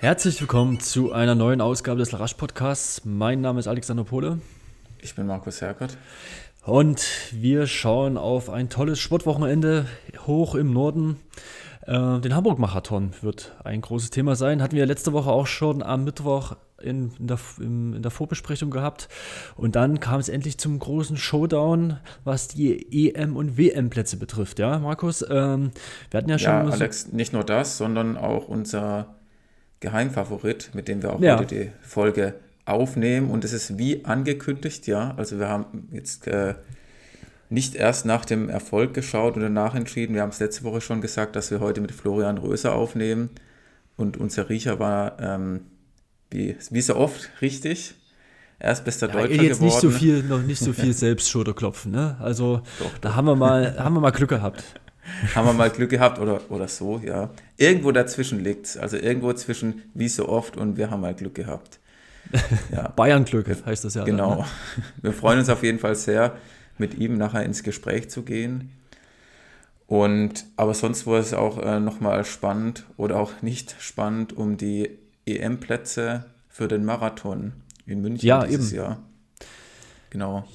Herzlich willkommen zu einer neuen Ausgabe des Larash Podcasts. Mein Name ist Alexander Pole. Ich bin Markus Herkert. Und wir schauen auf ein tolles Sportwochenende hoch im Norden. Äh, den Hamburg-Marathon wird ein großes Thema sein. Hatten wir letzte Woche auch schon am Mittwoch in, in, der, in, der, Vorbesprechung gehabt. Und dann kam es endlich zum großen Showdown, was die EM- und WM-Plätze betrifft. Ja, Markus, ähm, wir hatten ja schon. Ja, Alex, nicht nur das, sondern auch unser Geheimfavorit, mit dem wir auch ja. heute die Folge aufnehmen. Und es ist wie angekündigt, ja. Also wir haben jetzt äh, nicht erst nach dem Erfolg geschaut oder nachentschieden. Wir haben es letzte Woche schon gesagt, dass wir heute mit Florian Röser aufnehmen. Und unser Riecher war, ähm, wie, wie so oft, richtig. Er ist bester ja, Deutscher jetzt geworden. Nicht so viel, noch nicht so viel Selbstschulterklopfen, ne? Also doch, da haben wir mal, haben wir mal Glück gehabt. haben wir mal Glück gehabt oder, oder so, ja. Irgendwo dazwischen liegt es. Also irgendwo zwischen wie so oft und wir haben mal Glück gehabt. Ja. Bayern-Glück heißt das ja. Genau. Dann, ne? Wir freuen uns auf jeden Fall sehr, mit ihm nachher ins Gespräch zu gehen. Und aber sonst wurde es auch äh, nochmal spannend oder auch nicht spannend um die EM-Plätze für den Marathon in München ja, dieses eben. Jahr. Genau.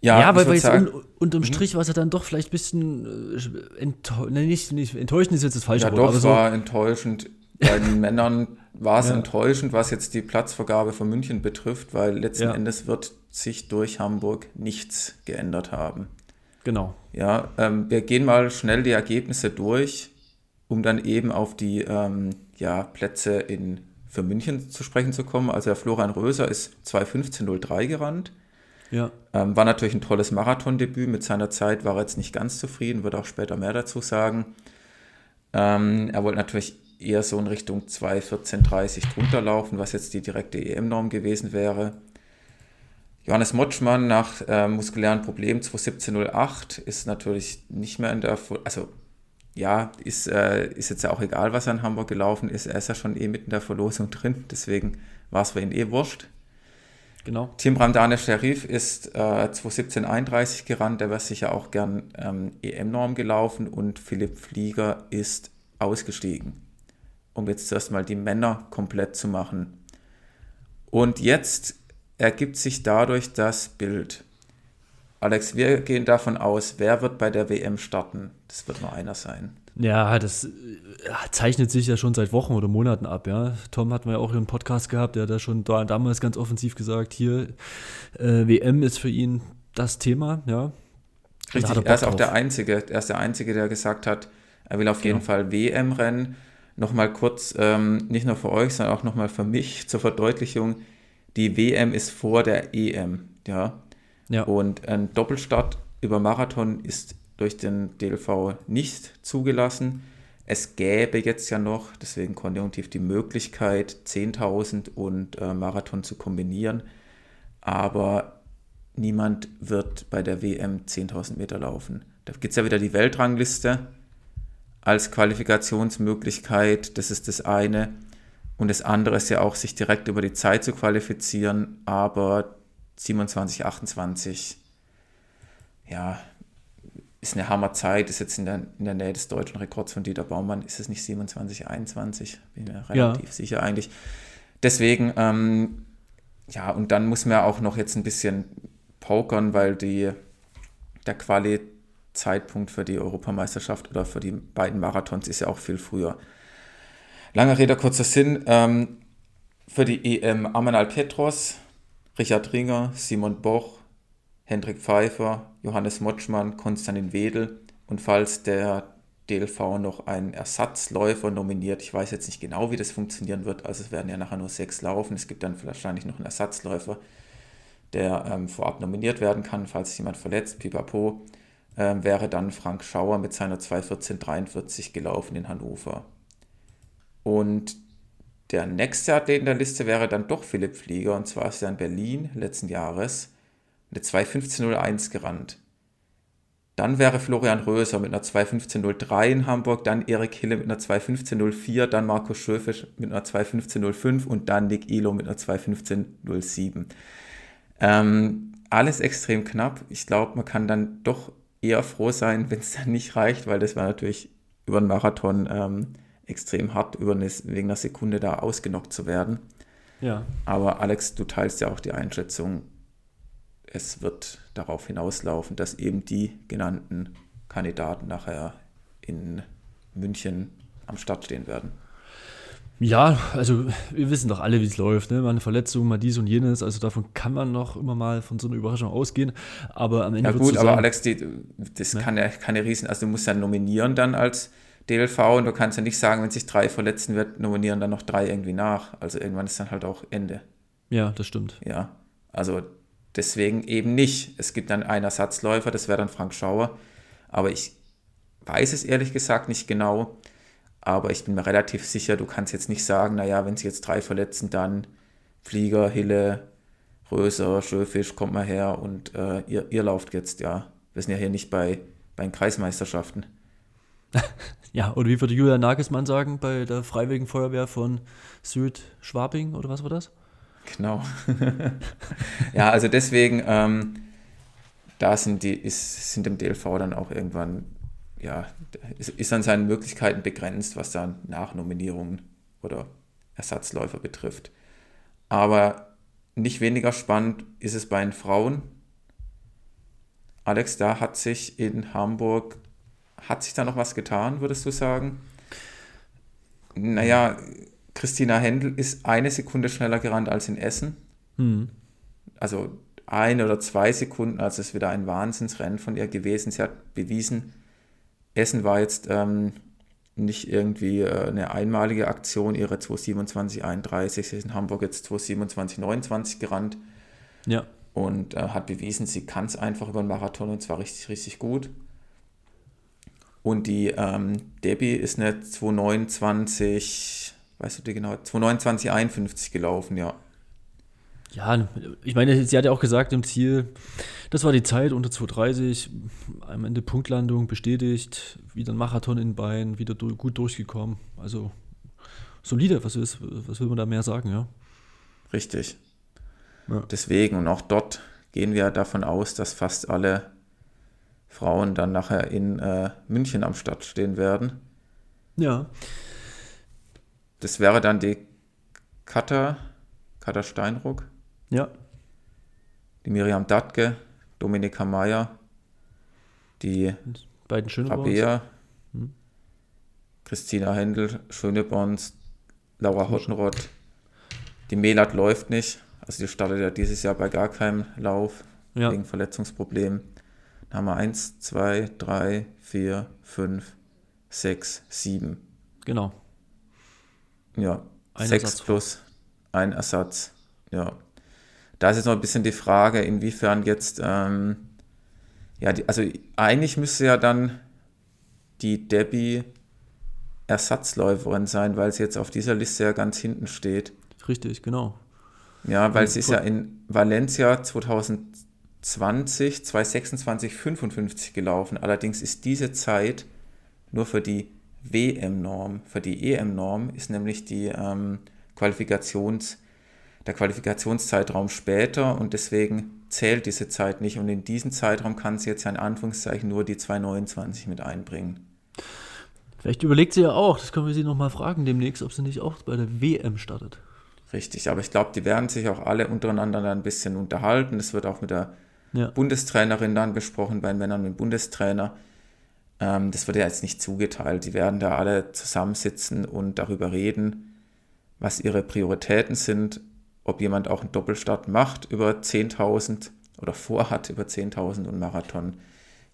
Ja, ja weil, weil jetzt un, unterm mhm. Strich war es ja dann doch vielleicht ein bisschen äh, enttäuschend, nicht, nicht, enttäuschend ist jetzt das falsche ja, Wort. Ja, doch, es so war enttäuschend. Bei den Männern war es ja. enttäuschend, was jetzt die Platzvergabe von München betrifft, weil letzten ja. Endes wird sich durch Hamburg nichts geändert haben. Genau. Ja, ähm, wir gehen mal schnell die Ergebnisse durch, um dann eben auf die ähm, ja, Plätze in, für München zu sprechen zu kommen. Also der Florian Röser ist 2.15.03 gerannt. Ja. Ähm, war natürlich ein tolles Marathondebüt. Mit seiner Zeit war er jetzt nicht ganz zufrieden, wird auch später mehr dazu sagen. Ähm, er wollte natürlich eher so in Richtung 2.14.30 drunter laufen, was jetzt die direkte EM-Norm gewesen wäre. Johannes Motschmann nach äh, muskulären Problemen 2.17.08 ist natürlich nicht mehr in der, also ja, ist, äh, ist jetzt ja auch egal, was er in Hamburg gelaufen ist. Er ist ja schon eh mitten in der Verlosung drin, deswegen war es für ihn eh wurscht. Genau. Tim Ramdane Sharif ist äh, 2.17.31 gerannt, der wäre sicher auch gern ähm, EM-Norm gelaufen und Philipp Flieger ist ausgestiegen, um jetzt zuerst mal die Männer komplett zu machen. Und jetzt ergibt sich dadurch das Bild. Alex, wir gehen davon aus, wer wird bei der WM starten? Das wird nur einer sein. Ja, das äh, zeichnet sich ja schon seit Wochen oder Monaten ab, ja. Tom hat ja auch einen Podcast gehabt, der hat da schon da, damals ganz offensiv gesagt, hier, äh, WM ist für ihn das Thema, ja. Richtig, er, er ist auch der Einzige, er ist der Einzige, der gesagt hat, er will auf jeden genau. Fall WM rennen. Nochmal kurz, ähm, nicht nur für euch, sondern auch nochmal für mich zur Verdeutlichung, die WM ist vor der EM, ja. ja. Und ein Doppelstart über Marathon ist durch den DLV nicht zugelassen. Es gäbe jetzt ja noch, deswegen konjunktiv, die Möglichkeit, 10.000 und äh, Marathon zu kombinieren. Aber niemand wird bei der WM 10.000 Meter laufen. Da gibt es ja wieder die Weltrangliste als Qualifikationsmöglichkeit. Das ist das eine. Und das andere ist ja auch, sich direkt über die Zeit zu qualifizieren. Aber 27, 28, ja, ist eine Hammerzeit, ist jetzt in der, in der Nähe des deutschen Rekords von Dieter Baumann, ist es nicht 27, 21, bin mir relativ ja. sicher eigentlich. Deswegen, ähm, ja, und dann muss man auch noch jetzt ein bisschen pokern, weil die, der Quali-Zeitpunkt für die Europameisterschaft oder für die beiden Marathons ist ja auch viel früher. Langer Rede, kurzer Sinn. Ähm, für die EM Amanal Petros, Richard Ringer, Simon Boch, Hendrik Pfeiffer, Johannes Motschmann, Konstantin Wedel und falls der DLV noch einen Ersatzläufer nominiert. Ich weiß jetzt nicht genau, wie das funktionieren wird. Also es werden ja nachher nur sechs laufen. Es gibt dann wahrscheinlich noch einen Ersatzläufer, der ähm, vorab nominiert werden kann, falls jemand verletzt. Pipapo ähm, wäre dann Frank Schauer mit seiner 2.14.43 gelaufen in Hannover. Und der nächste Athlet in der Liste wäre dann doch Philipp Flieger, und zwar ist er in Berlin letzten Jahres eine 2.15.01 gerannt. Dann wäre Florian Röser mit einer 2.15.03 in Hamburg, dann Erik Hille mit einer 2.15.04, dann Markus Schöfisch mit einer 2.15.05 und dann Nick Elo mit einer 2.15.07. Ähm, alles extrem knapp. Ich glaube, man kann dann doch eher froh sein, wenn es dann nicht reicht, weil das wäre natürlich über den Marathon ähm, extrem hart, über eine, wegen einer Sekunde da ausgenockt zu werden. Ja. Aber Alex, du teilst ja auch die Einschätzung, es wird darauf hinauslaufen, dass eben die genannten Kandidaten nachher in München am Start stehen werden. Ja, also wir wissen doch alle, wie es läuft. Ne? Mal eine Verletzung, mal dies und jenes. Also davon kann man noch immer mal von so einer Überraschung ausgehen. Aber am Ende. Ja gut, aber Alex, die, das ne? kann ja keine Riesen. Also du musst ja nominieren dann als DLV und du kannst ja nicht sagen, wenn sich drei verletzen wird, nominieren dann noch drei irgendwie nach. Also irgendwann ist dann halt auch Ende. Ja, das stimmt. Ja, also deswegen eben nicht. Es gibt dann einen Ersatzläufer, das wäre dann Frank Schauer. Aber ich weiß es ehrlich gesagt nicht genau. Aber ich bin mir relativ sicher, du kannst jetzt nicht sagen, naja, wenn sie jetzt drei verletzen, dann Flieger, Hille, Röser, Schöfisch, kommt mal her und äh, ihr, ihr lauft jetzt, ja. Wir sind ja hier nicht bei, bei den Kreismeisterschaften. ja, oder wie würde Julian Nagelsmann sagen bei der Freiwilligen Feuerwehr von Südschwabing oder was war das? Genau. ja, also deswegen, ähm, da sind, die, ist, sind im DLV dann auch irgendwann ja, ist, ist an seinen Möglichkeiten begrenzt, was dann Nachnominierungen oder Ersatzläufer betrifft. Aber nicht weniger spannend ist es bei den Frauen. Alex, da hat sich in Hamburg, hat sich da noch was getan, würdest du sagen? Naja, Christina Händel ist eine Sekunde schneller gerannt als in Essen. Mhm. Also eine oder zwei Sekunden, also es ist wieder ein Wahnsinnsrennen von ihr gewesen. Sie hat bewiesen, Essen war jetzt ähm, nicht irgendwie äh, eine einmalige Aktion, ihre 227,31. Sie ist in Hamburg jetzt 227,29 gerannt. Ja. Und äh, hat bewiesen, sie kann es einfach über den Marathon und zwar richtig, richtig gut. Und die ähm, Debbie ist eine 229, weißt du die genau, 229,51 gelaufen, ja. Ja, ich meine, sie hat ja auch gesagt im Ziel, das war die Zeit unter 2,30, am Ende Punktlandung bestätigt, wieder ein Marathon in Bein, wieder du gut durchgekommen. Also solide, was, ist, was will man da mehr sagen, ja? Richtig. Ja. Deswegen und auch dort gehen wir davon aus, dass fast alle Frauen dann nachher in äh, München am Start stehen werden. Ja. Das wäre dann die Katha, Katha Steinruck. Ja. Die Miriam Datke, Dominika Meyer, die beiden Rabea, hm. Christina Händel, Schönebons, Laura Hottenrott. Die Melat läuft nicht. Also die startet ja dieses Jahr bei gar keinem Lauf ja. wegen Verletzungsproblemen. Dann haben wir 1, 2, 3, 4, 5, 6, 7. Genau. Ja, 6 plus ein Ersatz. Ja, da ist jetzt noch ein bisschen die Frage, inwiefern jetzt, ähm, ja, die, also eigentlich müsste ja dann die Debbie Ersatzläuferin sein, weil sie jetzt auf dieser Liste ja ganz hinten steht. Richtig, genau. Ja, weil sie ist ja in Valencia 2020, 226, 55 gelaufen. Allerdings ist diese Zeit nur für die WM-Norm. Für die EM-Norm ist nämlich die ähm, Qualifikations- der Qualifikationszeitraum später und deswegen zählt diese Zeit nicht. Und in diesen Zeitraum kann sie jetzt ja in Anführungszeichen nur die 229 mit einbringen. Vielleicht überlegt sie ja auch, das können wir sie nochmal fragen demnächst, ob sie nicht auch bei der WM startet. Richtig, aber ich glaube, die werden sich auch alle untereinander dann ein bisschen unterhalten. Das wird auch mit der ja. Bundestrainerin dann besprochen, bei den Männern mit Bundestrainer. Ähm, das wird ja jetzt nicht zugeteilt. Die werden da alle zusammensitzen und darüber reden, was ihre Prioritäten sind ob jemand auch einen Doppelstart macht über 10.000 oder vorhat über 10.000 und Marathon.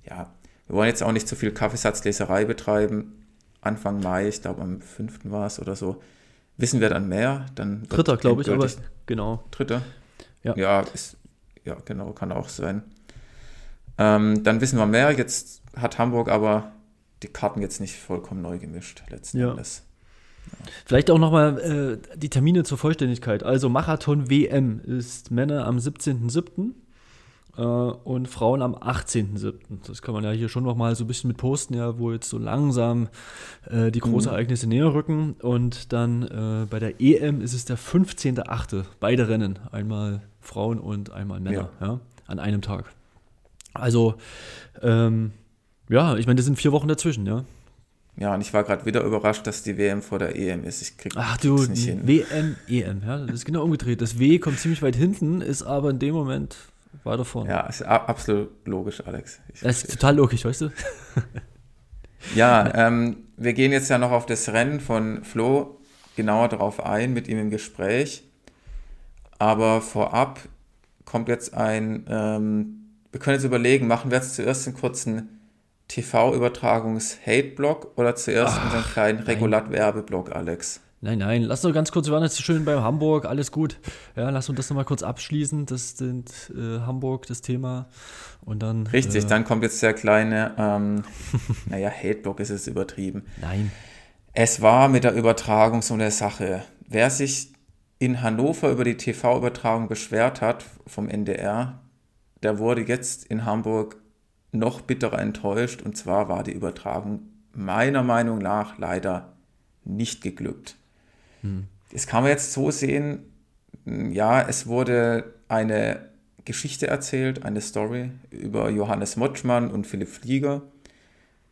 Ja, wir wollen jetzt auch nicht zu viel Kaffeesatzleserei betreiben. Anfang Mai, ich glaube am 5. war es oder so, wissen wir dann mehr. Dann Dritter, glaube ich, aber genau. Dritter? Ja. Ja, ist, ja, genau, kann auch sein. Ähm, dann wissen wir mehr. Jetzt hat Hamburg aber die Karten jetzt nicht vollkommen neu gemischt, letzten ja. Endes. Vielleicht auch nochmal äh, die Termine zur Vollständigkeit. Also Marathon WM ist Männer am 17.07. Äh, und Frauen am 18.07. Das kann man ja hier schon nochmal so ein bisschen mit posten, ja, wo jetzt so langsam äh, die großen mhm. Ereignisse näher rücken. Und dann äh, bei der EM ist es der 15.08. Beide Rennen. Einmal Frauen und einmal Männer, ja. ja an einem Tag. Also, ähm, ja, ich meine, das sind vier Wochen dazwischen, ja. Ja, und ich war gerade wieder überrascht, dass die WM vor der EM ist. Ich krieg Ach du, nicht hin. WM, EM, ja, das ist genau umgedreht. Das W kommt ziemlich weit hinten, ist aber in dem Moment weiter vorne. Ja, ist absolut logisch, Alex. Ich das ist total logisch, weißt du? ja, ähm, wir gehen jetzt ja noch auf das Rennen von Flo genauer darauf ein, mit ihm im Gespräch. Aber vorab kommt jetzt ein, ähm, wir können jetzt überlegen, machen wir jetzt zuerst einen kurzen TV-Übertragungs-Hate-Blog oder zuerst Ach, unseren kleinen Regulat-Werbeblock, Alex? Nein, nein, lass doch ganz kurz, wir waren jetzt schön bei Hamburg, alles gut. Ja, lass uns das nochmal kurz abschließen, das sind äh, Hamburg, das Thema. Und dann. Richtig, äh, dann kommt jetzt der kleine, ähm, naja, Hate-Blog ist es übertrieben. Nein. Es war mit der Übertragung so eine Sache. Wer sich in Hannover über die TV-Übertragung beschwert hat vom NDR, der wurde jetzt in Hamburg noch bitterer enttäuscht. Und zwar war die Übertragung meiner Meinung nach leider nicht geglückt. Hm. Das kann man jetzt so sehen, ja, es wurde eine Geschichte erzählt, eine Story über Johannes Motschmann und Philipp Flieger,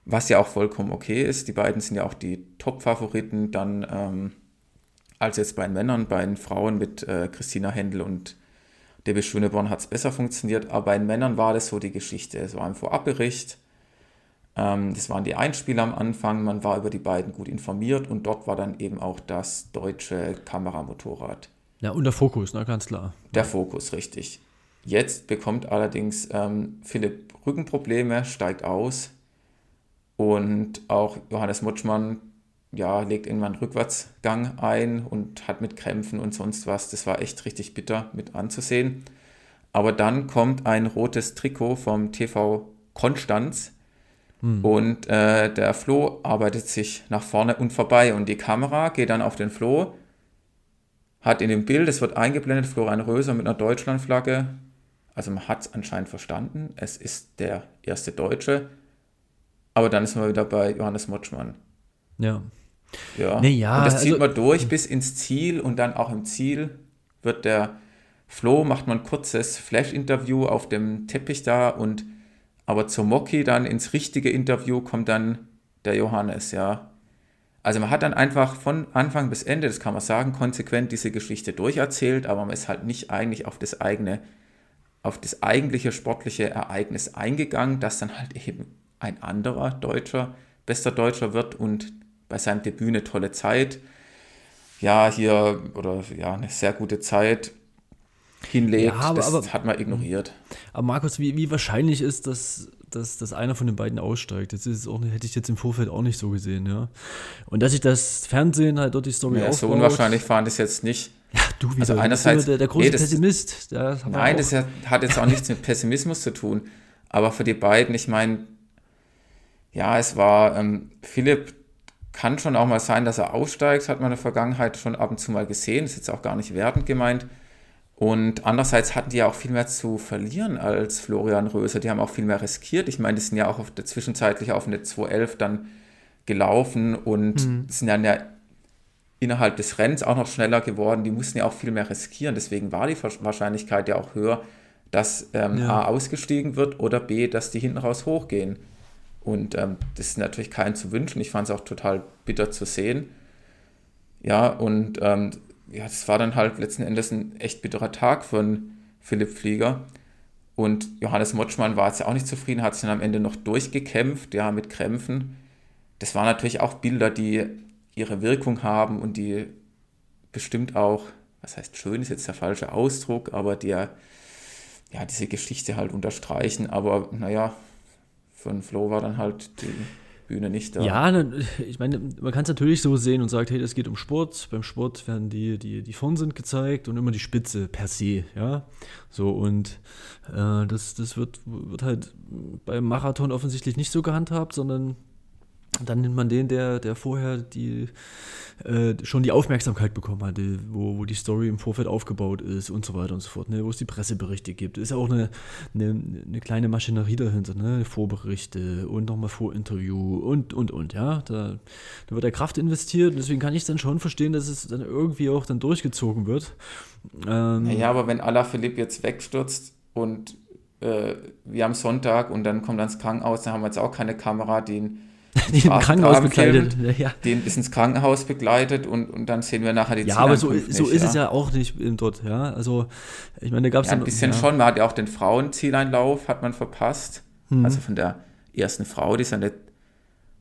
was ja auch vollkommen okay ist. Die beiden sind ja auch die Top-Favoriten, dann ähm, als jetzt bei den Männern, bei den Frauen mit äh, Christina Händel und Debbie Schöneborn hat es besser funktioniert, aber bei den Männern war das so die Geschichte. Es war ein Vorabbericht, ähm, das waren die Einspieler am Anfang, man war über die beiden gut informiert und dort war dann eben auch das deutsche Kameramotorrad. Ja, und der Fokus, ne, ganz klar. Der Fokus, richtig. Jetzt bekommt allerdings ähm, Philipp Rückenprobleme, steigt aus und auch Johannes Mutschmann ja, legt irgendwann einen Rückwärtsgang ein und hat mit Krämpfen und sonst was. Das war echt richtig bitter mit anzusehen. Aber dann kommt ein rotes Trikot vom TV Konstanz hm. und äh, der Flo arbeitet sich nach vorne und vorbei und die Kamera geht dann auf den Flo, hat in dem Bild, es wird eingeblendet, Florian Röser mit einer Deutschlandflagge. Also man hat es anscheinend verstanden, es ist der erste Deutsche. Aber dann ist man wieder bei Johannes Motschmann. Ja. Ja. Nee, ja und das zieht also, man durch bis ins Ziel und dann auch im Ziel wird der Flo, macht man ein kurzes Flash-Interview auf dem Teppich da und aber zur Moki dann ins richtige Interview kommt dann der Johannes, ja. Also man hat dann einfach von Anfang bis Ende, das kann man sagen, konsequent diese Geschichte durcherzählt, aber man ist halt nicht eigentlich auf das eigene, auf das eigentliche sportliche Ereignis eingegangen, dass dann halt eben ein anderer Deutscher bester Deutscher wird und bei seinem Debüt eine tolle Zeit. Ja, hier, oder ja, eine sehr gute Zeit hinlegt. Ja, aber, das aber, hat man ignoriert. Aber Markus, wie, wie wahrscheinlich ist das, dass, dass einer von den beiden aussteigt? Das ist auch, hätte ich jetzt im Vorfeld auch nicht so gesehen, ja. Und dass sich das Fernsehen halt dort die Story ja, aufbaut. So unwahrscheinlich fand ich es jetzt nicht. Ja, du wieder. Also einerseits, der, der große nee, das, Pessimist. nein, das hat jetzt auch nichts mit Pessimismus zu tun. Aber für die beiden, ich meine, ja, es war ähm, Philipp kann schon auch mal sein, dass er aussteigt, hat man in der Vergangenheit schon ab und zu mal gesehen, ist jetzt auch gar nicht wertend gemeint. Und andererseits hatten die ja auch viel mehr zu verlieren als Florian Röser. Die haben auch viel mehr riskiert. Ich meine, die sind ja auch auf der, zwischenzeitlich auf eine 211 dann gelaufen und mhm. sind dann ja innerhalb des Rennens auch noch schneller geworden. Die mussten ja auch viel mehr riskieren. Deswegen war die Wahrscheinlichkeit ja auch höher, dass ähm, ja. A ausgestiegen wird oder B, dass die hinten raus hochgehen. Und ähm, das ist natürlich keinen zu wünschen. Ich fand es auch total bitter zu sehen. Ja, und ähm, ja, das war dann halt letzten Endes ein echt bitterer Tag für Philipp Flieger. Und Johannes Motschmann war jetzt ja auch nicht zufrieden, hat sich dann am Ende noch durchgekämpft, ja, mit Krämpfen. Das waren natürlich auch Bilder, die ihre Wirkung haben und die bestimmt auch, was heißt schön, ist jetzt der falsche Ausdruck, aber die ja diese Geschichte halt unterstreichen. Aber naja, einen Flo war dann halt die Bühne nicht da. Ja, ich meine, man kann es natürlich so sehen und sagt, hey, es geht um Sport. Beim Sport werden die, die, die vorn sind gezeigt und immer die Spitze per se, ja. So, und äh, das, das wird, wird halt beim Marathon offensichtlich nicht so gehandhabt, sondern dann nimmt man den, der, der vorher die, äh, schon die Aufmerksamkeit bekommen hatte, wo, wo die Story im Vorfeld aufgebaut ist und so weiter und so fort, ne? wo es die Presseberichte gibt. Ist ja auch eine, eine, eine kleine Maschinerie dahinter, ne? Vorberichte und nochmal Vorinterview und, und, und, ja. Da, da wird ja Kraft investiert und deswegen kann ich dann schon verstehen, dass es dann irgendwie auch dann durchgezogen wird. Ähm, ja, aber wenn Alaphilippe jetzt wegstürzt und äh, wir haben Sonntag und dann kommt ans Krankenhaus, dann haben wir jetzt auch keine Kamera, die die im Krankenhaus begleitet. Ja. Den bis ins Krankenhaus begleitet und, und dann sehen wir nachher die Ja, aber so, so ist ja. es ja auch nicht dort, ja. Also, ich meine, da gab es ja, ein bisschen schon. Man hat ja auch den Frauenzieleinlauf, hat man verpasst. Mhm. Also von der ersten Frau, die ist ja nicht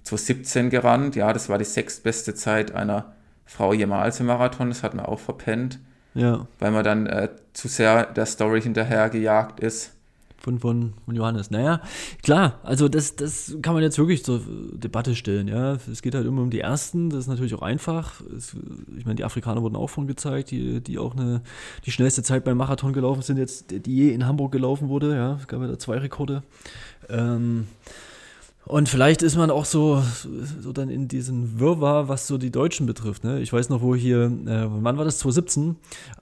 2017 gerannt. Ja, das war die sechstbeste Zeit einer Frau jemals im Marathon. Das hat man auch verpennt. Ja. Weil man dann äh, zu sehr der Story hinterher gejagt ist. Von, von, von Johannes. Naja, klar, also das, das kann man jetzt wirklich zur Debatte stellen. Ja, Es geht halt immer um die Ersten, das ist natürlich auch einfach. Es, ich meine, die Afrikaner wurden auch von gezeigt, die, die auch eine, die schnellste Zeit beim Marathon gelaufen sind, jetzt, die je in Hamburg gelaufen wurde. Ja, es gab ja da zwei Rekorde. Ähm, und vielleicht ist man auch so, so dann in diesen Wirrwarr, was so die Deutschen betrifft. Ne? Ich weiß noch, wo hier, äh, wann war das? 2017,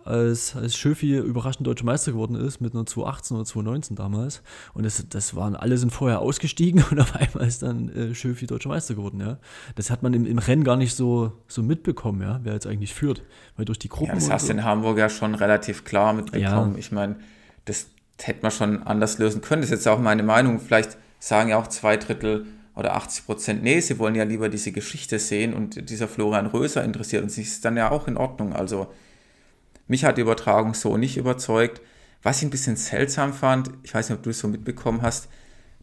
als, als Schöfi überraschend deutscher Meister geworden ist, mit einer 2018 oder 2019 damals. Und das, das waren, alle sind vorher ausgestiegen und auf einmal ist dann äh, Schöfi deutscher Meister geworden. Ja? Das hat man im, im Rennen gar nicht so, so mitbekommen, ja? wer jetzt eigentlich führt. Weil durch die Gruppen. Ja, das hast du in Hamburg ja schon relativ klar mitbekommen. Ja. Ich meine, das hätte man schon anders lösen können. Das ist jetzt auch meine Meinung. Vielleicht sagen ja auch zwei Drittel oder 80 Prozent, nee, sie wollen ja lieber diese Geschichte sehen und dieser Florian Röser interessiert uns ist dann ja auch in Ordnung. Also mich hat die Übertragung so nicht überzeugt. Was ich ein bisschen seltsam fand, ich weiß nicht, ob du es so mitbekommen hast,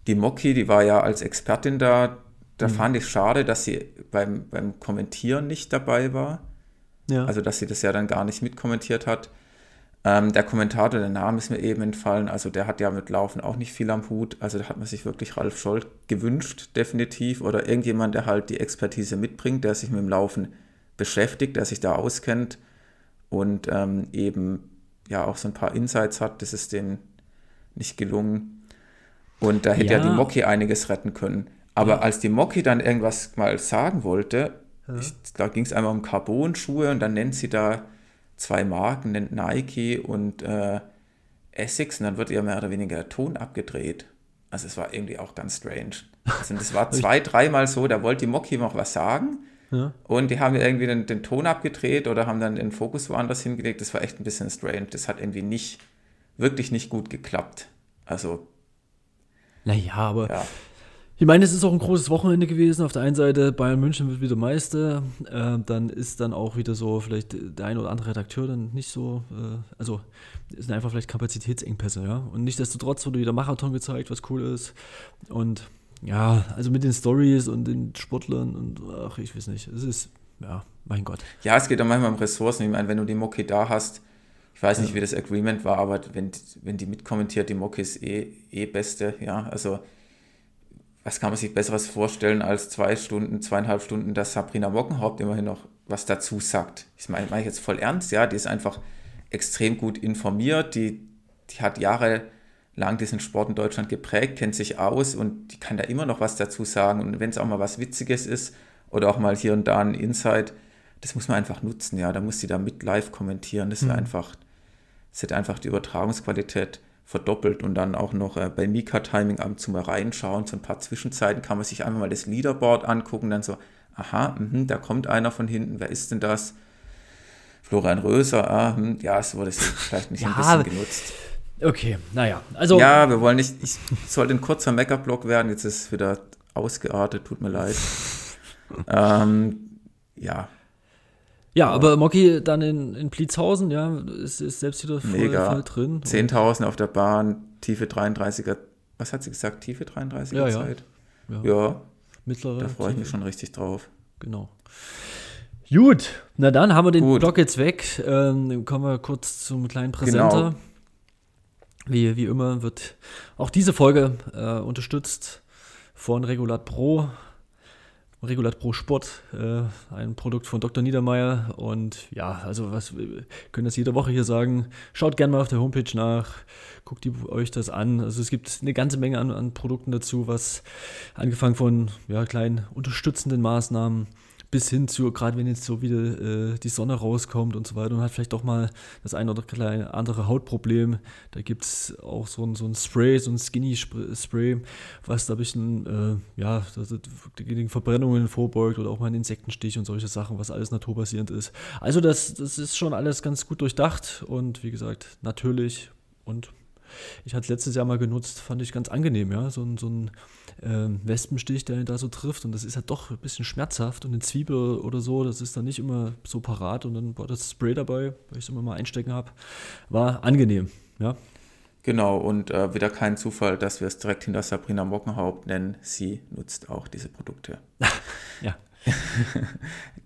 die Moki, die war ja als Expertin da, da mhm. fand ich schade, dass sie beim, beim Kommentieren nicht dabei war. Ja. Also, dass sie das ja dann gar nicht mitkommentiert hat. Ähm, der Kommentator, der Name ist mir eben entfallen, also der hat ja mit Laufen auch nicht viel am Hut. Also da hat man sich wirklich Ralf Scholl gewünscht, definitiv. Oder irgendjemand, der halt die Expertise mitbringt, der sich mit dem Laufen beschäftigt, der sich da auskennt und ähm, eben ja auch so ein paar Insights hat. Das ist denen nicht gelungen. Und da hätte ja, ja die Moki einiges retten können. Aber ja. als die Moki dann irgendwas mal sagen wollte, ja. ich, da ging es einmal um Carbon-Schuhe und dann nennt sie da zwei Marken, nennt Nike und äh, Essex, und dann wird ja mehr oder weniger der Ton abgedreht. Also es war irgendwie auch ganz strange. Also das war zwei, dreimal so, da wollte die Moki noch was sagen. Ja. Und die haben irgendwie den, den, Ton abgedreht oder haben dann den Fokus woanders hingelegt. Das war echt ein bisschen strange. Das hat irgendwie nicht, wirklich nicht gut geklappt. Also. Naja, aber ja. Ich meine, es ist auch ein großes Wochenende gewesen. Auf der einen Seite Bayern München wird wieder Meister. Äh, dann ist dann auch wieder so vielleicht der ein oder andere Redakteur dann nicht so, äh, also es sind einfach vielleicht Kapazitätsengpässe, ja. Und nichtsdestotrotz wurde wieder Marathon gezeigt, was cool ist. Und ja, also mit den Stories und den Sportlern und ach, ich weiß nicht. Es ist, ja, mein Gott. Ja, es geht auch manchmal um Ressourcen. Ich meine, wenn du die Moki da hast, ich weiß nicht, ja. wie das Agreement war, aber wenn, wenn die mitkommentiert, die Moki ist eh, eh beste, ja. Also was kann man sich Besseres vorstellen als zwei Stunden, zweieinhalb Stunden, dass Sabrina Mockenhaupt immerhin noch was dazu sagt. Ich meine, meine ich jetzt voll ernst, ja, die ist einfach extrem gut informiert, die, die hat jahrelang diesen Sport in Deutschland geprägt, kennt sich aus und die kann da immer noch was dazu sagen. Und wenn es auch mal was Witziges ist oder auch mal hier und da ein Insight, das muss man einfach nutzen, ja. Da muss sie da mit live kommentieren. Das ist mhm. einfach, das hat einfach die Übertragungsqualität verdoppelt und dann auch noch äh, bei Mika Timing ab und zu mal reinschauen, so ein paar Zwischenzeiten kann man sich einfach mal das Leaderboard angucken, dann so, aha, mh, da kommt einer von hinten, wer ist denn das? Florian Röser, ah, mh, ja, so wurde es vielleicht nicht ja, ein bisschen genutzt. Okay, naja, also. Ja, wir wollen nicht, ich sollte ein kurzer Mecker-Block werden, jetzt ist es wieder ausgeartet, tut mir leid. ähm, ja, ja, aber Mocky dann in, in Blitzhausen, ja, ist, ist selbst wieder voll, Mega. voll drin. 10.000 auf der Bahn, tiefe 33er, was hat sie gesagt, tiefe 33er ja, Zeit? Ja. ja. ja. Mittlere. Da freue ich mich schon richtig drauf. Genau. Gut, na dann haben wir den Gut. Block jetzt weg. Ähm, kommen wir kurz zum kleinen Präsenter. Genau. Wie, wie immer wird auch diese Folge äh, unterstützt von Regulat Pro. Regulat Pro Sport, äh, ein Produkt von Dr. Niedermeyer. Und ja, also was wir können das jede Woche hier sagen. Schaut gerne mal auf der Homepage nach, guckt die, euch das an. Also es gibt eine ganze Menge an, an Produkten dazu, was angefangen von ja, kleinen unterstützenden Maßnahmen bis hin zu, gerade wenn jetzt so wieder äh, die Sonne rauskommt und so weiter und hat vielleicht doch mal das ein oder kleine andere Hautproblem, da gibt es auch so ein, so ein Spray, so ein Skinny-Spray, was da ein bisschen, äh, ja, gegen Verbrennungen vorbeugt oder auch mal einen Insektenstich und solche Sachen, was alles naturbasierend ist. Also das, das ist schon alles ganz gut durchdacht und wie gesagt, natürlich und Ich hatte es letztes Jahr mal genutzt, fand ich ganz angenehm, ja. So so ein ähm, Wespenstich, der ihn da so trifft. Und das ist halt doch ein bisschen schmerzhaft. Und eine Zwiebel oder so, das ist dann nicht immer so parat. Und dann war das Spray dabei, weil ich es immer mal einstecken habe. War angenehm, ja. Genau, und äh, wieder kein Zufall, dass wir es direkt hinter Sabrina Mockenhaupt nennen. Sie nutzt auch diese Produkte. ja.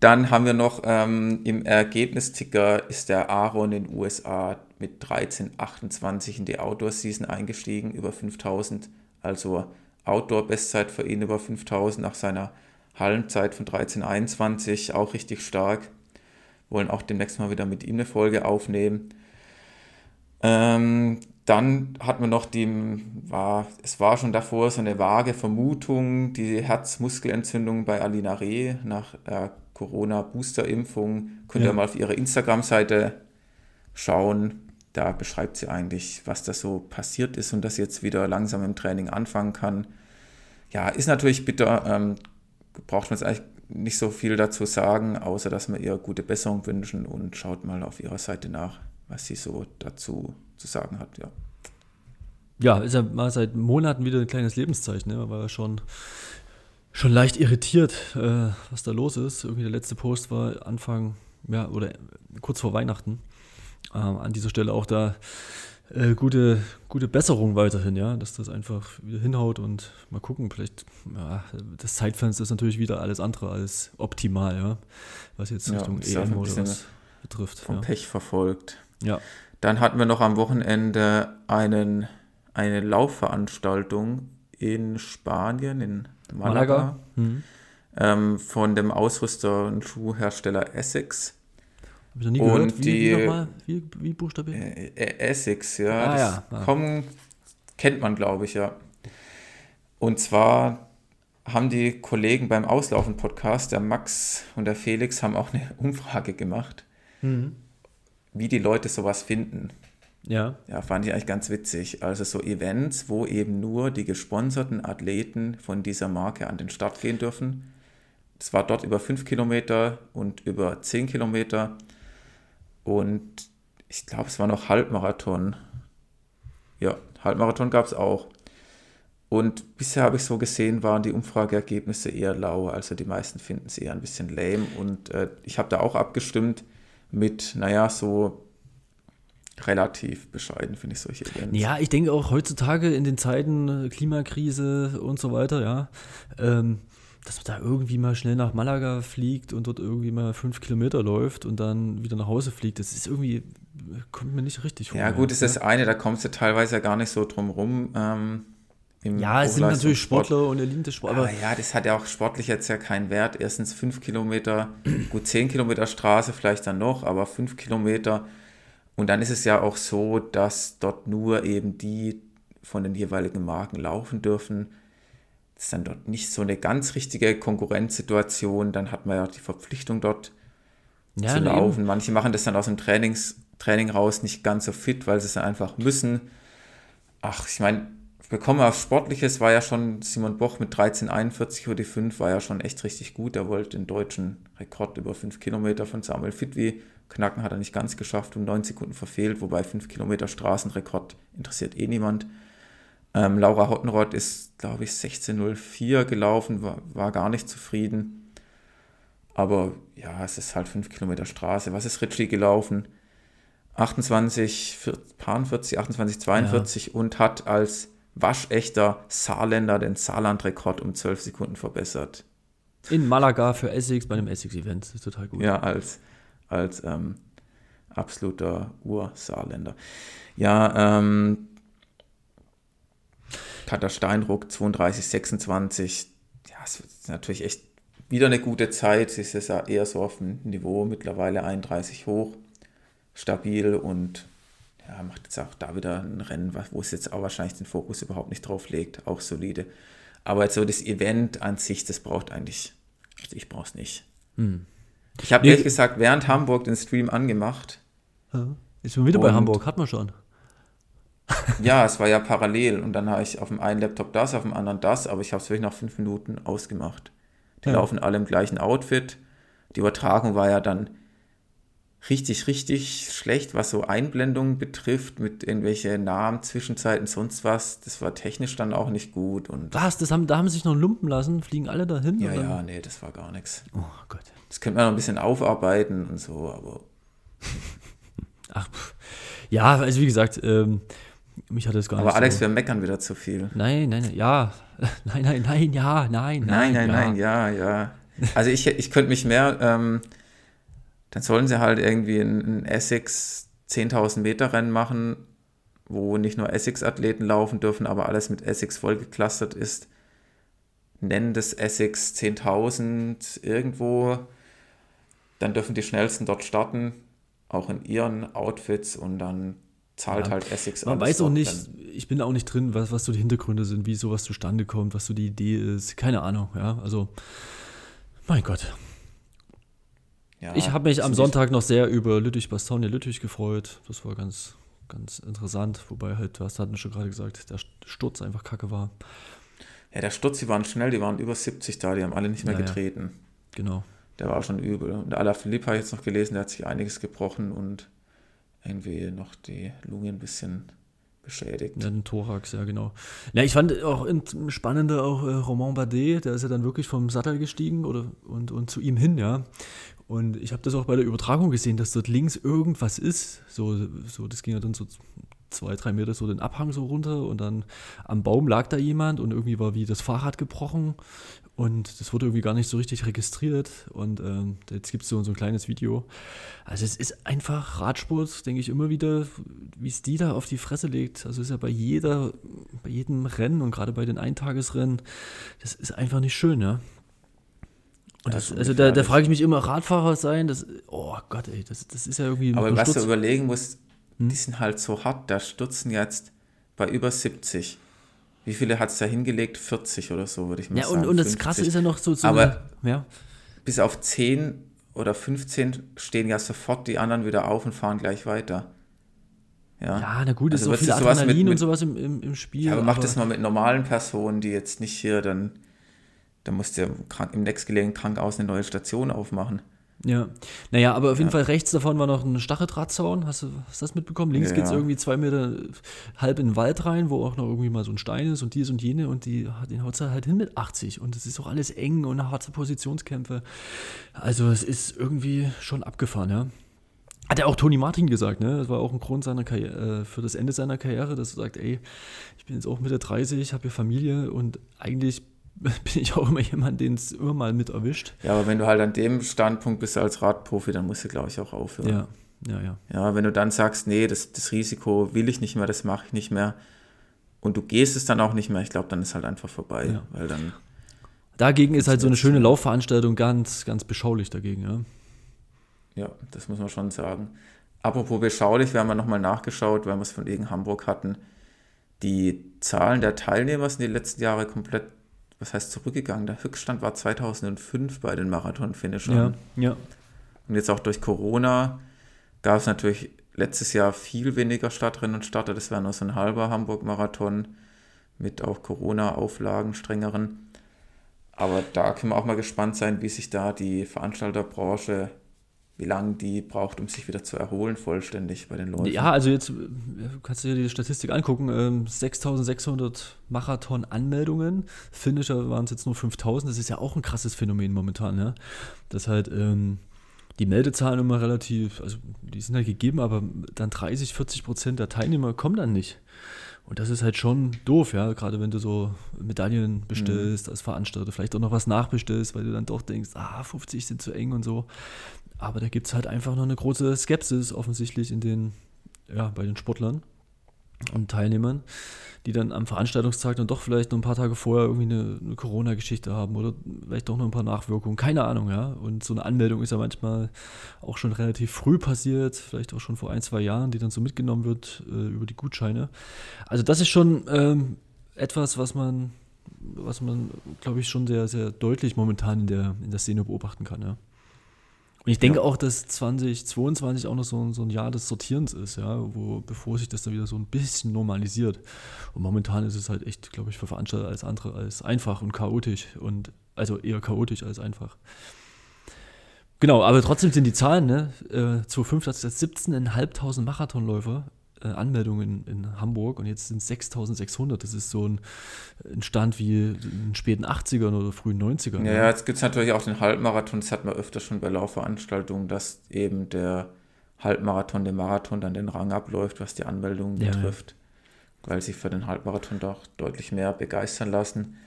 Dann haben wir noch ähm, im Ergebnisticker ist der Aaron in den USA mit 13,28 in die Outdoor-Season eingestiegen, über 5000. Also Outdoor-Bestzeit für ihn über 5000 nach seiner Hallenzeit von 13,21, auch richtig stark. Wollen auch demnächst mal wieder mit ihm eine Folge aufnehmen. Ähm, dann hatten wir noch die, war, es war schon davor so eine vage Vermutung, die Herzmuskelentzündung bei Alina Reh nach äh, Corona-Booster-Impfung. Könnt ihr mal auf ihrer Instagram-Seite schauen. Da beschreibt sie eigentlich, was da so passiert ist und dass sie jetzt wieder langsam im Training anfangen kann. Ja, ist natürlich bitter. Ähm, braucht man jetzt eigentlich nicht so viel dazu sagen, außer dass wir ihr gute Besserung wünschen und schaut mal auf ihrer Seite nach, was sie so dazu zu sagen hat, ja. Ja, ist ja mal seit Monaten wieder ein kleines Lebenszeichen, ne? Man war ja schon, schon leicht irritiert, äh, was da los ist. Irgendwie der letzte Post war Anfang, ja, oder kurz vor Weihnachten. Ähm, an dieser Stelle auch da äh, gute, gute Besserung weiterhin, ja, dass das einfach wieder hinhaut und mal gucken, vielleicht, ja, das Zeitfenster ist natürlich wieder alles andere als optimal, ja, was jetzt ja, Richtung EM oder was betrifft. Vom ja. Pech verfolgt. Ja. Dann hatten wir noch am Wochenende einen, eine Laufveranstaltung in Spanien, in Malaga, Malaga. Mhm. Ähm, von dem Ausrüster und Schuhhersteller Essex. Hab ich noch nie und gehört. Wie, die, wie, nochmal? wie, wie buchstabiert? Äh, äh, Essex, ja. Ah, ja. Ah. Kommen, kennt man, glaube ich, ja. Und zwar haben die Kollegen beim Auslaufen-Podcast, der Max und der Felix, haben auch eine Umfrage gemacht. Mhm wie die Leute sowas finden. Ja. Ja, fand ich eigentlich ganz witzig. Also so Events, wo eben nur die gesponserten Athleten von dieser Marke an den Start gehen dürfen. Es war dort über 5 Kilometer und über 10 Kilometer. Und ich glaube, es war noch Halbmarathon. Ja, Halbmarathon gab es auch. Und bisher habe ich so gesehen, waren die Umfrageergebnisse eher lau. Also die meisten finden es eher ein bisschen lame. Und äh, ich habe da auch abgestimmt mit, naja, so relativ bescheiden, finde ich solche Events. Ja, ich denke auch heutzutage in den Zeiten äh, Klimakrise und so weiter, ja, ähm, dass man da irgendwie mal schnell nach Malaga fliegt und dort irgendwie mal fünf Kilometer läuft und dann wieder nach Hause fliegt, das ist irgendwie, kommt mir nicht richtig vor. Ja, gut, ist das eine, da kommst du teilweise ja gar nicht so drum rum. Ähm, ja, es sind natürlich Sportler und Elite-Sportler. Aber ja, das hat ja auch sportlich jetzt ja keinen Wert. Erstens fünf Kilometer, gut zehn Kilometer Straße vielleicht dann noch, aber fünf Kilometer. Und dann ist es ja auch so, dass dort nur eben die von den jeweiligen Marken laufen dürfen. Das ist dann dort nicht so eine ganz richtige Konkurrenzsituation. Dann hat man ja auch die Verpflichtung dort ja, zu laufen. Eben. Manche machen das dann aus dem Trainings, Training raus nicht ganz so fit, weil sie es dann einfach müssen. Ach, ich meine, wir kommen auf Sportliches, war ja schon Simon Boch mit 13,41 über die 5, war ja schon echt richtig gut. Er wollte den deutschen Rekord über 5 Kilometer von Samuel Fitwi knacken, hat er nicht ganz geschafft, um 9 Sekunden verfehlt, wobei 5 Kilometer Straßenrekord interessiert eh niemand. Ähm, Laura Hottenrott ist, glaube ich, 16,04 gelaufen, war, war gar nicht zufrieden. Aber ja, es ist halt 5 Kilometer Straße. Was ist Ritchie gelaufen? 28, 40, 28, 42 ja. und hat als waschechter Saarländer den Saarland-Rekord um 12 Sekunden verbessert. In Malaga für Essex bei einem Essex-Event. Das ist total gut. Ja, als, als ähm, absoluter Ur-Saarländer. Ja, ähm, Katar Steinruck 32, 26. Ja, es ist natürlich echt wieder eine gute Zeit. Sie ist ja eher so auf dem Niveau mittlerweile 31 hoch, stabil und ja, macht jetzt auch da wieder ein Rennen, wo es jetzt auch wahrscheinlich den Fokus überhaupt nicht drauf legt, auch solide. Aber jetzt so das Event an sich, das braucht eigentlich, also ich brauche es nicht. Hm. Ich habe nee. ehrlich gesagt während Hamburg den Stream angemacht. Ist schon wieder bei Hamburg, hat man schon. ja, es war ja parallel und dann habe ich auf dem einen Laptop das, auf dem anderen das, aber ich habe es wirklich nach fünf Minuten ausgemacht. Die ja. laufen alle im gleichen Outfit. Die Übertragung war ja dann richtig, richtig schlecht, was so Einblendungen betrifft, mit irgendwelche Namen, Zwischenzeiten, sonst was. Das war technisch dann auch nicht gut. Und Was? Das haben, da haben sie sich noch lumpen lassen? Fliegen alle dahin? ja, oder? ja, nee, das war gar nichts. Oh Gott. Das könnte man noch ein bisschen aufarbeiten und so, aber Ach, pff. ja, also wie gesagt, ähm, mich hat das gar aber Alex, so. wir meckern wieder zu viel. Nein, nein, nein, ja. Nein, nein, nein, ja, nein, Nein, nein, ja. nein, ja, ja. Also ich, ich könnte mich mehr, ähm, dann sollen sie halt irgendwie ein, ein Essex 10.000 Meter Rennen machen, wo nicht nur Essex-Athleten laufen dürfen, aber alles mit Essex vollgeklustert ist. Nennen das Essex 10.000 irgendwo, dann dürfen die Schnellsten dort starten, auch in ihren Outfits und dann zahlt Ja. halt Essex Man weiß auch nicht, ich bin da auch nicht drin, was, was so die Hintergründe sind, wie sowas zustande kommt, was so die Idee ist. Keine Ahnung, ja. Also, mein Gott. Ja, Ich habe mich am Sonntag noch sehr über Lüttich-Bastogne Lüttich gefreut. Das war ganz, ganz interessant. Wobei halt, was hatten schon gerade gesagt, der Sturz einfach kacke war. Ja, der Sturz, die waren schnell, die waren über 70 da, die haben alle nicht mehr Naja. getreten. Genau. Der war schon übel. Und der Alaphilippe habe ich jetzt noch gelesen, der hat sich einiges gebrochen und irgendwie noch die Lunge ein bisschen beschädigt. Ja, den Thorax, ja, genau. Ja, ich fand auch spannender auch äh, Romain Bardet, der ist ja dann wirklich vom Sattel gestiegen oder, und, und zu ihm hin, ja. Und ich habe das auch bei der Übertragung gesehen, dass dort links irgendwas ist. So, so das ging ja dann so zwei, drei Meter so den Abhang so runter und dann am Baum lag da jemand und irgendwie war wie das Fahrrad gebrochen und das wurde irgendwie gar nicht so richtig registriert und ähm, jetzt gibt es so, so ein kleines Video. Also es ist einfach Radsport, denke ich immer wieder, wie es die da auf die Fresse legt. Also es ist ja bei jeder, bei jedem Rennen und gerade bei den Eintagesrennen, das ist einfach nicht schön, ja. Und Das also da, da frage ich mich immer, Radfahrer sein, das, oh Gott, ey, das, das ist ja irgendwie Aber was du überlegen musst, Hm? die sind halt so hart, da stürzen jetzt bei über 70. Wie viele hat es da hingelegt? 40 oder so, würde ich mal Ja, sagen. und, und das Krasse 50. ist ja noch so, so Aber- eine, ja, Bis auf 10 oder 15 stehen ja sofort die anderen wieder auf und fahren gleich weiter. Ja, ja, na gut, Also ist so viel sowas mit- Adrenalin und mit- sowas im, im, im Spiel. Ja, aber mach das mal mit normalen Personen, die jetzt nicht hier dann, dann musst du ja im nächstgelegenen Krankenhaus eine neue Station aufmachen. Ja, naja, aber auf jeden Fall rechts davon war noch ein Stacheldrahtzaun. Hast du, hast das mitbekommen? Links Ja. geht es irgendwie zwei Meter halb in den Wald rein, wo auch noch irgendwie mal so ein Stein ist und dies und jene und die, den haut halt hin mit 80. Und es ist auch alles eng und harte Positionskämpfe. Also es ist irgendwie schon abgefahren, ja. Hat ja auch Toni Martin gesagt, ne? Das war auch ein Grund seiner Karriere, äh, für das Ende seiner Karriere, dass er sagt, ey, ich bin jetzt auch Mitte 30, habe hier Familie und eigentlich bin ich auch immer jemand, den es immer mal mit erwischt. Ja, aber wenn du halt an dem Standpunkt bist als Radprofi, dann musst du, glaube ich, auch aufhören. Ja, ja, ja. Ja, wenn du dann sagst, nee, das, das Risiko will ich nicht mehr, das mache ich nicht mehr und du gehst es dann auch nicht mehr, ich glaube, dann ist halt einfach vorbei, Ja. weil dann, Dagegen ist halt so eine schöne Laufveranstaltung ganz, ganz beschaulich dagegen, ja. ja, das muss man schon sagen. Apropos beschaulich, wir haben ja nochmal nachgeschaut, weil wir es von wegen Hamburg hatten. Die Zahlen der Teilnehmer sind die letzten Jahre komplett, was heißt zurückgegangen. Der Höchststand war 2005 bei den Marathon-Finishern. Ja, ja. Und jetzt auch durch Corona gab es natürlich letztes Jahr viel weniger Stadtrennen und Starter. Das wäre nur so ein halber Hamburg-Marathon mit auch Corona-Auflagen, strengeren. Aber da können wir auch mal gespannt sein, wie sich da die Veranstalterbranche, wie lange die braucht, um sich wieder zu erholen, vollständig bei den Leuten. Ja, also jetzt äh, kannst du dir die Statistik angucken. Ähm, 6600 Marathon-Anmeldungen. Finisher waren es jetzt nur 5000. Das ist ja auch ein krasses Phänomen momentan, ja. Das halt ähm, die Meldezahlen immer relativ, also die sind halt gegeben, aber dann 30, 40 Prozent der Teilnehmer kommen dann nicht. Und das ist halt schon doof, ja, gerade wenn du so Medaillen bestellst als Veranstalter, vielleicht auch noch was nachbestellst, weil du dann doch denkst, ah, 50 sind zu eng und so. Aber da gibt es halt einfach noch eine große Skepsis offensichtlich in den, ja, bei den Sportlern und Teilnehmern, die dann am Veranstaltungstag dann doch vielleicht noch ein paar Tage vorher irgendwie eine, eine Corona-Geschichte haben oder vielleicht doch noch ein paar Nachwirkungen, keine Ahnung, ja. Und so eine Anmeldung ist ja manchmal auch schon relativ früh passiert, vielleicht auch schon vor ein, zwei Jahren, die dann so mitgenommen wird äh, über die Gutscheine. Also das ist schon ähm, etwas, was man, was man, glaube ich, schon sehr, sehr deutlich momentan in der, in der Szene beobachten kann, ja. Und ich denke Ja. auch, dass 2022 auch noch so, ein- so ein Jahr des Sortierens ist, ja, wo, bevor sich das dann wieder so ein bisschen normalisiert. Und momentan ist es halt echt, glaube ich, für Veranstalter als andere als einfach und chaotisch und also eher chaotisch als einfach. Genau, aber trotzdem sind die Zahlen, ne? Äh, 2005 hat es 17.500 Marathonläufer äh, Anmeldungen in, in, Hamburg und jetzt sind es 6600. Das ist so ein, ein, Stand wie in den späten 80ern oder frühen 90ern. Ja, ne? jetzt gibt es natürlich auch den Halbmarathon. Das hat man öfter schon bei Laufveranstaltungen, dass eben der Halbmarathon dem Marathon dann den Rang abläuft, was die Anmeldungen ja, betrifft. Weil sich für den Halbmarathon doch deutlich mehr begeistern lassen.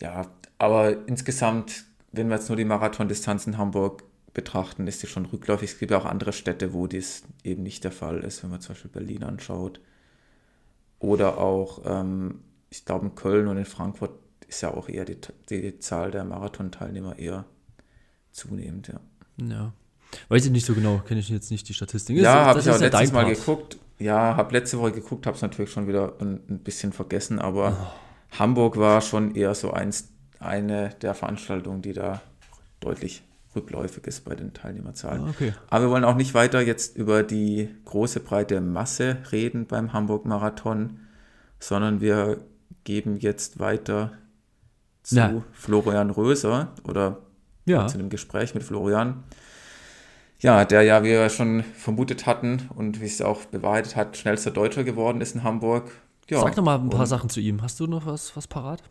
Ja, aber insgesamt, wenn wir jetzt nur die Marathondistanz in Hamburg betrachten, ist die schon rückläufig. Es gibt ja auch andere Städte, wo dies eben nicht der Fall ist, wenn man zum Beispiel Berlin anschaut. Oder auch, ähm, ich glaube, in Köln und in Frankfurt ist ja auch eher die, die Zahl der Marathon-Teilnehmer eher zunehmend, ja. Ja. Weiß ich nicht so genau, kenne ich jetzt nicht die Statistik. Ja, habe ich auch ja letztes Mal Part. geguckt. Ja, habe letzte Woche geguckt, habe es natürlich schon wieder ein, ein bisschen vergessen, aber oh. Hamburg war schon eher so eins, eine der Veranstaltungen, die da deutlich rückläufig ist bei den Teilnehmerzahlen. Ah, okay. Aber wir wollen auch nicht weiter jetzt über die große breite Masse reden beim Hamburg-Marathon, sondern wir geben jetzt weiter zu ja. Florian Röser oder ja. zu dem Gespräch mit Florian. Ja, der ja, wie wir schon vermutet hatten und wie es auch bewahrheitet hat, schnellster Deutscher geworden ist in Hamburg. Ja, Sag doch mal ein paar Sachen zu ihm. Hast du noch was, was parat?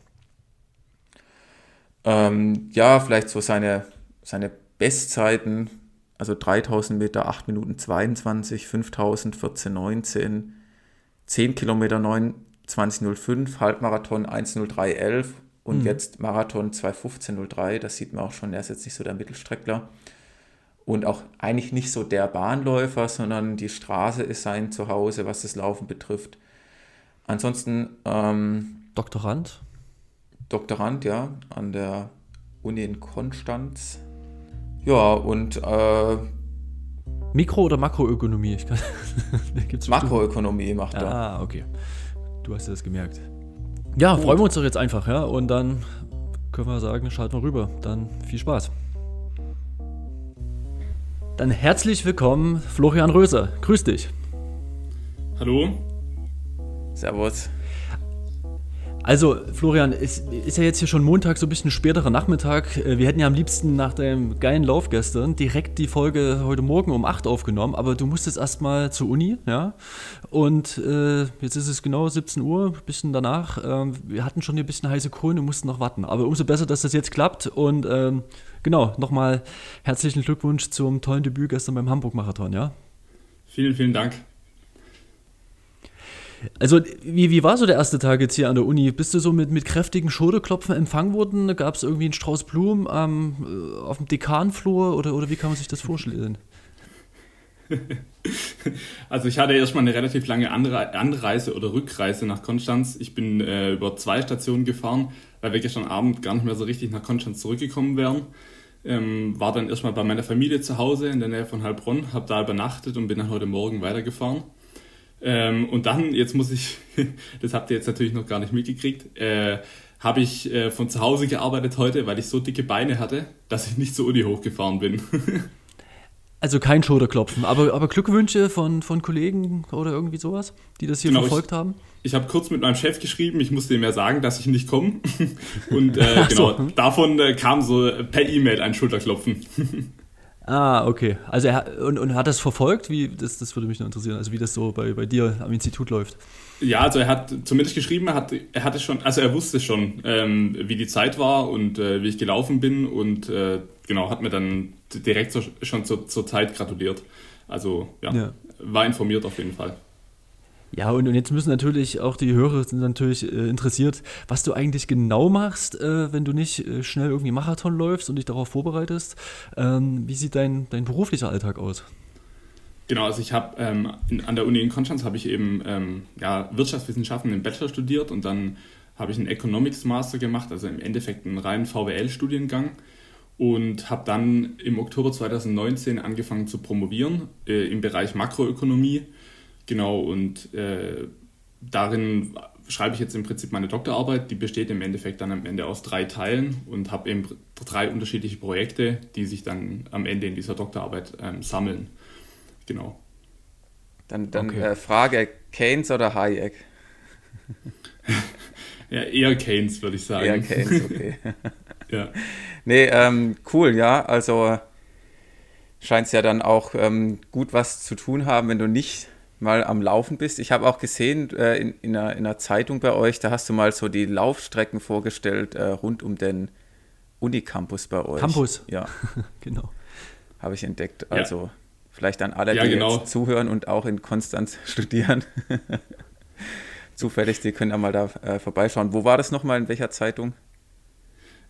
Ähm, ja, vielleicht so seine seine Bestzeiten, also 3000 Meter 8 Minuten 22, 5000 14 19, 10 Kilometer 29,05, Halbmarathon 1,03,11 und mhm. jetzt Marathon 2,15,03. Das sieht man auch schon, er ist jetzt nicht so der Mittelstreckler. Und auch eigentlich nicht so der Bahnläufer, sondern die Straße ist sein Zuhause, was das Laufen betrifft. Ansonsten. Ähm, Doktorand? Doktorand, ja, an der Uni in Konstanz. Ja, und äh, Mikro- oder Makroökonomie? Ich kann, Makroökonomie macht er. Ah, okay. Du hast das gemerkt. Ja, Gut. freuen wir uns doch jetzt einfach, ja. Und dann können wir sagen, schalten wir rüber. Dann viel Spaß. Dann herzlich willkommen, Florian Röser. Grüß dich. Hallo. Servus. Also, Florian, es ist ja jetzt hier schon Montag, so ein bisschen späterer Nachmittag. Äh, wir hätten ja am liebsten nach dem geilen Lauf gestern direkt die Folge heute Morgen um 8 aufgenommen, aber du musstest erstmal zur Uni, ja. Und äh, jetzt ist es genau 17 Uhr, ein bisschen danach. Ähm, wir hatten schon ein bisschen heiße Kohlen und mussten noch warten. Aber umso besser, dass das jetzt klappt. Und ähm, genau, nochmal herzlichen Glückwunsch zum tollen Debüt gestern beim Hamburg-Marathon, ja. Vielen, vielen Dank. Also, wie, wie war so der erste Tag jetzt hier an der Uni? Bist du so mit, mit kräftigen Schulterklopfen empfangen worden? Gab es irgendwie einen Strauß Blumen ähm, auf dem Dekanflur oder, oder wie kann man sich das vorstellen? Also ich hatte erstmal eine relativ lange Anreise oder Rückreise nach Konstanz. Ich bin äh, über zwei Stationen gefahren, weil wir gestern Abend gar nicht mehr so richtig nach Konstanz zurückgekommen wären. Ähm, war dann erstmal bei meiner Familie zu Hause in der Nähe von Heilbronn, habe da übernachtet und bin dann heute Morgen weitergefahren. Ähm, und dann, jetzt muss ich, das habt ihr jetzt natürlich noch gar nicht mitgekriegt, äh, habe ich äh, von zu Hause gearbeitet heute, weil ich so dicke Beine hatte, dass ich nicht zur Uni hochgefahren bin. also kein Schulterklopfen, aber, aber Glückwünsche von, von Kollegen oder irgendwie sowas, die das hier genau, verfolgt ich, haben? Ich habe kurz mit meinem Chef geschrieben, ich musste ihm ja sagen, dass ich nicht komme. Und äh, genau, so. davon äh, kam so per E-Mail ein Schulterklopfen. Ah, okay. Also er und, und hat das verfolgt? Wie, das, das würde mich noch interessieren, also wie das so bei, bei dir am Institut läuft. Ja, also er hat zumindest geschrieben, er, hat, er hatte schon, also er wusste schon, ähm, wie die Zeit war und äh, wie ich gelaufen bin und äh, genau, hat mir dann direkt so, schon zur, zur Zeit gratuliert. Also ja, ja, war informiert auf jeden Fall. Ja, und, und jetzt müssen natürlich auch die Hörer sind natürlich äh, interessiert, was du eigentlich genau machst, äh, wenn du nicht äh, schnell irgendwie Marathon läufst und dich darauf vorbereitest. Ähm, wie sieht dein, dein beruflicher Alltag aus? Genau, also ich habe ähm, an der Uni in Konstanz habe ich eben ähm, ja, Wirtschaftswissenschaften im Bachelor studiert und dann habe ich einen Economics Master gemacht, also im Endeffekt einen reinen VWL-Studiengang und habe dann im Oktober 2019 angefangen zu promovieren äh, im Bereich Makroökonomie Genau, und äh, darin schreibe ich jetzt im Prinzip meine Doktorarbeit. Die besteht im Endeffekt dann am Ende aus drei Teilen und habe eben drei unterschiedliche Projekte, die sich dann am Ende in dieser Doktorarbeit ähm, sammeln. Genau. Dann, dann okay. äh, Frage, Keynes oder Hayek? ja, eher Keynes, würde ich sagen. Eher Keynes, okay. ja. Nee, ähm, cool, ja. Also scheint es ja dann auch ähm, gut was zu tun haben, wenn du nicht mal am Laufen bist. Ich habe auch gesehen äh, in, in, einer, in, einer, Zeitung bei euch, da hast du mal so die Laufstrecken vorgestellt äh, rund um den Unicampus bei euch. Campus. Ja, genau. Habe ich entdeckt. Also ja. vielleicht an alle, ja, die genau. jetzt zuhören und auch in Konstanz studieren. Zufällig, die können ja mal da äh, vorbeischauen. Wo war das nochmal, in welcher Zeitung?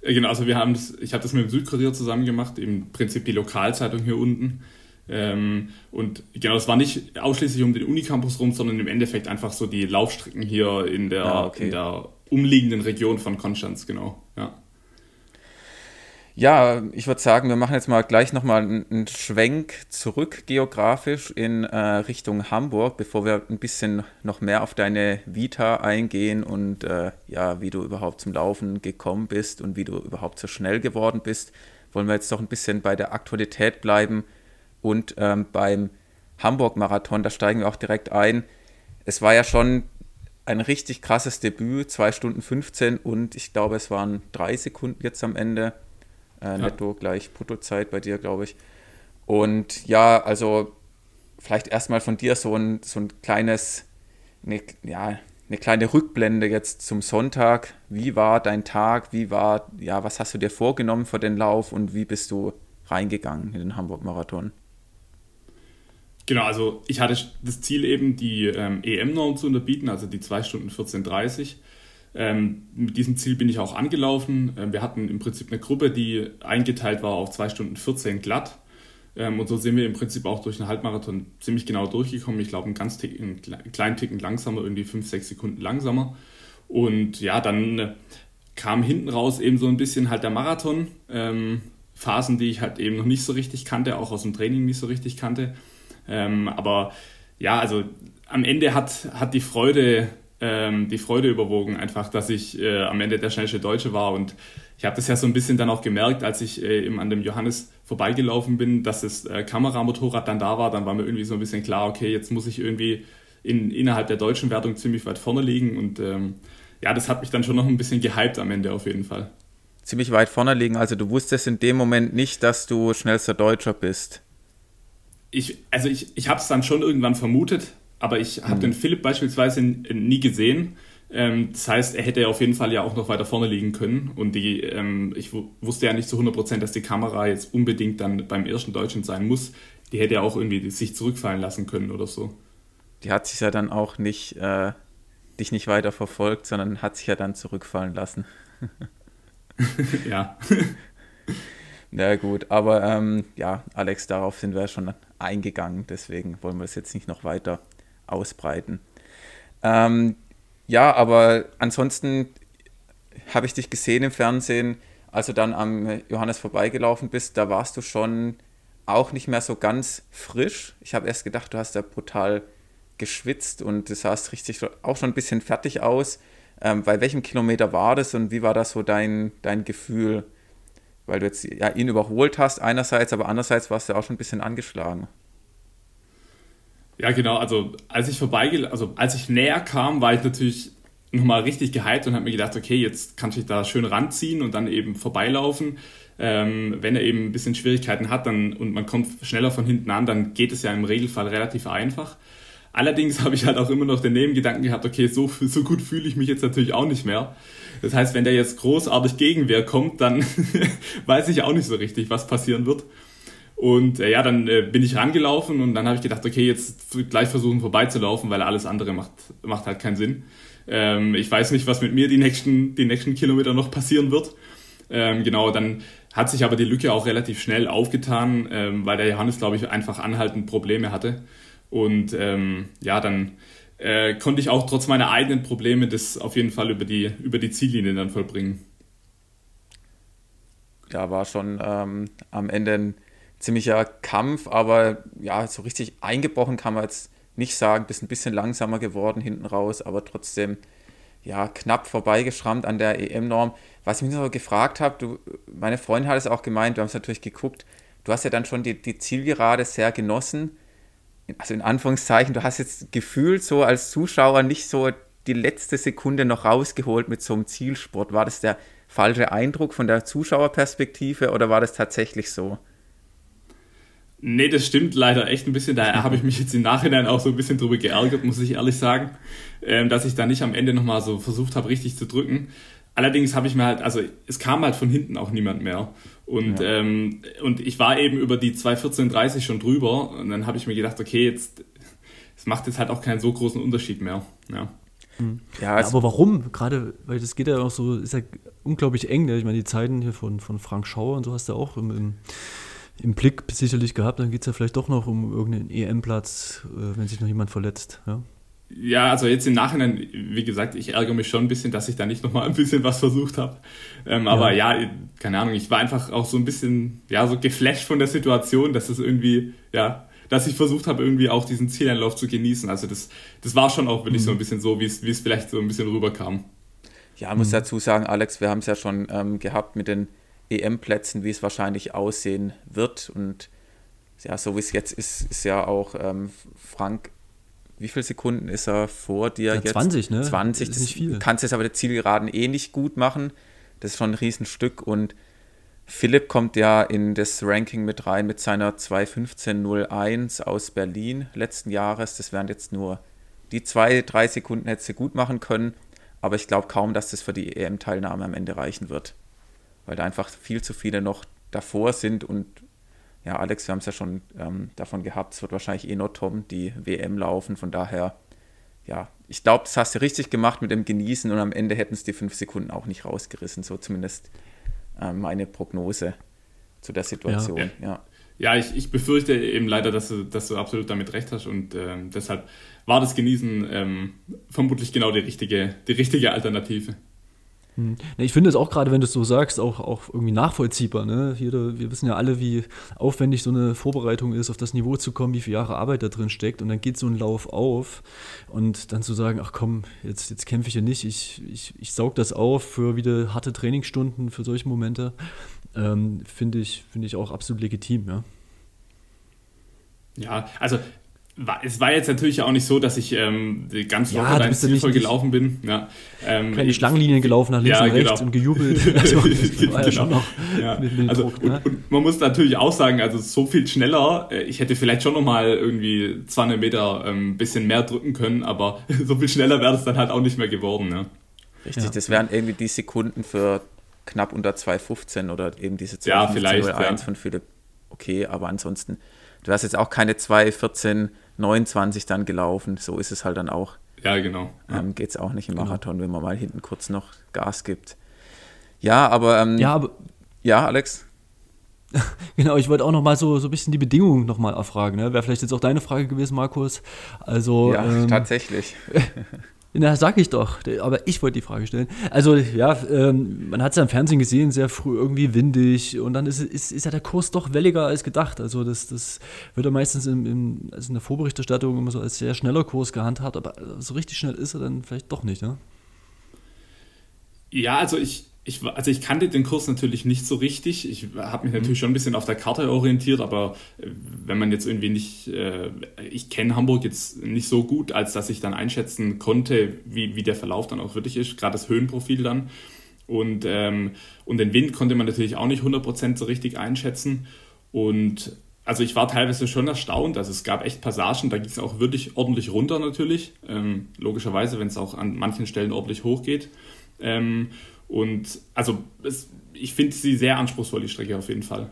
Genau, also wir haben das, ich habe das mit dem Südkurier zusammen gemacht, im Prinzip die Lokalzeitung hier unten. Ähm, und genau, es war nicht ausschließlich um den Unicampus rum, sondern im Endeffekt einfach so die Laufstrecken hier in der, ah, okay. in der umliegenden Region von Konstanz, genau. Ja. Ja, ich würde sagen, wir machen jetzt mal gleich nochmal einen Schwenk zurück geografisch in äh, Richtung Hamburg, bevor wir ein bisschen noch mehr auf deine Vita eingehen und äh, ja, wie du überhaupt zum Laufen gekommen bist und wie du überhaupt so schnell geworden bist. Wollen wir jetzt doch ein bisschen bei der Aktualität bleiben und ähm, beim Hamburg-Marathon, da steigen wir auch direkt ein. Es war ja schon ein richtig krasses Debüt, 2 Stunden 15 und ich glaube, es waren drei Sekunden jetzt am Ende äh, ja. Netto gleich Bruttozeit bei dir, glaube ich. Und ja, also vielleicht erstmal von dir so ein, so ein kleines, eine, ja, eine kleine Rückblende jetzt zum Sonntag. Wie war dein Tag? Wie war, ja, was hast du dir vorgenommen für den Lauf und wie bist du reingegangen in den Hamburg-Marathon? Genau, also ich hatte das Ziel eben, die ähm, EM-Norm zu unterbieten, also die 2 Stunden 14.30 ähm, mit diesem Ziel bin ich auch angelaufen. Ähm, wir hatten im Prinzip eine Gruppe, die eingeteilt war auf 2 Stunden 14 glatt. Ähm, und so sind wir im Prinzip auch durch einen Halbmarathon ziemlich genau durchgekommen. Ich glaube, einen ganz ticken, einen kleinen Ticken langsamer, irgendwie 5, 6 Sekunden langsamer. Und ja, dann äh, kam hinten raus eben so ein bisschen halt der Marathon. Ähm, Phasen, die ich halt eben noch nicht so richtig kannte, auch aus dem Training nicht so richtig kannte. Ähm, aber ja, also am Ende hat, hat die Freude ähm, die Freude überwogen, einfach, dass ich äh, am Ende der schnellste Deutsche war. Und ich habe das ja so ein bisschen dann auch gemerkt, als ich äh, eben an dem Johannes vorbeigelaufen bin, dass das äh, Kameramotorrad dann da war. Dann war mir irgendwie so ein bisschen klar, okay, jetzt muss ich irgendwie in, innerhalb der deutschen Wertung ziemlich weit vorne liegen. Und ähm, ja, das hat mich dann schon noch ein bisschen gehypt am Ende auf jeden Fall. Ziemlich weit vorne liegen. Also du wusstest in dem Moment nicht, dass du schnellster Deutscher bist. Ich, also ich, ich habe es dann schon irgendwann vermutet, aber ich habe mhm. den Philipp beispielsweise nie gesehen. Ähm, das heißt, er hätte auf jeden Fall ja auch noch weiter vorne liegen können. Und die, ähm, ich wusste ja nicht zu 100%, dass die Kamera jetzt unbedingt dann beim ersten Deutschen sein muss. Die hätte ja auch irgendwie sich zurückfallen lassen können oder so. Die hat sich ja dann auch nicht, äh, dich nicht weiter verfolgt, sondern hat sich ja dann zurückfallen lassen. ja. Na gut, aber ähm, ja, Alex, darauf sind wir schon eingegangen, deswegen wollen wir es jetzt nicht noch weiter ausbreiten. Ähm, ja, aber ansonsten habe ich dich gesehen im Fernsehen, als du dann am Johannes vorbeigelaufen bist, da warst du schon auch nicht mehr so ganz frisch. Ich habe erst gedacht, du hast da brutal geschwitzt und du sahst richtig auch schon ein bisschen fertig aus. Ähm, bei welchem Kilometer war das und wie war das so dein, dein Gefühl? Weil du jetzt ja, ihn überholt hast einerseits, aber andererseits warst du auch schon ein bisschen angeschlagen. Ja, genau. Also als ich vorbei, also als ich näher kam, war ich natürlich nochmal richtig gehypt und habe mir gedacht, okay, jetzt kann ich da schön ranziehen und dann eben vorbeilaufen. Ähm, wenn er eben ein bisschen Schwierigkeiten hat dann, und man kommt schneller von hinten an, dann geht es ja im Regelfall relativ einfach. Allerdings habe ich halt auch immer noch den Nebengedanken gehabt, okay, so, so gut fühle ich mich jetzt natürlich auch nicht mehr. Das heißt, wenn der jetzt großartig Gegenwehr kommt, dann weiß ich auch nicht so richtig, was passieren wird. Und äh, ja, dann äh, bin ich rangelaufen und dann habe ich gedacht, okay, jetzt gleich versuchen vorbeizulaufen, weil alles andere macht, macht halt keinen Sinn. Ähm, ich weiß nicht, was mit mir die nächsten, die nächsten Kilometer noch passieren wird. Ähm, genau, dann hat sich aber die Lücke auch relativ schnell aufgetan, ähm, weil der Johannes, glaube ich, einfach anhaltend Probleme hatte. Und ähm, ja, dann äh, konnte ich auch trotz meiner eigenen Probleme das auf jeden Fall über die, über die Ziellinie dann vollbringen. Da war schon ähm, am Ende ein ziemlicher Kampf, aber ja, so richtig eingebrochen kann man jetzt nicht sagen. Bist ein bisschen langsamer geworden hinten raus, aber trotzdem ja knapp vorbeigeschrammt an der EM-Norm. Was ich mich noch gefragt habe, meine Freundin hat es auch gemeint, wir haben es natürlich geguckt, du hast ja dann schon die, die Zielgerade sehr genossen. Also in Anführungszeichen, du hast jetzt gefühlt so als Zuschauer nicht so die letzte Sekunde noch rausgeholt mit so einem Zielsport. War das der falsche Eindruck von der Zuschauerperspektive oder war das tatsächlich so? Nee, das stimmt leider echt ein bisschen. Daher habe ich mich jetzt im Nachhinein auch so ein bisschen drüber geärgert, muss ich ehrlich sagen, ähm, dass ich da nicht am Ende nochmal so versucht habe, richtig zu drücken. Allerdings habe ich mir halt, also es kam halt von hinten auch niemand mehr. Und, ja. ähm, und ich war eben über die 2.14.30 schon drüber und dann habe ich mir gedacht, okay, jetzt es macht jetzt halt auch keinen so großen Unterschied mehr. Ja. Ja, ja, aber warum? Gerade, weil das geht ja auch so, ist ja unglaublich eng. Ne? Ich meine, die Zeiten hier von, von Frank Schauer und so hast du auch im, im, im Blick sicherlich gehabt. Dann geht es ja vielleicht doch noch um irgendeinen EM-Platz, äh, wenn sich noch jemand verletzt. Ja? Ja, also jetzt im Nachhinein, wie gesagt, ich ärgere mich schon ein bisschen, dass ich da nicht nochmal ein bisschen was versucht habe. Ähm, aber ja. ja. keine Ahnung, ich war einfach auch so ein bisschen, ja, so geflasht von der Situation, dass es irgendwie, ja, dass ich versucht habe, irgendwie auch diesen Zieleinlauf zu genießen. Also das, das war schon auch wirklich mhm. so ein bisschen so, wie es, wie es vielleicht so ein bisschen rüberkam. Ja, muss mhm. dazu sagen, Alex, wir haben es ja schon ähm, gehabt mit den EM-Plätzen, wie es wahrscheinlich aussehen wird. Und ja, so wie es jetzt ist, ist ja auch ähm, Frank wie viele Sekunden ist er vor dir ja, jetzt? 20, ne? 20, das ist nicht viel. Kannst jetzt aber der Zielgeraden eh nicht gut machen. Das ist schon ein Riesenstück und Philipp kommt ja in das Ranking mit rein mit seiner 2.15.01 aus Berlin letzten Jahres. Das wären jetzt nur die zwei, drei Sekunden hätte sie gut machen können. Aber ich glaube kaum, dass das für die EM-Teilnahme am Ende reichen wird. Weil da einfach viel zu viele noch davor sind. Und ja, Alex, wir haben es ja schon ähm, davon gehabt, es wird wahrscheinlich eh noch Tom die WM laufen. Von daher, ja, ich glaube, das hast du richtig gemacht mit dem Genießen und am Ende hätten es die fünf Sekunden auch nicht rausgerissen. So zumindest äh, meine Prognose zu der Situation. Ja, ja. ja ich, ich befürchte eben leider, dass du, dass du absolut damit recht hast und ähm, deshalb war das Genießen ähm, vermutlich genau die richtige, die richtige Alternative. Hm. Ich finde es auch gerade, wenn du es so sagst, auch, auch irgendwie nachvollziehbar. Ne? Jeder, wir wissen ja alle, wie aufwendig so eine Vorbereitung ist, auf das Niveau zu kommen, wie viele Jahre Arbeit da drin steckt. Und dann geht so ein Lauf auf und dann zu sagen, ach komm, jetzt, jetzt kämpfe ich ja nicht, ich, ich, ich saug das auf für wieder harte Trainingsstunden, für solche Momente, ähm, finde ich, find ich auch absolut legitim. Ja. Ja, also es war jetzt natürlich auch nicht so, dass ich ähm, ganz locker ja, da ins Ziel voll gelaufen bin. Ja, ähm, keine Schlangenlinien gelaufen nach links ja, und rechts genau. und gejubelt. Also, war ja schon noch ja. also, Druck, ne? und, und, man muss natürlich auch sagen, also so viel schneller, äh, ich hätte vielleicht schon nochmal irgendwie 200 Meter ein ähm, bisschen mehr drücken können, aber so viel schneller wäre es dann halt auch nicht mehr geworden. Ne? Richtig, das wären irgendwie die Sekunden für knapp unter 2,15 oder eben diese 2,15 ja, vielleicht, ja. von Philipp. Okay, aber ansonsten, du hast jetzt auch keine 2,14 29 dann gelaufen. So ist es halt dann auch. Ja, genau. Ja. Ähm, Geht es auch nicht im genau. Marathon, genau. wenn man mal hinten kurz noch Gas gibt. Ja, aber. Ähm, ja, aber. Ja, Alex? genau, ich wollte auch noch mal so, so ein bisschen die Bedingungen noch mal erfragen. Ne? Wäre vielleicht jetzt auch deine Frage gewesen, Markus. Also, ja, ähm, tatsächlich. Na, sag ich doch. Aber ich wollte die Frage stellen. Also, ja, ähm, man hat es ja im Fernsehen gesehen, sehr früh irgendwie windig und dann ist, ist, ist ja der Kurs doch welliger als gedacht. Also, das, das wird ja meistens in, in, also in der Vorberichterstattung immer so als sehr schneller Kurs gehandhabt, aber so richtig schnell ist er dann vielleicht doch nicht, ne? Ja, also ich, ich, also ich kannte den Kurs natürlich nicht so richtig. Ich habe mich natürlich mhm. schon ein bisschen auf der Karte orientiert, aber äh, wenn man jetzt irgendwie nicht, äh, ich kenne Hamburg jetzt nicht so gut, als dass ich dann einschätzen konnte, wie, wie der Verlauf dann auch wirklich ist, gerade das Höhenprofil dann. Und, ähm, und den Wind konnte man natürlich auch nicht 100% so richtig einschätzen. Und also ich war teilweise schon erstaunt. Also es gab echt Passagen, da ging es auch wirklich ordentlich runter natürlich. Ähm, logischerweise, wenn es auch an manchen Stellen ordentlich hochgeht. Ähm, und also es, ich finde sie sehr anspruchsvoll, die Strecke auf jeden Fall.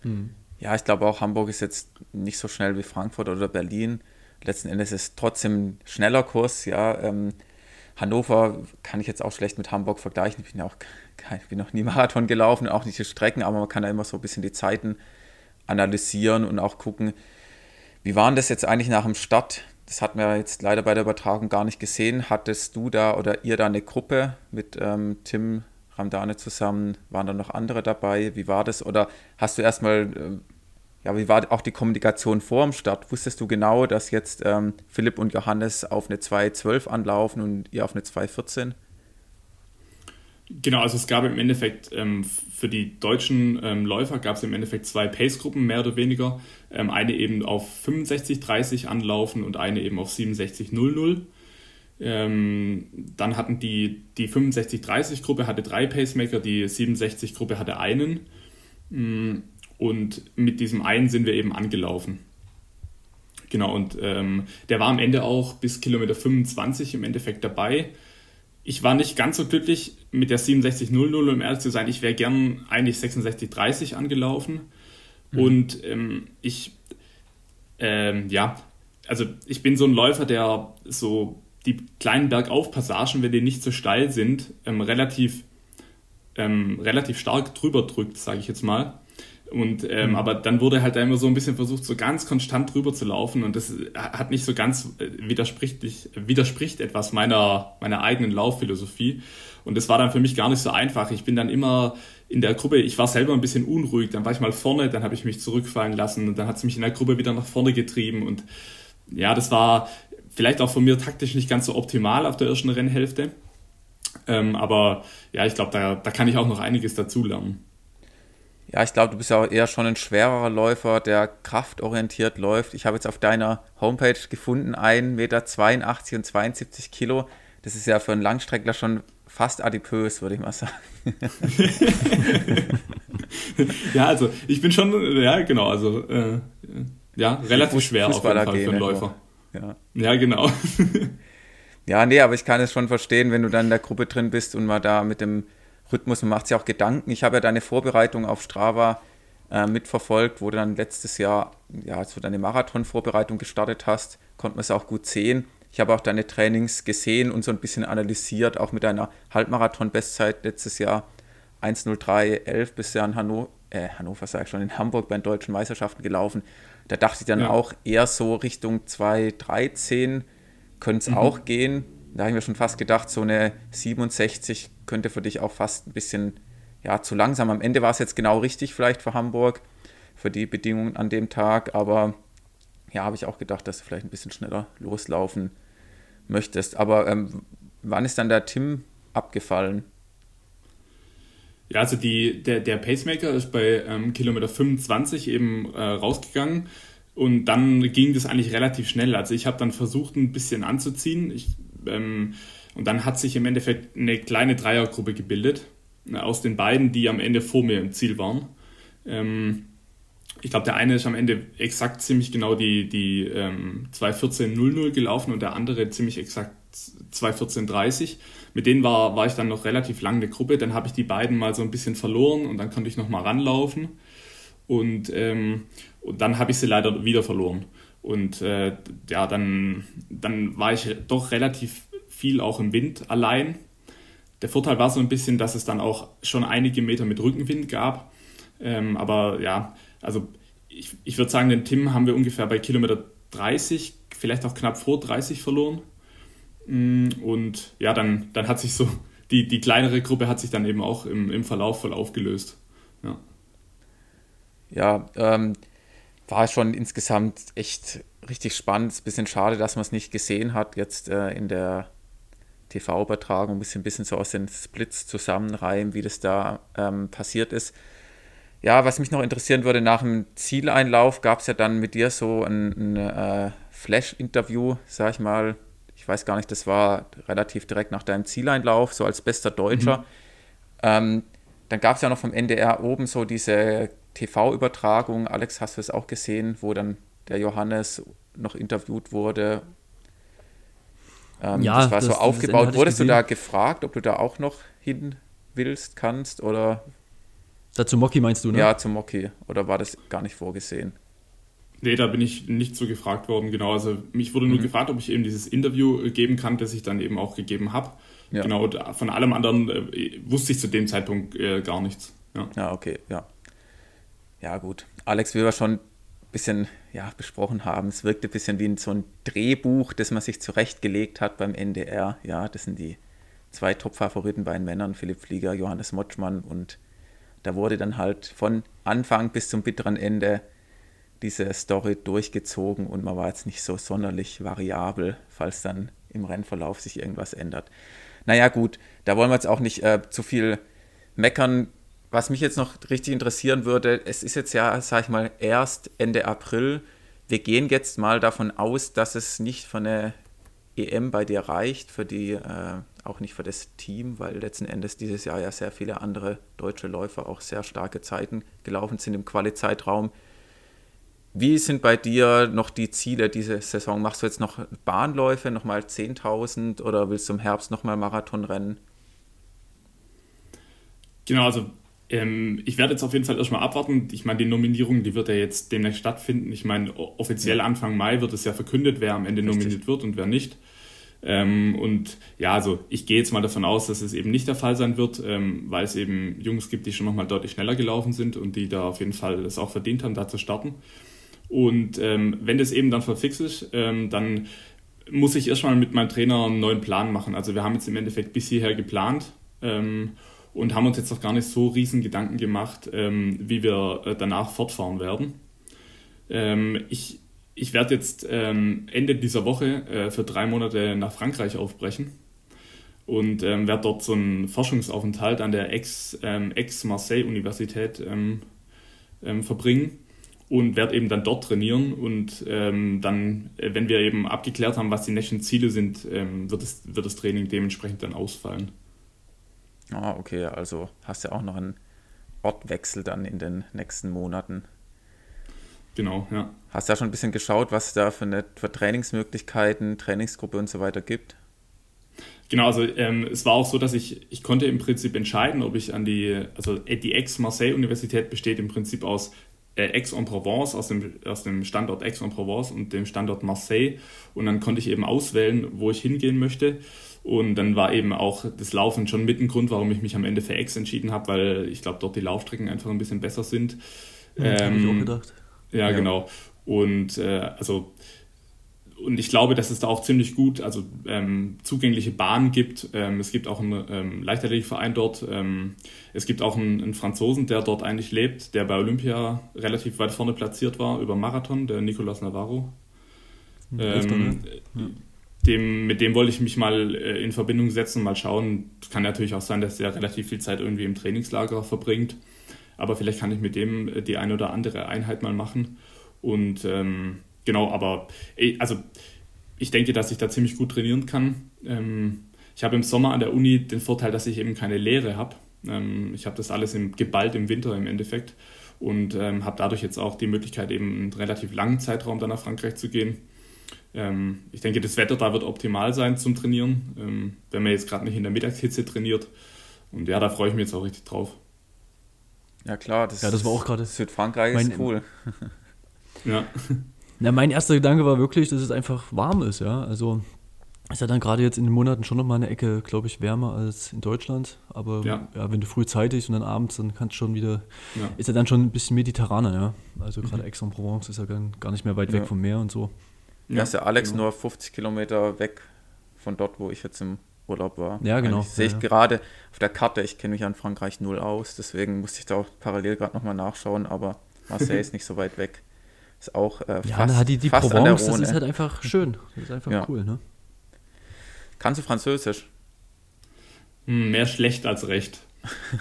Hm. Ja, ich glaube auch, Hamburg ist jetzt nicht so schnell wie Frankfurt oder Berlin. Letzten Endes ist es trotzdem ein schneller Kurs, ja. Ähm, Hannover kann ich jetzt auch schlecht mit Hamburg vergleichen. Ich bin ja auch ich bin noch nie Marathon gelaufen, auch nicht die Strecken, aber man kann da immer so ein bisschen die Zeiten analysieren und auch gucken, wie waren das jetzt eigentlich nach dem Start? Das hatten wir jetzt leider bei der Übertragung gar nicht gesehen. Hattest du da oder ihr da eine Gruppe mit ähm, Tim Ramdane zusammen? Waren da noch andere dabei? Wie war das? Oder hast du erstmal, äh, ja, wie war auch die Kommunikation vor dem Start? Wusstest du genau, dass jetzt ähm, Philipp und Johannes auf eine 2.12 anlaufen und ihr auf eine 2.14? Genau, also es gab im Endeffekt ähm, für die deutschen ähm, Läufer gab es im Endeffekt zwei Pace-Gruppen, mehr oder weniger. Ähm, eine eben auf 65-30 anlaufen und eine eben auf 67-00. Ähm, dann hatten die, die 65-30-Gruppe hatte drei Pacemaker, die 67-Gruppe hatte einen. Mm, und mit diesem einen sind wir eben angelaufen. Genau, und ähm, der war am Ende auch bis Kilometer 25 im Endeffekt dabei. Ich war nicht ganz so glücklich mit der 67.00, um ehrlich zu sein. Ich wäre gern eigentlich 66.30 angelaufen. Mhm. Und ähm, ich, ähm, ja, also ich bin so ein Läufer, der so die kleinen Bergaufpassagen, wenn die nicht so steil sind, ähm, relativ, ähm, relativ stark drüber drückt, sage ich jetzt mal. Und ähm, mhm. aber dann wurde halt da immer so ein bisschen versucht, so ganz konstant drüber zu laufen und das hat nicht so ganz äh, widerspricht, widerspricht etwas meiner, meiner eigenen Laufphilosophie. Und das war dann für mich gar nicht so einfach. Ich bin dann immer in der Gruppe, ich war selber ein bisschen unruhig, dann war ich mal vorne, dann habe ich mich zurückfallen lassen und dann hat es mich in der Gruppe wieder nach vorne getrieben. Und ja, das war vielleicht auch von mir taktisch nicht ganz so optimal auf der ersten Rennhälfte. Ähm, aber ja, ich glaube, da, da kann ich auch noch einiges dazulernen. Ja, ich glaube, du bist ja auch eher schon ein schwererer Läufer, der kraftorientiert läuft. Ich habe jetzt auf deiner Homepage gefunden, 1,82 Meter und 72 Kilo. Das ist ja für einen Langstreckler schon fast adipös, würde ich mal sagen. ja, also ich bin schon, ja, genau, also äh, ja, relativ schwer auf jeden Fall für einen Läufer. Ja. ja, genau. ja, nee, aber ich kann es schon verstehen, wenn du dann in der Gruppe drin bist und mal da mit dem Rhythmus, man macht sich auch Gedanken. Ich habe ja deine Vorbereitung auf Strava äh, mitverfolgt, wo du dann letztes Jahr, ja, als du deine Marathon-Vorbereitung gestartet hast, konnte man es auch gut sehen. Ich habe auch deine Trainings gesehen und so ein bisschen analysiert, auch mit deiner Halbmarathon-Bestzeit letztes Jahr 1.03.11 bist du ja in Hannover, äh, Hannover sage ich schon, in Hamburg bei den deutschen Meisterschaften gelaufen. Da dachte ich dann ja. auch eher so Richtung 2.13 könnte es mhm. auch gehen. Da habe ich mir schon fast gedacht, so eine 67 könnte für dich auch fast ein bisschen ja, zu langsam. Am Ende war es jetzt genau richtig vielleicht für Hamburg, für die Bedingungen an dem Tag, aber ja, habe ich auch gedacht, dass du vielleicht ein bisschen schneller loslaufen möchtest. Aber ähm, wann ist dann der Tim abgefallen? Ja, also die, der, der Pacemaker ist bei ähm, Kilometer 25 eben äh, rausgegangen und dann ging das eigentlich relativ schnell. Also ich habe dann versucht, ein bisschen anzuziehen. Ich ähm, und dann hat sich im Endeffekt eine kleine Dreiergruppe gebildet äh, aus den beiden, die am Ende vor mir im Ziel waren. Ähm, ich glaube, der eine ist am Ende exakt ziemlich genau die, die ähm, 2.14.00 gelaufen und der andere ziemlich exakt 2.14.30. Mit denen war, war ich dann noch relativ lang eine Gruppe. Dann habe ich die beiden mal so ein bisschen verloren und dann konnte ich noch mal ranlaufen. Und, ähm, und dann habe ich sie leider wieder verloren. Und äh, ja, dann, dann war ich doch relativ viel auch im Wind allein. Der Vorteil war so ein bisschen, dass es dann auch schon einige Meter mit Rückenwind gab. Ähm, aber ja, also ich, ich würde sagen, den Tim haben wir ungefähr bei Kilometer 30, vielleicht auch knapp vor 30 verloren. Mm, und ja, dann, dann hat sich so, die, die kleinere Gruppe hat sich dann eben auch im, im Verlauf voll aufgelöst. Ja, ja ähm, war schon insgesamt echt richtig spannend. Ist ein bisschen schade, dass man es nicht gesehen hat jetzt äh, in der TV-Übertragung, ein bisschen, bisschen so aus den Splits zusammenreihen, wie das da ähm, passiert ist. Ja, was mich noch interessieren würde, nach dem Zieleinlauf gab es ja dann mit dir so ein, ein äh, Flash-Interview, sag ich mal. Ich weiß gar nicht, das war relativ direkt nach deinem Zieleinlauf, so als bester Deutscher. Mhm. Ähm, dann gab es ja noch vom NDR oben so diese TV-Übertragung. Alex, hast du es auch gesehen, wo dann der Johannes noch interviewt wurde ähm, ja, das war das, so aufgebaut. Wurdest du da gefragt, ob du da auch noch hin willst, kannst oder? Da zu Moki meinst du, ne? Ja, zu Moki. Oder war das gar nicht vorgesehen? Nee, da bin ich nicht so gefragt worden, genau. Also mich wurde nur mhm. gefragt, ob ich eben dieses Interview äh, geben kann, das ich dann eben auch gegeben habe. Ja. Genau, und von allem anderen äh, wusste ich zu dem Zeitpunkt äh, gar nichts. Ja. ja, okay, ja. Ja, gut. Alex wir schon bisschen ja, besprochen haben. Es wirkte ein bisschen wie so ein Drehbuch, das man sich zurechtgelegt hat beim NDR. Ja, das sind die zwei Top-Favoriten bei den Männern, Philipp Flieger, Johannes Motschmann. Und da wurde dann halt von Anfang bis zum bitteren Ende diese Story durchgezogen und man war jetzt nicht so sonderlich variabel, falls dann im Rennverlauf sich irgendwas ändert. Naja, gut, da wollen wir jetzt auch nicht äh, zu viel meckern was mich jetzt noch richtig interessieren würde, es ist jetzt ja, sag ich mal, erst Ende April. Wir gehen jetzt mal davon aus, dass es nicht von der EM bei dir reicht für die äh, auch nicht für das Team, weil letzten Endes dieses Jahr ja sehr viele andere deutsche Läufer auch sehr starke Zeiten gelaufen sind im Quali-Zeitraum. Wie sind bei dir noch die Ziele diese Saison? Machst du jetzt noch Bahnläufe, nochmal 10.000 oder willst du im Herbst nochmal Marathon rennen? Genau, also ähm, ich werde jetzt auf jeden Fall erstmal abwarten. Ich meine, die Nominierung, die wird ja jetzt demnächst stattfinden. Ich meine, offiziell Anfang Mai wird es ja verkündet, wer am Ende Richtig. nominiert wird und wer nicht. Ähm, und ja, also ich gehe jetzt mal davon aus, dass es eben nicht der Fall sein wird, ähm, weil es eben Jungs gibt, die schon nochmal deutlich schneller gelaufen sind und die da auf jeden Fall es auch verdient haben, da zu starten. Und ähm, wenn das eben dann verfixt ist, ähm, dann muss ich erstmal mit meinem Trainer einen neuen Plan machen. Also wir haben jetzt im Endeffekt bis hierher geplant ähm, und haben uns jetzt noch gar nicht so riesen Gedanken gemacht, ähm, wie wir äh, danach fortfahren werden. Ähm, ich ich werde jetzt ähm, Ende dieser Woche äh, für drei Monate nach Frankreich aufbrechen und ähm, werde dort so einen Forschungsaufenthalt an der Ex-Marseille-Universität ähm, ähm, verbringen und werde eben dann dort trainieren und ähm, dann, äh, wenn wir eben abgeklärt haben, was die nächsten Ziele sind, ähm, wird, das, wird das Training dementsprechend dann ausfallen. Ah, okay, also hast du ja auch noch einen Ortwechsel dann in den nächsten Monaten. Genau, ja. Hast du ja schon ein bisschen geschaut, was es da für, eine, für Trainingsmöglichkeiten, Trainingsgruppe und so weiter gibt? Genau, also ähm, es war auch so, dass ich, ich konnte im Prinzip entscheiden, ob ich an die, also die Aix-Marseille-Universität besteht im Prinzip aus äh, Aix-en-Provence, aus dem, aus dem Standort Aix-en-Provence und dem Standort Marseille. Und dann konnte ich eben auswählen, wo ich hingehen möchte. Und dann war eben auch das Laufen schon mit ein Grund, warum ich mich am Ende für Aix entschieden habe, weil ich glaube, dort die Laufstrecken einfach ein bisschen besser sind. Ja, ähm, habe ich auch gedacht. Ja, ja. genau. Und äh, also und ich glaube, dass es da auch ziemlich gut, also ähm, zugängliche Bahnen gibt. Ähm, es gibt auch einen ähm, Leichtathletikverein dort. Ähm, es gibt auch einen, einen, Franzosen, der dort eigentlich lebt, der bei Olympia relativ weit vorne platziert war über Marathon, der Nicolas Navarro. Ähm, ja. Dem, mit dem wollte ich mich mal äh, in Verbindung setzen, mal schauen. Kann natürlich auch sein, dass er relativ viel Zeit irgendwie im Trainingslager verbringt. Aber vielleicht kann ich mit dem äh, die eine oder andere Einheit mal machen. Und ähm, genau, aber also ich denke, dass ich da ziemlich gut trainieren kann. Ähm, ich habe im Sommer an der Uni den Vorteil, dass ich eben keine Lehre habe. Ähm, ich habe das alles im, geballt im Winter im Endeffekt und ähm, habe dadurch jetzt auch die Möglichkeit, eben einen relativ langen Zeitraum dann nach Frankreich zu gehen. Ähm, ich denke, das Wetter da wird optimal sein zum Trainieren, ähm, wenn man jetzt gerade nicht in der Mittagshitze trainiert. Und ja, da freue ich mich jetzt auch richtig drauf. Ja, klar, das, ja, das war auch gerade. Südfrankreich ist cool. Ja. Na, mein erster Gedanke war wirklich, dass es einfach warm ist, ja. Also ist ja dann gerade jetzt in den Monaten schon nochmal eine Ecke, glaube ich, wärmer als in Deutschland. Aber ja. ja. wenn du frühzeitig und dann abends, dann kannst du schon wieder, ja. ist ja dann schon ein bisschen mediterraner, ja. Also gerade mhm. Aix-en-Provence ist ja gar nicht mehr weit weg vom Meer und so. Ja, ist ja Alex genau. nur 50 Kilometer weg von dort, wo ich jetzt im Urlaub war. Ja, genau. Sehe ich gerade auf der Karte, ich kenne mich an Frankreich null aus, deswegen musste ich da auch parallel gerade nochmal nachschauen, aber Marseille ist nicht so weit weg. Ist auch äh, ja, fast, die, die fast Provence, das ist halt einfach schön. Das ist einfach ja. cool, ne? Kannst du Französisch? Hm, mehr schlecht als recht.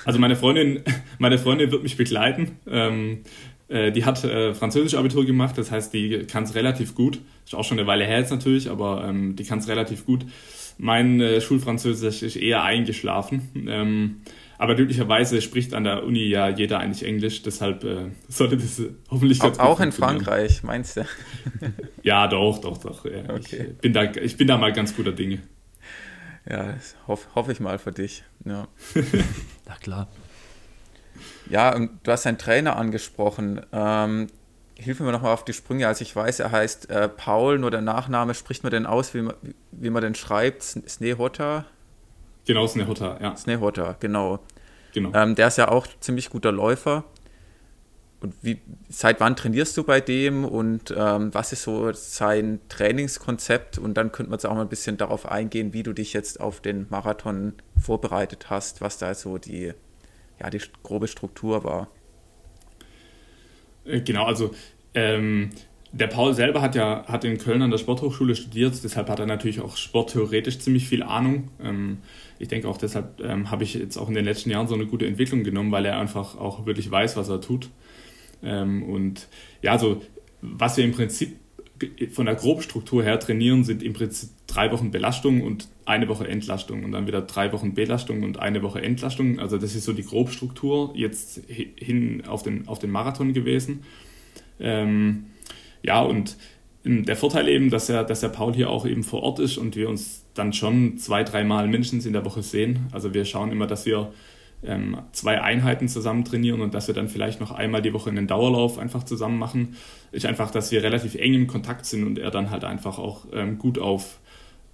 Also meine Freundin, meine Freundin wird mich begleiten. Ähm, äh, die hat äh, Französisch-Abitur gemacht, das heißt, die kann es relativ gut. Ist auch schon eine Weile her jetzt natürlich, aber ähm, die kann es relativ gut. Mein äh, Schulfranzösisch ist eher eingeschlafen. Ähm, aber glücklicherweise spricht an der Uni ja jeder eigentlich Englisch, deshalb äh, sollte das hoffentlich ganz Auch, auch in Frankreich, meinst du? ja, doch, doch, doch. Ja. Okay. Ich, bin da, ich bin da mal ganz guter Dinge. Ja, hoffe hoff ich mal für dich. Ja. Na klar. Ja, und du hast deinen Trainer angesprochen. Ähm, hilf mir nochmal auf die Sprünge. Also ich weiß, er heißt äh, Paul, nur der Nachname spricht man denn aus, wie man, wie man den schreibt? Snehotta? Genau, Snehota, ja. Snehota, genau. genau. Ähm, der ist ja auch ziemlich guter Läufer. Und wie, seit wann trainierst du bei dem und ähm, was ist so sein Trainingskonzept? Und dann könnte man jetzt auch mal ein bisschen darauf eingehen, wie du dich jetzt auf den Marathon vorbereitet hast, was da so die, ja, die grobe Struktur war. Äh, genau, also ähm, der Paul selber hat ja hat in Köln an der Sporthochschule studiert, deshalb hat er natürlich auch sporttheoretisch ziemlich viel Ahnung. Ähm, ich denke auch deshalb ähm, habe ich jetzt auch in den letzten Jahren so eine gute Entwicklung genommen, weil er einfach auch wirklich weiß, was er tut. Ähm, und ja, so was wir im Prinzip von der Grobstruktur her trainieren, sind im Prinzip drei Wochen Belastung und eine Woche Entlastung und dann wieder drei Wochen Belastung und eine Woche Entlastung. Also das ist so die Grobstruktur jetzt hin auf den, auf den Marathon gewesen. Ähm, ja, und der Vorteil eben, dass er, dass der Paul hier auch eben vor Ort ist und wir uns dann schon zwei, dreimal mindestens in der Woche sehen. Also wir schauen immer, dass wir ähm, zwei Einheiten zusammen trainieren und dass wir dann vielleicht noch einmal die Woche einen Dauerlauf einfach zusammen machen, ist einfach, dass wir relativ eng im Kontakt sind und er dann halt einfach auch ähm, gut auf,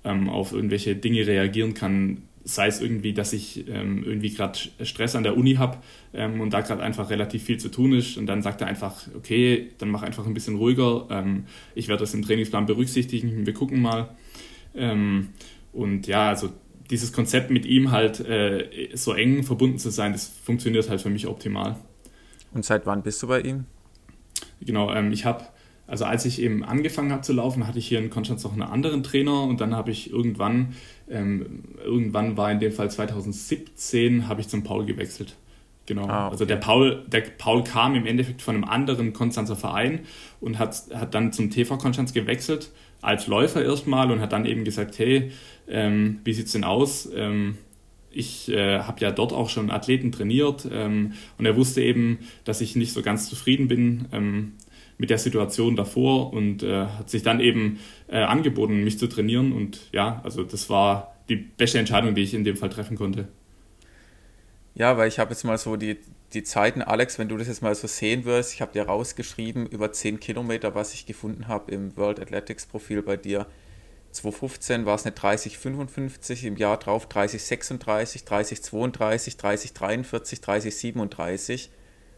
ähm, auf irgendwelche Dinge reagieren kann. Sei es irgendwie, dass ich ähm, irgendwie gerade Stress an der Uni habe ähm, und da gerade einfach relativ viel zu tun ist und dann sagt er einfach, okay, dann mach einfach ein bisschen ruhiger. Ähm, ich werde das im Trainingsplan berücksichtigen, wir gucken mal. und ja, also dieses Konzept mit ihm halt äh, so eng verbunden zu sein, das funktioniert halt für mich optimal. Und seit wann bist du bei ihm? Genau, ähm, ich habe, also als ich eben angefangen habe zu laufen, hatte ich hier in Konstanz noch einen anderen Trainer und dann habe ich irgendwann, ähm, irgendwann war in dem Fall 2017, habe ich zum Paul gewechselt. Genau. Ah, okay. Also der Paul, der Paul kam im Endeffekt von einem anderen Konstanzer Verein und hat, hat dann zum TV Konstanz gewechselt, als Läufer erstmal und hat dann eben gesagt, hey, ähm, wie sieht es denn aus? Ähm, ich äh, habe ja dort auch schon Athleten trainiert ähm, und er wusste eben, dass ich nicht so ganz zufrieden bin ähm, mit der Situation davor und äh, hat sich dann eben äh, angeboten, mich zu trainieren und ja, also das war die beste Entscheidung, die ich in dem Fall treffen konnte. Ja, weil ich habe jetzt mal so die, die Zeiten, Alex, wenn du das jetzt mal so sehen wirst, ich habe dir rausgeschrieben über 10 Kilometer, was ich gefunden habe im World Athletics Profil bei dir. 2015 war es eine 3055, im Jahr drauf 3036, 3032, 3043, 3037,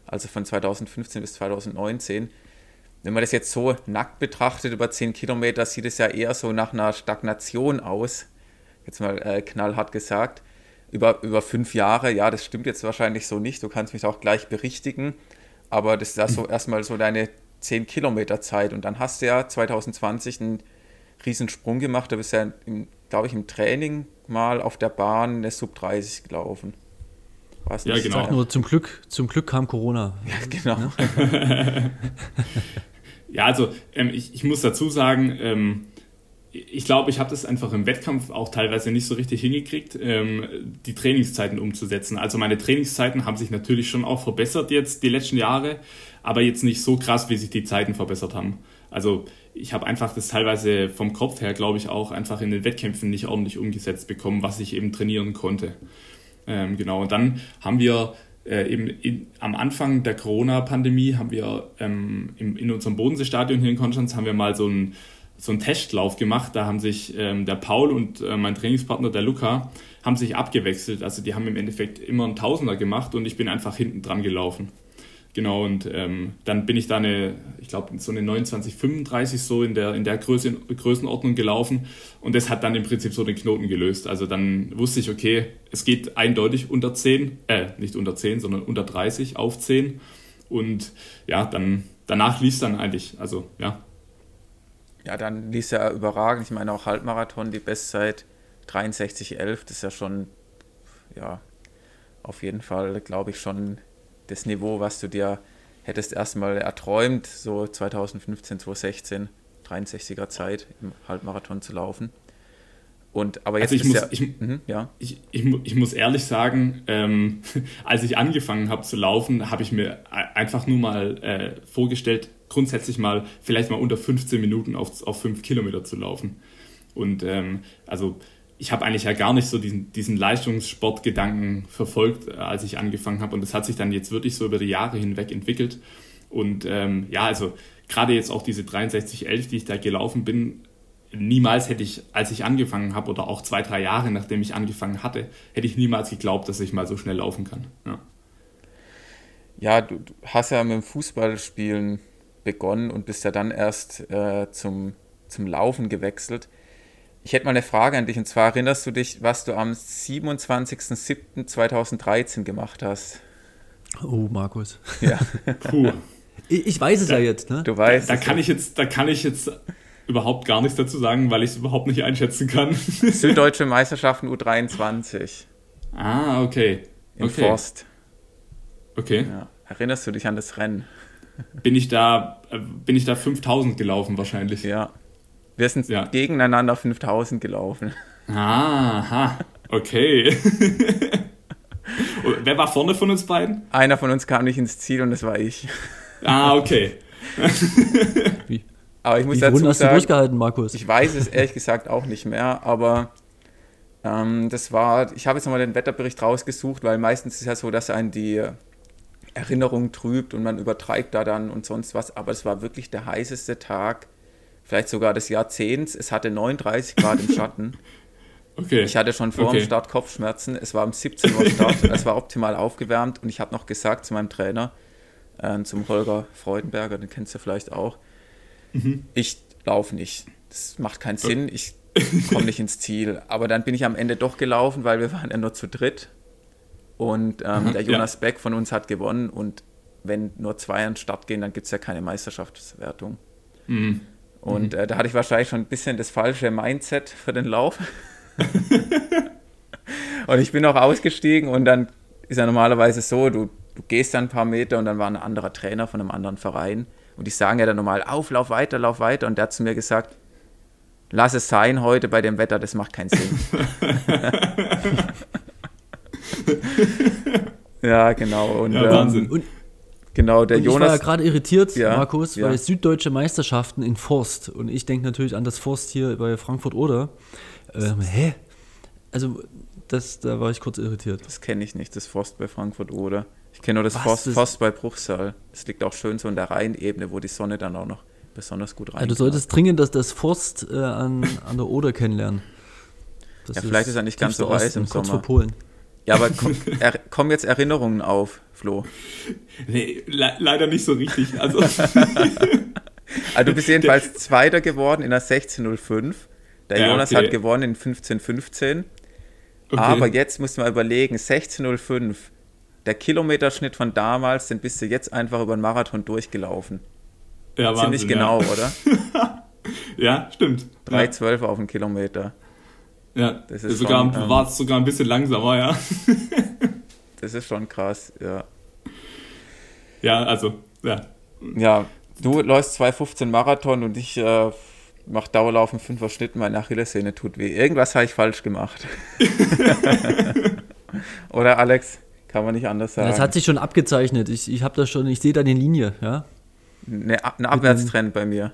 also von 2015 bis 2019. Wenn man das jetzt so nackt betrachtet über 10 Kilometer, sieht es ja eher so nach einer Stagnation aus, jetzt mal äh, knallhart gesagt. Über, über fünf Jahre, ja, das stimmt jetzt wahrscheinlich so nicht, du kannst mich auch gleich berichtigen, aber das ist ja so erstmal so deine 10 Kilometer Zeit. Und dann hast du ja 2020 einen Riesensprung gemacht. Da bist ja, glaube ich, im Training mal auf der Bahn eine Sub 30 gelaufen. Was ja, genau. Sag nur zum Glück, zum Glück kam Corona. Ja, genau. ja, also ähm, ich, ich muss dazu sagen, ähm, ich glaube, ich habe das einfach im Wettkampf auch teilweise nicht so richtig hingekriegt, ähm, die Trainingszeiten umzusetzen. Also meine Trainingszeiten haben sich natürlich schon auch verbessert jetzt die letzten Jahre, aber jetzt nicht so krass, wie sich die Zeiten verbessert haben. Also ich habe einfach das teilweise vom Kopf her, glaube ich, auch einfach in den Wettkämpfen nicht ordentlich umgesetzt bekommen, was ich eben trainieren konnte. Ähm, genau, und dann haben wir äh, eben in, am Anfang der Corona-Pandemie haben wir ähm, im, in unserem Bodenseestadion hier in Konstanz haben wir mal so einen so Testlauf gemacht. Da haben sich ähm, der Paul und äh, mein Trainingspartner, der Luca, haben sich abgewechselt. Also die haben im Endeffekt immer einen Tausender gemacht und ich bin einfach hinten dran gelaufen. Genau, und ähm, dann bin ich da eine, ich glaube, so eine 2935 so in der, in der Größe, Größenordnung gelaufen und das hat dann im Prinzip so den Knoten gelöst. Also dann wusste ich, okay, es geht eindeutig unter 10, äh, nicht unter 10, sondern unter 30 auf 10 und ja, dann danach lief es dann eigentlich, also ja. Ja, dann lief ja überragend. Ich meine auch Halbmarathon, die Bestzeit 63,11, das ist ja schon, ja, auf jeden Fall, glaube ich, schon das Niveau, was du dir hättest erstmal erträumt, so 2015, 2016, 63er Zeit im Halbmarathon zu laufen. Und, aber jetzt also ich muss, ja, ich, mh, ja. Ich, ich, ich, muss ehrlich sagen, ähm, als ich angefangen habe zu laufen, habe ich mir einfach nur mal äh, vorgestellt, grundsätzlich mal vielleicht mal unter 15 Minuten auf, auf 5 Kilometer zu laufen. Und ähm, also ich habe eigentlich ja gar nicht so diesen, diesen Leistungssportgedanken verfolgt, äh, als ich angefangen habe. Und das hat sich dann jetzt wirklich so über die Jahre hinweg entwickelt. Und ähm, ja, also gerade jetzt auch diese 6311, die ich da gelaufen bin, niemals hätte ich, als ich angefangen habe oder auch zwei, drei Jahre nachdem ich angefangen hatte, hätte ich niemals geglaubt, dass ich mal so schnell laufen kann. Ja, ja du, hast ja mit dem Fußballspielen begonnen und bist ja dann erst äh, zum, zum Laufen gewechselt. Ich hätte mal eine Frage an dich und zwar erinnerst du dich, was du am 27.07.2013 gemacht hast? Oh, Markus. Ja. Puh. Ich, ich weiß es da, ja jetzt, ne? Du weißt. Da, da kann ich jetzt, da kann ich jetzt überhaupt gar nichts dazu sagen, weil ich es überhaupt nicht einschätzen kann. Süddeutsche Meisterschaften U23. Ah, okay. In okay. Forst. Okay. Ja. Erinnerst du dich an das Rennen? bin ich da, äh, bin ich da 5000 gelaufen wahrscheinlich. Ja. Wir sind ja. gegeneinander 5000 gelaufen. Aha, okay. Wer war vorne von uns beiden? Einer von uns kam nicht ins Ziel und das war ich. Ah, okay. Wie? Aber ich muss Wie dazu hast sagen, du durchgehalten, Markus? ich weiß es ehrlich gesagt auch nicht mehr, aber ähm, das war, ich habe jetzt nochmal den Wetterbericht rausgesucht, weil meistens ist es ja so, dass einen die Erinnerung trübt und man übertreibt da dann und sonst was, aber es war wirklich der heißeste Tag, vielleicht sogar des Jahrzehnts. Es hatte 39 Grad im Schatten. Okay. Ich hatte schon vor Okay. dem Start Kopfschmerzen. Es war um 17 Uhr Start. es war optimal aufgewärmt und ich habe noch gesagt zu meinem Trainer, äh, zum Holger Freudenberger, den kennst du vielleicht auch, Mhm. ich laufe nicht. Das macht keinen Sinn. Ich komme nicht ins Ziel. Aber dann bin ich am Ende doch gelaufen, weil wir waren ja nur zu dritt. Und ähm, Mhm, der Jonas Beck von uns hat gewonnen. Und wenn nur zwei an den Start gehen, dann gibt es ja keine Meisterschaftswertung. Mhm. Und äh, da hatte ich wahrscheinlich schon ein bisschen das falsche Mindset für den Lauf. und ich bin auch ausgestiegen und dann ist ja normalerweise so, du, du gehst dann ein paar Meter und dann war ein anderer Trainer von einem anderen Verein und die sagen ja dann normal, auf, lauf weiter, lauf weiter und der hat zu mir gesagt, lass es sein heute bei dem Wetter, das macht keinen Sinn. ja, genau. Und, Ja, ähm, Wahnsinn. Und, Genau, der und ich war ja Jonas. gerade irritiert, Ja, Markus, ja. weil süddeutsche Meisterschaften in Forst und ich denke natürlich an das Forst hier bei Frankfurt oder. Ähm, hä? Also, das, da war ich kurz irritiert. Das kenne ich nicht, das Forst bei Frankfurt oder. Ich kenne nur das Was, Forst, das- Forst bei Bruchsal. Das liegt auch schön so in der Rheinebene, wo die Sonne dann auch noch besonders gut rein. Also, du solltest dringend das, das Forst äh, an, an der Oder kennenlernen. Das Ja, vielleicht ist er nicht ganz so heiß im kurz Sommer. vor Polen. Ja, aber komm, er, kommen jetzt Erinnerungen auf, Flo. Nee, le leider nicht so richtig. Also, Also du bist jedenfalls Zweiter geworden in der 1605. Der Ja, Jonas okay. hat gewonnen in 1515. okay. Aber jetzt musst du mal überlegen, 1605, der Kilometerschnitt von damals, den bist du jetzt einfach über den Marathon durchgelaufen. ja, Ziemlich Wahnsinn, genau, Ja, oder? ja stimmt. 3,12 auf den Kilometer. Ja, Das das ist sogar, schon, ähm, war sogar ein bisschen langsamer, ja. Das ist schon krass, ja. Ja, also, ja. Ja, du läufst 2,15 Marathon und ich äh, mache Dauerlaufen 5er Schnitt, meine Achillessehne tut weh. Irgendwas habe ich falsch gemacht. Oder Alex? Kann man nicht anders sagen. Das hat sich schon abgezeichnet. Ich, ich habe das schon, ich sehe da eine Linie, ja. Eine, ein Abwärtstrend bei mir.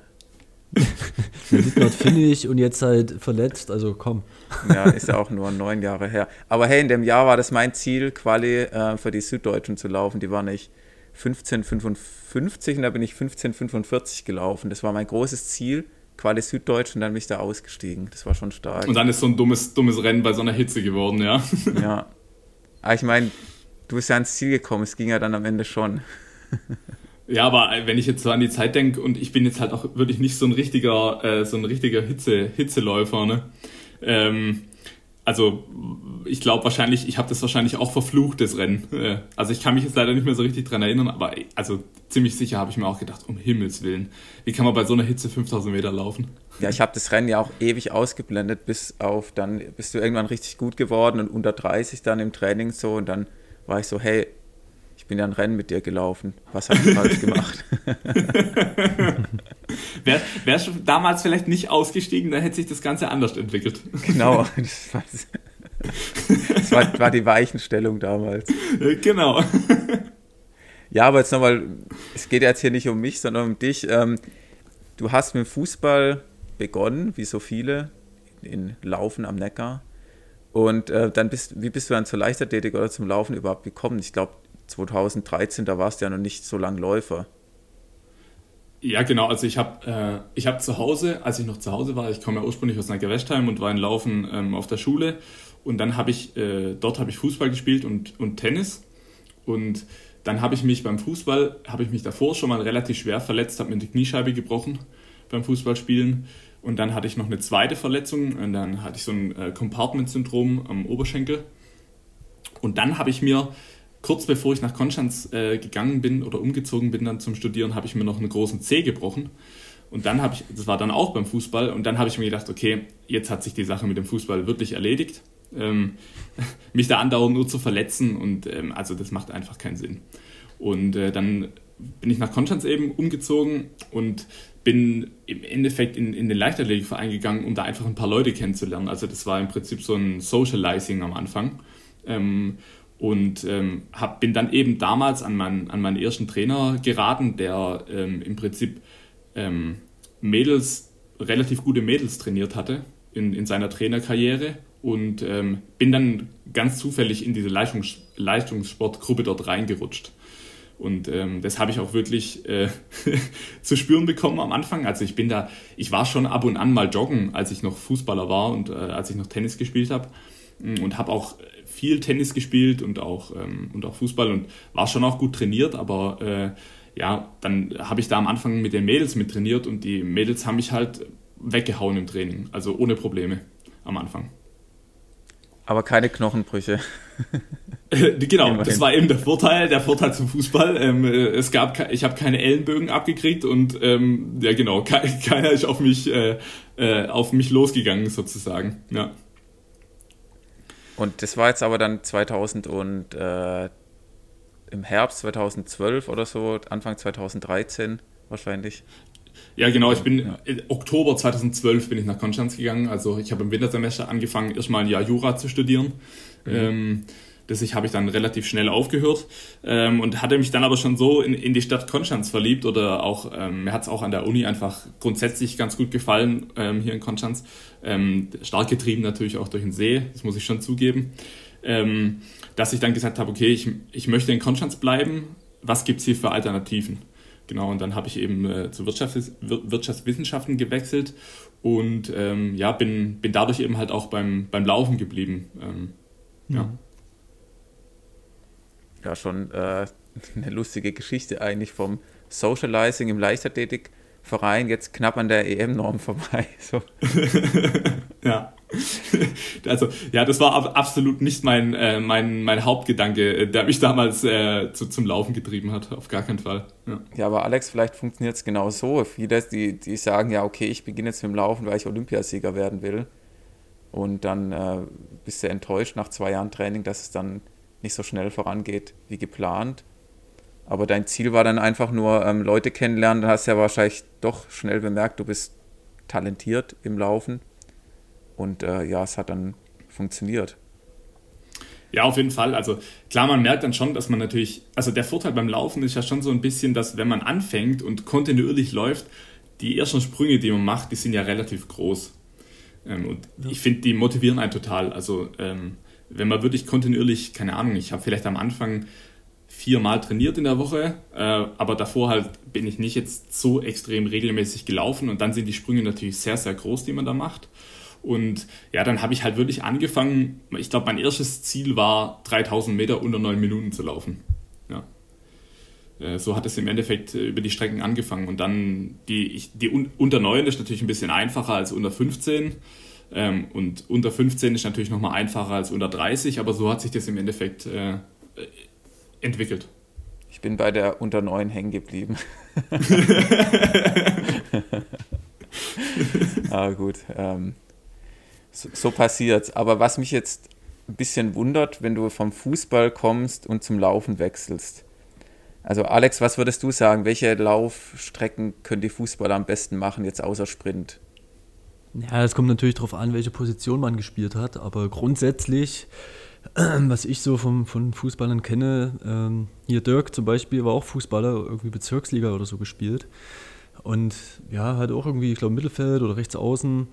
Not finish und jetzt halt verletzt, also komm. Ja, ist ja auch nur neun Jahre her. Aber hey, in dem Jahr war das mein Ziel, Quali äh, für die Süddeutschen zu laufen. Die war nicht 15,55 und da bin ich 15,45 gelaufen. Das war mein großes Ziel, Quali Süddeutsch und dann bin ich da ausgestiegen. Das war schon stark. Und dann ist so ein dummes, dummes Rennen bei so einer Hitze geworden, ja. Ja. Aber ich meine, du bist ja ans Ziel gekommen. Es ging ja dann am Ende schon. Ja, aber wenn ich jetzt so an die Zeit denke und ich bin jetzt halt auch wirklich nicht so ein richtiger, äh, so ein richtiger Hitze, Hitzeläufer, ne? Ähm, also ich glaube wahrscheinlich, ich habe das wahrscheinlich auch verflucht, das Rennen. Äh, also ich kann mich jetzt leider nicht mehr so richtig dran erinnern, aber also ziemlich sicher habe ich mir auch gedacht, um Himmels Willen, wie kann man bei so einer Hitze 5000 Meter laufen? Ja, ich habe das Rennen ja auch ewig ausgeblendet, bis auf dann bist du irgendwann richtig gut geworden und unter 30 dann im Training so und dann war ich so, hey, ich bin ja ein Rennen mit dir gelaufen. Was habe ich falsch gemacht? Wär, wärst du damals vielleicht nicht ausgestiegen, dann hätte sich das Ganze anders entwickelt. genau. Das war, das war, war die Weichenstellung damals. genau. Ja, aber jetzt nochmal, es geht jetzt hier nicht um mich, sondern um dich. Ähm, du hast mit dem Fußball begonnen, wie so viele, in Laufen am Neckar. Und äh, dann bist, wie bist du dann zur Leichtathletik oder zum Laufen überhaupt gekommen? Ich glaube, 2013, da warst du ja noch nicht so lang Läufer. Ja, genau. Also ich habe äh, hab zu Hause, als ich noch zu Hause war, ich komme ja ursprünglich aus Neckar-Westheim und war in Laufen ähm, auf der Schule. Und dann habe ich, äh, dort habe ich Fußball gespielt und, und Tennis. Und dann habe ich mich beim Fußball, habe ich mich davor schon mal relativ schwer verletzt, habe mir die Kniescheibe gebrochen beim Fußballspielen. Und dann hatte ich noch eine zweite Verletzung und dann hatte ich so ein äh, Compartment-Syndrom am Oberschenkel. Und dann habe ich mir, kurz bevor ich nach Konstanz äh, gegangen bin oder umgezogen bin dann zum Studieren, habe ich mir noch einen großen Zeh gebrochen. Und dann habe ich, das war dann auch beim Fußball, und dann habe ich mir gedacht, okay, jetzt hat sich die Sache mit dem Fußball wirklich erledigt. Ähm, mich da andauernd nur zu verletzen und ähm, also das macht einfach keinen Sinn. Und äh, dann bin ich nach Konstanz eben umgezogen und bin im Endeffekt in, in den Leichtathletikverein gegangen, um da einfach ein paar Leute kennenzulernen. Also das war im Prinzip so ein Socializing am Anfang. Ähm, und ähm, hab, bin dann eben damals an, mein, an meinen ersten Trainer geraten, der ähm, im Prinzip ähm, Mädels, relativ gute Mädels trainiert hatte in, in seiner Trainerkarriere und ähm, bin dann ganz zufällig in diese Leistungs Leistungssportgruppe dort reingerutscht. Und ähm, das habe ich auch wirklich äh, zu spüren bekommen am Anfang. Also ich bin da, ich war schon ab und an mal joggen, als ich noch Fußballer war und äh, als ich noch Tennis gespielt habe. Und habe auch viel Tennis gespielt und auch, ähm, und auch Fußball und war schon auch gut trainiert, aber äh, ja, dann habe ich da am Anfang mit den Mädels mit trainiert und die Mädels haben mich halt weggehauen im Training, also ohne Probleme am Anfang. Aber keine Knochenbrüche. genau, Immerhin. das war eben der Vorteil, der Vorteil zum Fußball. Ähm, äh, es gab, ich habe keine Ellenbögen abgekriegt und ähm, ja genau, ke keiner ist auf mich, äh, äh, auf mich losgegangen sozusagen. Ja. Und das war jetzt aber dann 2000 und äh, im Herbst 2012 oder so, Anfang 2013 wahrscheinlich. Ja, genau. Ich bin ja. Oktober 2012 bin ich nach Konstanz gegangen. Also ich habe im Wintersemester angefangen, erstmal ein Jahr Jura zu studieren. Mhm. Ähm, das habe ich dann relativ schnell aufgehört ähm, und hatte mich dann aber schon so in, in die Stadt Konstanz verliebt oder auch, ähm, mir hat es auch an der Uni einfach grundsätzlich ganz gut gefallen ähm, hier in Konstanz. Ähm, stark getrieben natürlich auch durch den See, das muss ich schon zugeben. Ähm, dass ich dann gesagt habe, okay, ich, ich möchte in Konstanz bleiben, was gibt es hier für Alternativen? Genau, und dann habe ich eben äh, zu Wirtschafts Wirtschaftswissenschaften gewechselt und ähm, ja, bin, bin dadurch eben halt auch beim, beim Laufen geblieben. Ja. Mhm. Ja, schon äh, eine lustige Geschichte eigentlich vom Socializing im Leichtathletikverein, jetzt knapp an der EM-Norm vorbei. So. ja. also ja, das war absolut nicht mein, äh, mein, mein Hauptgedanke, äh, der mich damals äh, zu, zum Laufen getrieben hat, auf gar keinen Fall. Ja, ja aber Alex, vielleicht funktioniert es genau so. Viele, die, die sagen ja, okay, ich beginne jetzt mit dem Laufen, weil ich Olympiasieger werden will. Und dann äh, bist du enttäuscht nach zwei Jahren Training, dass es dann nicht so schnell vorangeht wie geplant. Aber dein Ziel war dann einfach nur ähm, Leute kennenlernen. Dann hast du ja wahrscheinlich doch schnell bemerkt, du bist talentiert im Laufen. Und äh, ja, es hat dann funktioniert. Ja, auf jeden Fall. Also klar, man merkt dann schon, dass man natürlich, also der Vorteil beim Laufen ist ja schon so ein bisschen, dass wenn man anfängt und kontinuierlich läuft, die ersten Sprünge, die man macht, die sind ja relativ groß. Ähm, und ja. ich finde, die motivieren einen total. Also ähm, wenn man wirklich kontinuierlich, keine Ahnung, ich habe vielleicht am Anfang viermal trainiert in der Woche, äh, aber davor halt bin ich nicht jetzt so extrem regelmäßig gelaufen und dann sind die Sprünge natürlich sehr, sehr groß, die man da macht. Und ja, dann habe ich halt wirklich angefangen. Ich glaube, mein erstes Ziel war, 3000 Meter unter 9 Minuten zu laufen. Ja. Äh, so hat es im Endeffekt äh, über die Strecken angefangen. Und dann die, die unter 9 ist natürlich ein bisschen einfacher als unter 15. Ähm, und unter 15 ist natürlich nochmal einfacher als unter 30, aber so hat sich das im Endeffekt äh, entwickelt. Ich bin bei der unter 9 hängen geblieben. ah, gut. Ähm, so, so passiert Aber was mich jetzt ein bisschen wundert, wenn du vom Fußball kommst und zum Laufen wechselst. Also Alex, was würdest du sagen? Welche Laufstrecken können die Fußballer am besten machen, jetzt außer Sprint? Ja, es kommt natürlich darauf an, welche Position man gespielt hat, aber grundsätzlich, was ich so vom, von Fußballern kenne, ähm, hier Dirk zum Beispiel war auch Fußballer, irgendwie Bezirksliga oder so gespielt und ja, hat auch irgendwie, ich glaube, Mittelfeld oder rechts außen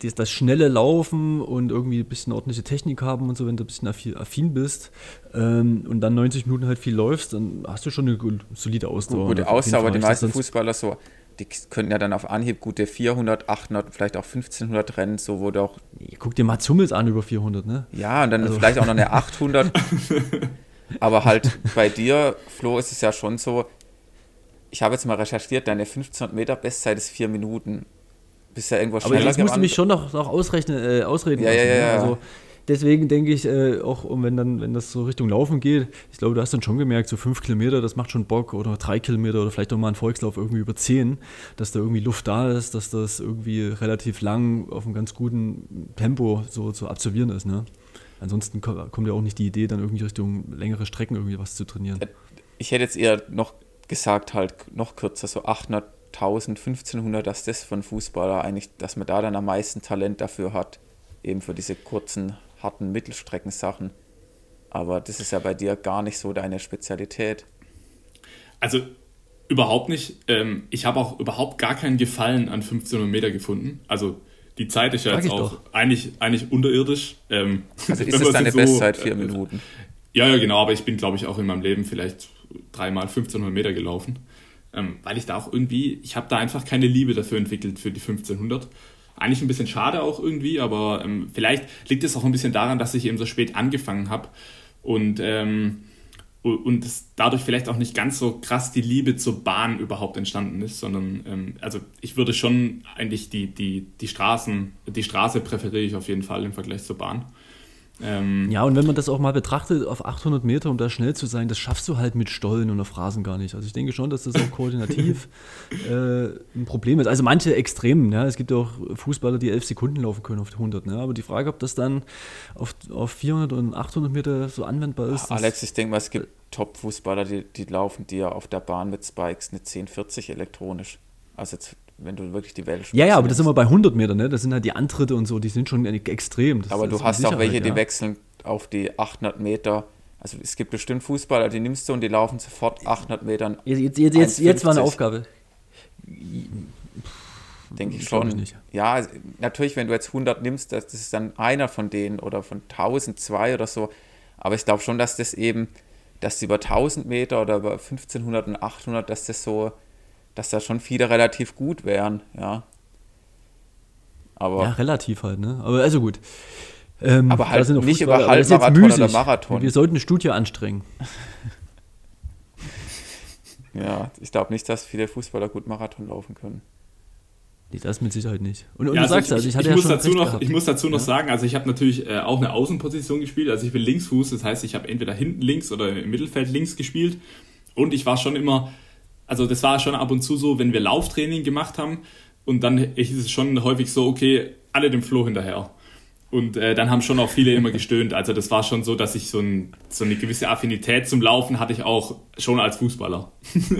das, das schnelle Laufen und irgendwie ein bisschen ordentliche Technik haben und so, wenn du ein bisschen affin bist ähm, und dann 90 Minuten halt viel läufst, dann hast du schon eine solide Ausdauer. Gute Ausdauer, aber die meisten Fußballer so, die könnten ja dann auf Anhieb gute 400, 800, vielleicht auch 1500 Rennen, so wo du auch... Guck dir Mats Hummels an über 400, ne? Ja, und dann also. vielleicht auch noch eine 800. aber halt bei dir, Flo, ist es ja schon so, ich habe jetzt mal recherchiert, deine 1500 Meter Bestzeit ist 4 Minuten bist ja irgendwo schneller Aber jetzt musst du mich schon noch, noch ausrechnen, äh, ausreden ja, lassen. Ja, ja, ja. Also, deswegen denke ich, äh, auch wenn dann, wenn das so Richtung Laufen geht, ich glaube, du hast dann schon gemerkt, so fünf Kilometer, das macht schon Bock oder drei Kilometer oder vielleicht auch mal ein Volkslauf irgendwie über zehn, dass da irgendwie Luft da ist, dass das irgendwie relativ lang auf einem ganz guten Tempo so zu absolvieren ist. Ne? Ansonsten kommt ja auch nicht die Idee, dann irgendwie Richtung längere Strecken irgendwie was zu trainieren. Ich hätte jetzt eher noch gesagt halt noch kürzer, so 800, 1000, 1500, dass das von Fußballer eigentlich, dass man da dann am meisten Talent dafür hat, eben für diese kurzen, harten Mittelstreckensachen. Aber das ist ja bei dir gar nicht so deine Spezialität. Also überhaupt nicht. Ähm, ich habe auch überhaupt gar keinen Gefallen an 1500 Meter gefunden. Also die Zeit ist ja Sag jetzt auch eigentlich, eigentlich unterirdisch. Ähm, also ist das deine so, Bestzeit, vier äh, Minuten? Ja, ja, genau, aber ich bin, glaube ich, auch in meinem Leben vielleicht dreimal 1500 Meter gelaufen. Ähm, weil ich da auch irgendwie, ich habe da einfach keine Liebe dafür entwickelt für die 1500. Eigentlich ein bisschen schade auch irgendwie, aber ähm, vielleicht liegt es auch ein bisschen daran, dass ich eben so spät angefangen habe und, ähm, und dadurch vielleicht auch nicht ganz so krass die Liebe zur Bahn überhaupt entstanden ist, sondern ähm, also ich würde schon eigentlich die, die, die Straßen, die Straße präferiere ich auf jeden Fall im Vergleich zur Bahn. Ähm, ja, und wenn man das auch mal betrachtet, auf 800 Meter, um da schnell zu sein, das schaffst du halt mit Stollen und auf Rasen gar nicht. Also ich denke schon, dass das auch koordinativ äh, ein Problem ist. Also manche Extremen, ja, es gibt auch Fußballer, die 11 Sekunden laufen können auf 100, ne? aber die Frage, ob das dann auf, auf 400 und 800 Meter so anwendbar ist. Alex, ich denke mal, es gibt Top-Fußballer, die, die laufen dir auf der Bahn mit Spikes eine 1040 elektronisch. Also jetzt wenn du wirklich die Welt Ja, ja, aber das sind wir bei 100 Metern, ne? Das sind halt die Antritte und so, die sind schon extrem. Das aber du hast auch welche, ja. die wechseln auf die 800 Meter. Also es gibt bestimmt Fußballer, die nimmst du und die laufen sofort 800 Metern. Jetzt, jetzt, jetzt, jetzt war eine Aufgabe. Denke ich schon. Ich ja, natürlich, wenn du jetzt 100 nimmst, das ist dann einer von denen oder von 1000, zwei oder so. Aber ich glaube schon, dass das eben, dass über 1000 Meter oder über 1500 und 800, dass das so dass da schon viele relativ gut wären, ja. Aber, ja, relativ halt, ne? Aber also gut. Ähm, aber halt nicht über Halbmarathon oder Marathon. Wir sollten eine Studie anstrengen. ja, ich glaube nicht, dass viele Fußballer gut Marathon laufen können. Nee, das mit Sicherheit nicht. Und, und ja, du also sagst, ich, also ich, hatte ich ja muss dazu noch, ich muss dazu noch ja? sagen, also ich habe natürlich äh, auch eine Außenposition gespielt. Also ich bin Linksfuß, das heißt, ich habe entweder hinten links oder im Mittelfeld links gespielt. Und ich war schon immer also das war schon ab und zu so, wenn wir Lauftraining gemacht haben und dann ist es schon häufig so, okay, alle dem Flo hinterher. Und äh, dann haben schon auch viele immer gestöhnt. Also das war schon so, dass ich so, ein, so eine gewisse Affinität zum Laufen hatte ich auch schon als Fußballer.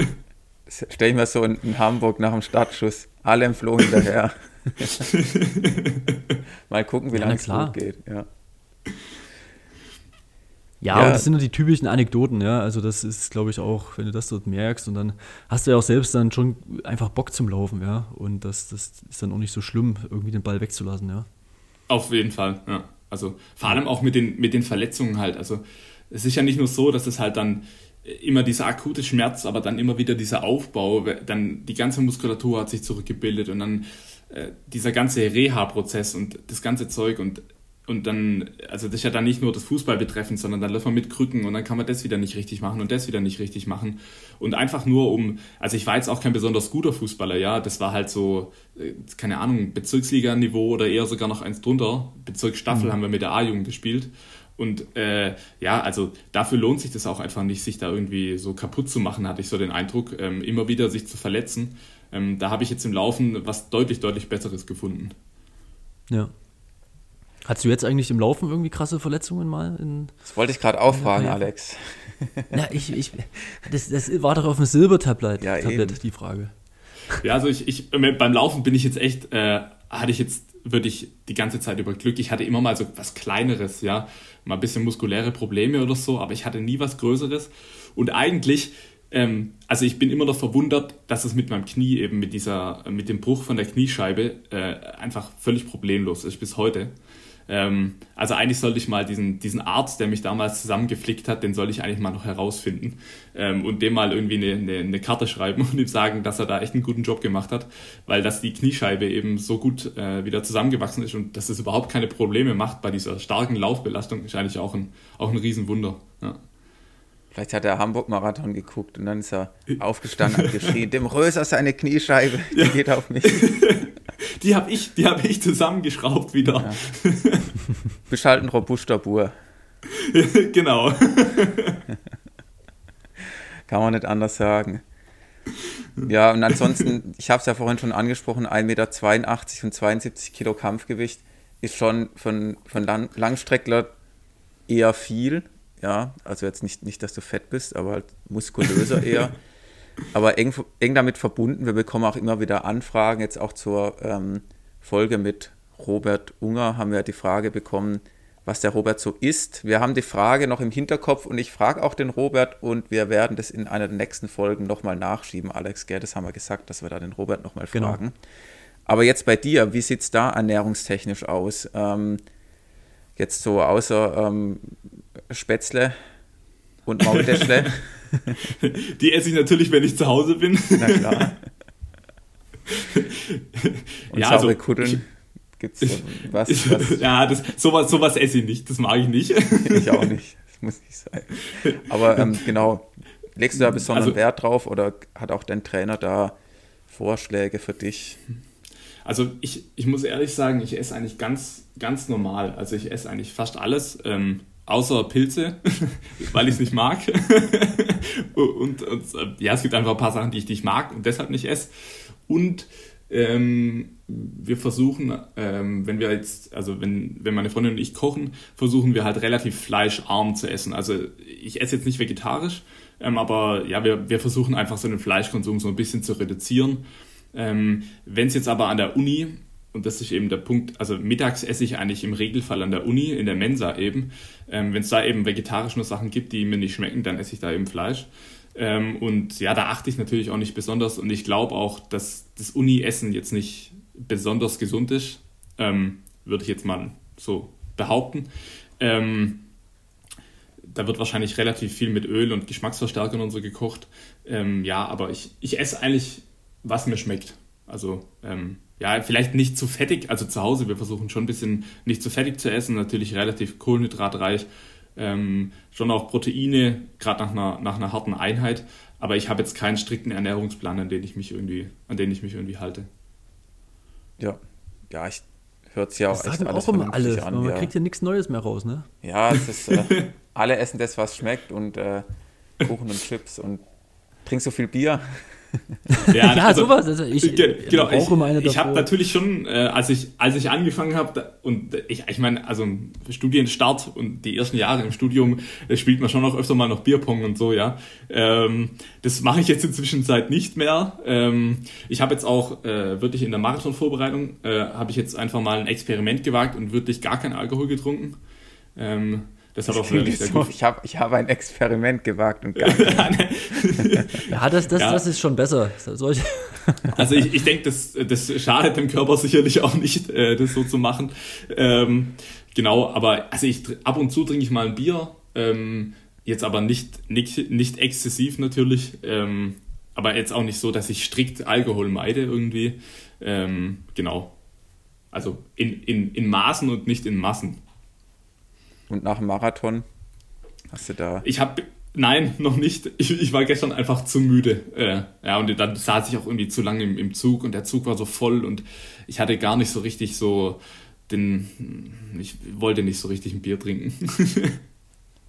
Stell ich mir so in, in, Hamburg nach dem Startschuss. Alle im Flo hinterher. Mal gucken, wie ja, lange es gut geht. Ja. Ja, ja. Und das sind nur die typischen Anekdoten, ja. Also das ist, glaube ich, auch, wenn du das dort merkst und dann hast du ja auch selbst dann schon einfach Bock zum Laufen, ja. Und das, das ist dann auch nicht so schlimm, irgendwie den Ball wegzulassen, ja. Auf jeden Fall, ja. Also vor allem auch mit den, mit den Verletzungen halt. Also es ist ja nicht nur so, dass es halt dann immer dieser akute Schmerz, aber dann immer wieder dieser Aufbau, dann die ganze Muskulatur hat sich zurückgebildet und dann äh, dieser ganze Reha-Prozess und das ganze Zeug und und dann, also das ist ja dann nicht nur das Fußball betreffend, sondern dann läuft man mit Krücken und dann kann man das wieder nicht richtig machen und das wieder nicht richtig machen. Und einfach nur um, also ich war jetzt auch kein besonders guter Fußballer, ja, das war halt so, äh, keine Ahnung, Bezirksliga-Niveau oder eher sogar noch eins drunter. Bezirksstaffel mhm. haben wir mit der A-Jugend gespielt. Und äh, ja, also dafür lohnt sich das auch einfach nicht, sich da irgendwie so kaputt zu machen, hatte ich so den Eindruck, ähm, immer wieder sich zu verletzen. Ähm, da habe ich jetzt im Laufen was deutlich, deutlich Besseres gefunden. Ja. Hattest du jetzt eigentlich im Laufen irgendwie krasse Verletzungen mal? das wollte ich gerade auch fragen, Alex. Na, ich, ich, das, das war doch auf dem Silbertablett, ja, die Frage. Ja, also ich, ich, beim Laufen bin ich jetzt echt, äh, hatte ich jetzt wirklich die ganze Zeit über Glück. Ich hatte immer mal so was Kleineres, ja, mal ein bisschen muskuläre Probleme oder so, aber ich hatte nie was Größeres. Und eigentlich, ähm, also ich bin immer noch verwundert, dass es mit meinem Knie eben mit dieser, mit dem Bruch von der Kniescheibe äh, einfach völlig problemlos ist bis heute. Ähm, also eigentlich sollte ich mal diesen, diesen Arzt, der mich damals zusammengeflickt hat, den soll ich eigentlich mal noch herausfinden ähm, und dem mal irgendwie eine, eine, eine, Karte schreiben und ihm sagen, dass er da echt einen guten Job gemacht hat, weil dass die Kniescheibe eben so gut äh, wieder zusammengewachsen ist und dass es überhaupt keine Probleme macht bei dieser starken Laufbelastung, ist eigentlich auch ein, auch ein Riesenwunder. Ja. Vielleicht hat er Hamburg-Marathon geguckt und dann ist er aufgestanden und geschrien, dem Röser seine Kniescheibe, die ja. geht auf mich. die habe ich, hab ich zusammengeschraubt wieder. Ja. Bist halt ein robuster Bur. genau. Kann man nicht anders sagen. Ja, und ansonsten, ich habe es ja vorhin schon angesprochen, 1,82 Meter und 72 Kilo Kampfgewicht ist schon von, von Lang Langstreckler eher viel. Ja, also jetzt nicht, nicht, dass du fett bist, aber halt muskulöser eher. Aber eng, eng damit verbunden, wir bekommen auch immer wieder Anfragen, jetzt auch zur ähm, Folge mit Robert Unger haben wir die Frage bekommen, was der Robert so isst. Wir haben die Frage noch im Hinterkopf und ich frage auch den Robert und wir werden das in einer der nächsten Folgen nochmal nachschieben, Alex, gell, das haben wir gesagt, dass wir da den Robert nochmal genau. fragen. Aber jetzt bei dir, wie sieht es da ernährungstechnisch aus? Ähm, jetzt so außer ähm, Spätzle und Maultäschle? Die esse ich natürlich, wenn ich zu Hause bin. Na klar. Und ja, saure also, Kuddeln. Gibt es was, was? Ja, das, sowas, sowas esse ich nicht. Das mag ich nicht. ich auch nicht. Das muss nicht sein. Aber ähm, genau, legst du da besonderen also, Wert drauf oder hat auch dein Trainer da Vorschläge für dich? Also ich, ich muss ehrlich sagen, ich esse eigentlich ganz, ganz normal. Also ich esse eigentlich fast alles. Ähm, außer Pilze, weil ich es nicht mag. und, und, ja, es gibt einfach ein paar Sachen, die ich nicht mag und deshalb nicht esse. Und ähm, wir versuchen, ähm, wenn wir jetzt, also wenn, wenn meine Freundin und ich kochen, versuchen wir halt relativ fleischarm zu essen. Also ich esse jetzt nicht vegetarisch, ähm, aber ja, wir, wir versuchen einfach so den Fleischkonsum so ein bisschen zu reduzieren. Ähm, wenn es jetzt aber an der Uni und das ist eben der Punkt, also mittags esse ich eigentlich im Regelfall an der Uni, in der Mensa eben. Ähm, Wenn es da eben vegetarisch nur Sachen gibt, die mir nicht schmecken, dann esse ich da eben Fleisch. Ähm, und ja, da achte ich natürlich auch nicht besonders und ich glaube auch, dass das Uni-Essen jetzt nicht besonders gesund ist, ähm, würde ich jetzt mal so behaupten. Ähm, da wird wahrscheinlich relativ viel mit Öl und Geschmacksverstärkern und so gekocht. Ähm, ja, aber ich, ich esse eigentlich, was mir schmeckt. Also ähm, ja, vielleicht nicht zu fettig, also zu Hause, wir versuchen schon ein bisschen nicht zu fettig zu essen, natürlich relativ kohlenhydratreich, ähm, schon auch Proteine, gerade nach einer, nach einer harten Einheit, aber ich habe jetzt keinen strikten Ernährungsplan, an den ich mich irgendwie, an den ich mich irgendwie halte. Ja, ja, ich hört es ja auch das echt alles auch immer alle, an. Man ja. kriegt ja nichts Neues mehr raus, ne? Ja, es ist, äh, alle essen das, was schmeckt und äh, Kuchen und Chips und trinkst so viel Bier. Ja, ja also, sowas. Also ich, genau, ich, ich, ich habe natürlich schon, äh, als ich als ich angefangen habe und ich, ich meine, also Studienstart und die ersten Jahre im Studium äh, spielt man schon auch öfter mal noch Bierpong und so, ja. Ähm, das mache ich jetzt inzwischen Zeit nicht mehr. Ähm, ich habe jetzt auch äh, wirklich in der Marathonvorbereitung äh, habe ich jetzt einfach mal ein Experiment gewagt und wirklich gar keinen Alkohol getrunken. Ähm, das hat auch wirklich sehr so, gut. Ich habe ich hab ein Experiment gewagt und gar Ja, das, das, ja. das ist schon besser. Solche. also ich, ich denke, das, das schadet dem Körper sicherlich auch nicht, äh, das so zu machen. Ähm, genau, aber also ich ab und zu trinke ich mal ein Bier. Ähm, jetzt aber nicht, nicht, nicht exzessiv natürlich. Ähm, aber jetzt auch nicht so, dass ich strikt Alkohol meide irgendwie. Ähm, genau. Also in, in, in Maßen und nicht in Massen. Und nach dem Marathon hast du da. Ich habe Nein, noch nicht. Ich, ich, war gestern einfach zu müde. Äh, ja, und dann saß ich auch irgendwie zu lange im, im, Zug und der Zug war so voll und ich hatte gar nicht so richtig so den. Ich wollte nicht so richtig ein Bier trinken.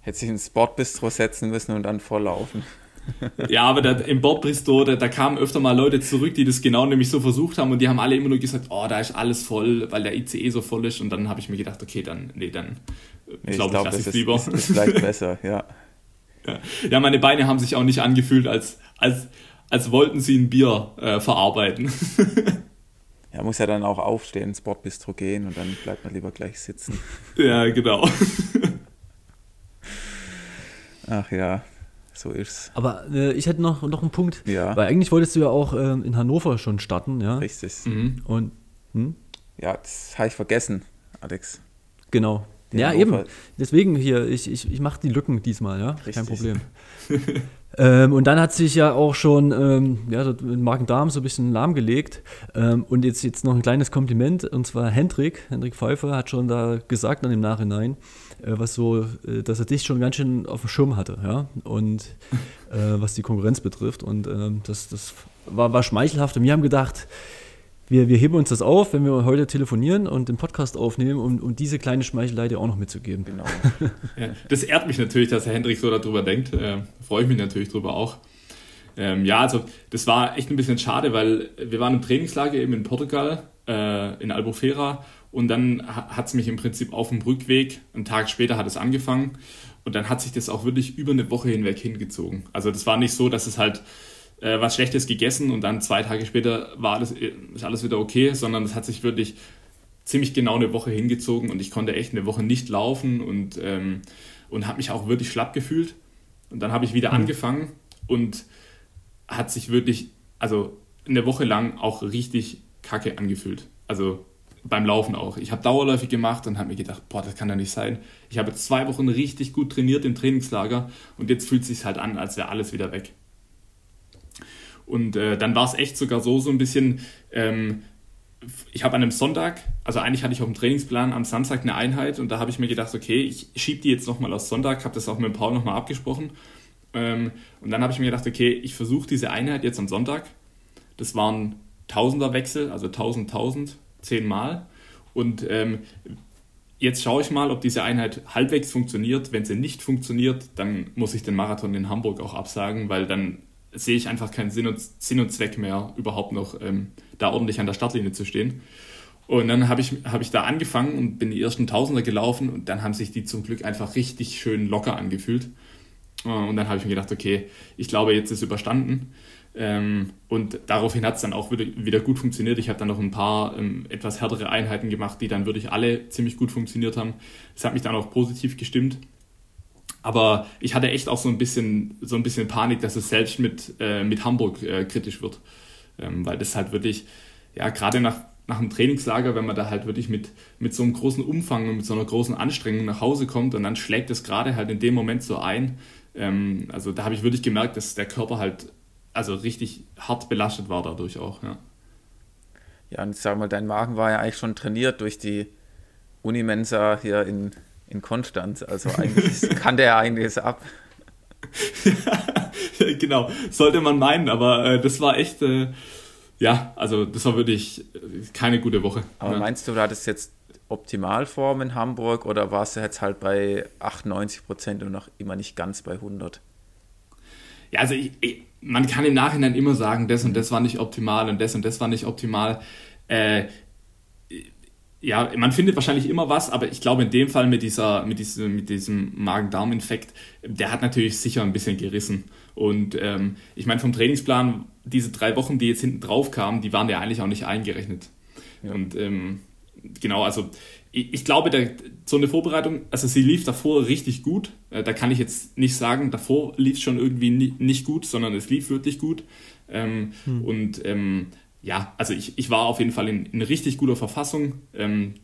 Hätte sich ins Sportbistro setzen müssen und dann volllaufen. ja, aber da, im Bordbistro, da, da kamen öfter mal Leute zurück, die das genau nämlich so versucht haben und die haben alle immer nur gesagt, oh, da ist alles voll, weil der ICE so voll ist und dann habe ich mir gedacht, okay, dann, nee, dann nee, glaube ich, glaub, das ist, lieber. Ist, ist vielleicht besser, ja. ja. ja. meine Beine haben sich auch nicht angefühlt, als, als, als wollten sie ein Bier äh, verarbeiten. Ja, muss ja dann auch aufstehen, ins Bordbistro gehen und dann bleibt man lieber gleich sitzen. Ja, genau. Ach ja, so ist's. Aber äh, ich hätte noch, noch einen Punkt. Ja. Weil eigentlich wolltest du ja auch äh, in Hannover schon starten, ja? Richtig. Mhm. Und, hm? Ja, das habe ich vergessen, Alex. Genau. Ja, Hannover. eben. Deswegen hier, ich, ich, ich mache die Lücken diesmal, ja? Richtig. Kein Problem. ähm, und dann hat sich ja auch schon ähm, ja, Magen-Darm so ein bisschen lahmgelegt. Ähm, und jetzt, jetzt noch ein kleines Kompliment, und zwar Hendrik, Hendrik Pfeiffer hat schon da gesagt dann im Nachhinein, äh, was so, äh, dass er dich schon ganz schön auf dem Schirm hatte, ja. Und äh, was die Konkurrenz betrifft. Und ähm, das, das war, war schmeichelhaft. Und wir haben gedacht, wir, wir heben uns das auf, wenn wir heute telefonieren und den Podcast aufnehmen, um, um diese kleine Schmeichelei dir auch noch mitzugeben. Genau. ja, das ehrt mich natürlich, dass Herr Hendrik so darüber denkt. Äh, Freue ich mich natürlich darüber auch. Ähm, ja, also das war echt ein bisschen schade, weil wir waren im Trainingslager eben in Portugal, äh, in Albufeira und dann hat es mich im Prinzip auf dem Rückweg, einen Tag später hat es angefangen und dann hat sich das auch wirklich über eine Woche hinweg hingezogen. Also das war nicht so, dass es halt äh, was Schlechtes gegessen und dann zwei Tage später war alles, ist alles wieder okay, sondern es hat sich wirklich ziemlich genau eine Woche hingezogen und ich konnte echt eine Woche nicht laufen und, ähm, und habe mich auch wirklich schlapp gefühlt. Und dann habe ich wieder mhm. angefangen und hat sich wirklich, also eine Woche lang auch richtig kacke angefühlt. Also beim Laufen auch. Ich habe dauerläufig gemacht und habe mir gedacht, boah, das kann ja nicht sein. Ich habe zwei Wochen richtig gut trainiert im Trainingslager und jetzt fühlt es sich halt an, als wäre alles wieder weg. Und äh, dann war es echt sogar so, so ein bisschen, ähm, ich habe an einem Sonntag, also eigentlich hatte ich auf dem Trainingsplan am Samstag eine Einheit und da habe ich mir gedacht, okay, ich schiebe die jetzt nochmal aus Sonntag, habe das auch mit Paul nochmal abgesprochen. Ähm, und dann habe ich mir gedacht, okay, ich versuche diese Einheit jetzt am Sonntag. Das waren Tausenderwechsel, also 1000, 1000, zehnmal. Und ähm, jetzt schaue ich mal, ob diese Einheit halbwegs funktioniert. Wenn sie nicht funktioniert, dann muss ich den Marathon in Hamburg auch absagen, weil dann sehe ich einfach keinen Sinn und, Sinn und Zweck mehr, überhaupt noch ähm, da ordentlich an der Startlinie zu stehen. Und dann habe ich, hab ich da angefangen und bin die ersten Tausender gelaufen und dann haben sich die zum Glück einfach richtig schön locker angefühlt. Und dann habe ich mir gedacht, okay, ich glaube, jetzt ist überstanden. Ähm, und daraufhin hat es dann auch wieder, wieder gut funktioniert. Ich habe dann noch ein paar ähm, etwas härtere Einheiten gemacht, die dann wirklich alle ziemlich gut funktioniert haben. Das hat mich dann auch positiv gestimmt. Aber ich hatte echt auch so ein bisschen, so ein bisschen Panik, dass es selbst mit, äh, mit Hamburg äh, kritisch wird. Ähm, weil das halt wirklich, ja, gerade nach, nach einem Trainingslager, wenn man da halt wirklich mit, mit so einem großen Umfang und mit so einer großen Anstrengung nach Hause kommt und dann schlägt es gerade halt in dem Moment so ein. Ähm, also da habe ich wirklich gemerkt, dass der Körper halt also richtig hart belastet war dadurch auch, ja. Ja, und sag mal, dein Magen war ja eigentlich schon trainiert durch die Unimensa hier in, in Konstanz. Also eigentlich kann der einiges ab. ja, genau, sollte man meinen, aber äh, das war echt, äh, ja, also das war wirklich äh, keine gute Woche. Aber ja. meinst du, du hattest jetzt Optimalform in Hamburg oder warst du jetzt halt bei 98 Prozent und noch immer nicht ganz bei 100? Ja, also ich, ich, man kann im Nachhinein immer sagen, das und das war nicht optimal und das und das war nicht optimal. Äh, ja, man findet wahrscheinlich immer was, aber ich glaube in dem Fall mit, dieser, mit, diesem, mit diesem Magen-Darm-Infekt, der hat natürlich sicher ein bisschen gerissen. Und ähm, ich meine, vom Trainingsplan, diese drei Wochen, die jetzt hinten drauf kamen, die waren ja eigentlich auch nicht eingerechnet. Ja. Und ähm, genau, also ich, ich glaube, der, so eine Vorbereitung, also sie lief davor richtig gut. Äh, da kann ich jetzt nicht sagen, davor lief es schon irgendwie nie, nicht gut, sondern es lief wirklich gut. Ähm, hm. Und ähm, ja, also ich, ich war auf jeden Fall in, in richtig guter Verfassung. Ähm,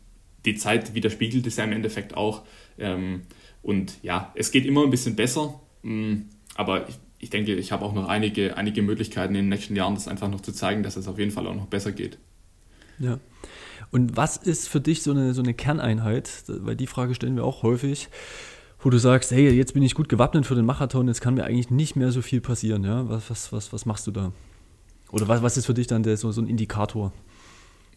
die Zeit widerspiegelt es ja im Endeffekt auch. Ähm, und ja, es geht immer ein bisschen besser. Mm, aber ich, ich denke, ich habe auch noch einige, einige Möglichkeiten in den nächsten Jahren, das einfach noch zu zeigen, dass es auf jeden Fall auch noch besser geht. Ja. Und was ist für dich so eine, so eine Kerneinheit? Weil die Frage stellen wir auch häufig, wo du sagst, hey, jetzt bin ich gut gewappnet für den Marathon, jetzt kann mir eigentlich nicht mehr so viel passieren. Ja? Was, was, was, was machst du da? Oder was, was ist für dich dann der, so, so ein Indikator?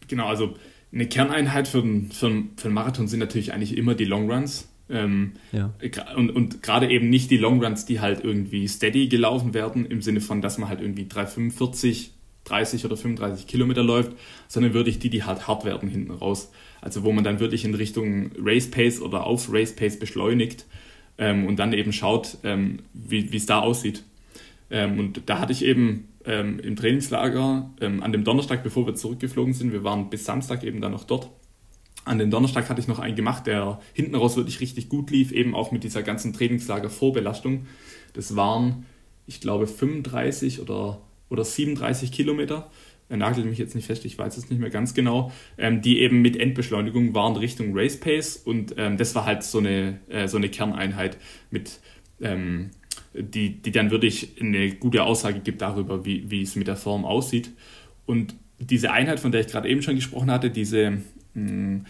Genau, also eine Kerneinheit für den, für, für den Marathon sind natürlich eigentlich immer die Longruns. Ähm, ja. Und, und gerade eben nicht die Longruns, die halt irgendwie steady gelaufen werden, im Sinne von, dass man halt irgendwie 345 30 oder 35 Kilometer läuft, sondern wirklich die, die halt hart werden hinten raus. Also wo man dann wirklich in Richtung Race Pace oder auf Race Pace beschleunigt ähm, und dann eben schaut, ähm, wie es da aussieht. Ähm, und da hatte ich eben ähm, im Trainingslager ähm, an dem Donnerstag, bevor wir zurückgeflogen sind, wir waren bis Samstag eben dann noch dort. An dem Donnerstag hatte ich noch einen gemacht, der hinten raus wirklich richtig gut lief, eben auch mit dieser ganzen Trainingslager-Vorbelastung. Das waren, ich glaube, 35 oder oder 37 Kilometer, er nagelt mich jetzt nicht fest, ich weiß es nicht mehr ganz genau, ähm, die eben mit Endbeschleunigung waren Richtung Race Pace und ähm, das war halt so eine, äh, so eine Kerneinheit, mit, ähm, die, die dann wirklich eine gute Aussage gibt darüber, wie, wie es mit der Form aussieht. Und diese Einheit, von der ich gerade eben schon gesprochen hatte, diese, mh, hm,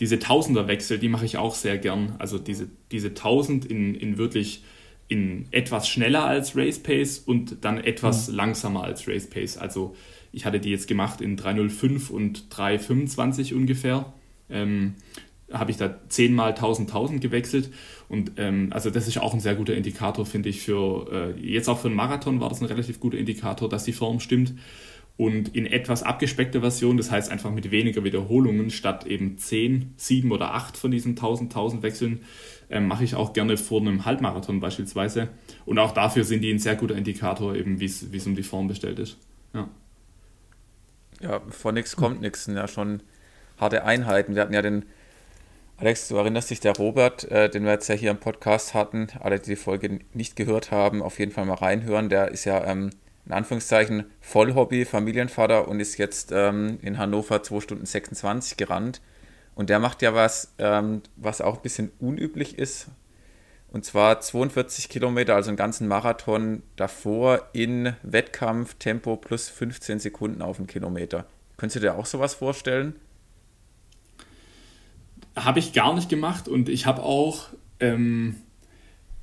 diese Tausenderwechsel, die mache ich auch sehr gern. Also diese, diese 1000 in, in wirklich in etwas schneller als Race Pace und dann etwas mhm. langsamer als Race Pace. Also ich hatte die jetzt gemacht in 305 und 325 ungefähr. Ähm, habe ich da 10 mal 1000 1000 gewechselt und ähm, also das ist auch ein sehr guter Indikator finde ich für äh, jetzt auch für einen Marathon war das ein relativ guter Indikator, dass die Form stimmt und in etwas abgespeckter Version, das heißt einfach mit weniger Wiederholungen statt eben 10, 7 oder 8 von diesen 1000, 1000 Wechseln, äh, mache ich auch gerne vor einem Halbmarathon beispielsweise. Und auch dafür sind die ein sehr guter Indikator, eben wie es um die Form bestellt ist. Ja, ja vor nichts kommt nichts, ja schon harte Einheiten. Wir hatten ja den, Alex, du erinnerst dich, der Robert, äh, den wir jetzt ja hier im Podcast hatten, alle, die die Folge nicht gehört haben, auf jeden Fall mal reinhören. Der ist ja ähm, in Anführungszeichen Vollhobby, Familienvater und ist jetzt ähm, in Hannover 2 Stunden 26 gerannt. Und der macht ja was, ähm, was auch ein bisschen unüblich ist. Und zwar 42 Kilometer, also einen ganzen Marathon davor in Wettkampftempo plus 15 Sekunden auf den Kilometer. Könntest du dir auch sowas vorstellen? Habe ich gar nicht gemacht und ich habe auch ähm,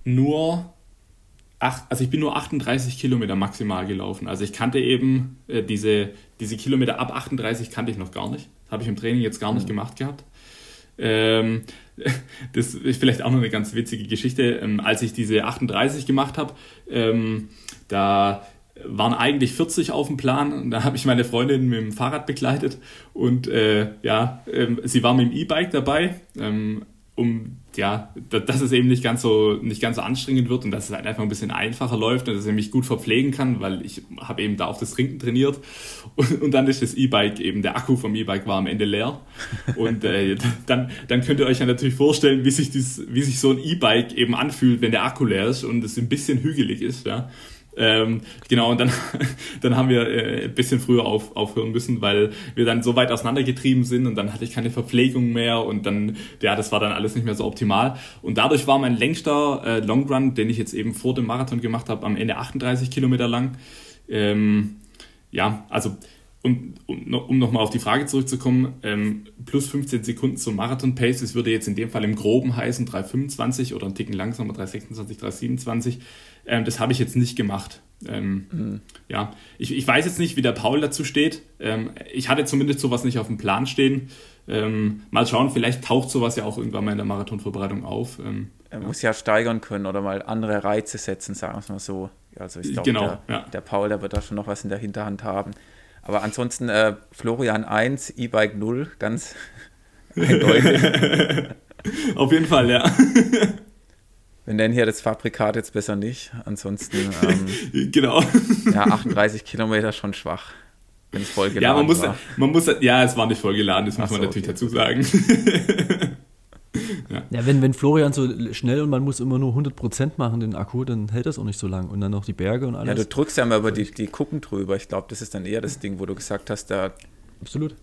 nur acht, also ich bin nur 38 Kilometer maximal gelaufen. Also ich kannte eben äh, diese, diese Kilometer ab 38 kannte ich noch gar nicht. Habe ich im Training jetzt gar nicht mhm. gemacht gehabt. Ähm, das ist vielleicht auch noch eine ganz witzige Geschichte. Ähm, als ich diese 38 gemacht habe, ähm, da waren eigentlich 40 auf dem Plan und da habe ich meine Freundin mit dem Fahrrad begleitet und äh, ja, ähm, sie war mit dem E-Bike dabei. Ähm, um ja, dass es eben nicht ganz so nicht ganz so anstrengend wird und dass es halt einfach ein bisschen einfacher läuft und dass ich mich gut verpflegen kann, weil ich habe eben da auch das Trinken trainiert und, und dann ist das E-Bike eben der Akku vom E-Bike war am Ende leer und äh, dann dann könnt ihr euch ja natürlich vorstellen, wie sich dies, wie sich so ein E-Bike eben anfühlt, wenn der Akku leer ist und es ein bisschen hügelig ist, ja. Ähm, genau, und dann, dann haben wir äh, ein bisschen früher auf, aufhören müssen, weil wir dann so weit auseinandergetrieben sind und dann hatte ich keine Verpflegung mehr und dann, ja, das war dann alles nicht mehr so optimal. Und dadurch war mein längster äh, Long Run, den ich jetzt eben vor dem Marathon gemacht habe, am Ende 38 Kilometer lang. Ähm, ja, also um, um, um nochmal auf die Frage zurückzukommen, ähm, plus 15 Sekunden zum Marathon-Pace, das würde jetzt in dem Fall im Groben heißen 3,25 oder ein Ticken langsamer, 3,26, 3,27. Ähm, das habe ich jetzt nicht gemacht. Ähm, mhm. Ja, ich, ich weiß jetzt nicht, wie der Paul dazu steht. Ähm, ich hatte zumindest sowas nicht auf dem Plan stehen. Ähm, mal schauen, vielleicht taucht sowas ja auch irgendwann mal in der Marathonvorbereitung auf. Ähm, er muss ja steigern können oder mal andere Reize setzen, sagen wir es mal so. Also ich glaube, genau, der, ja. der, Paul, der wird da schon noch was in der Hinterhand haben. Aber ansonsten äh, Florian 1, E-Bike 0, ganz eindeutig. Auf jeden Fall, ja. Wir nennen hier das Fabrikat jetzt besser nicht. Ansonsten. Ähm, genau. Ja, 38 Kilometer schon schwach. Wenn es voll geladen ja, man muss, war. Man muss, ja, es war nicht voll geladen, das muss man natürlich okay. dazu sagen. ja. ja, wenn, wenn Florian so schnell und man muss immer nur 100% machen, den Akku, dann hält das auch nicht so lang. Und dann noch die Berge und alles. Ja, du drückst ja mal über die, die Kuppen drüber. Ich glaube, das ist dann eher das Ding, wo du gesagt hast, da. Absolut.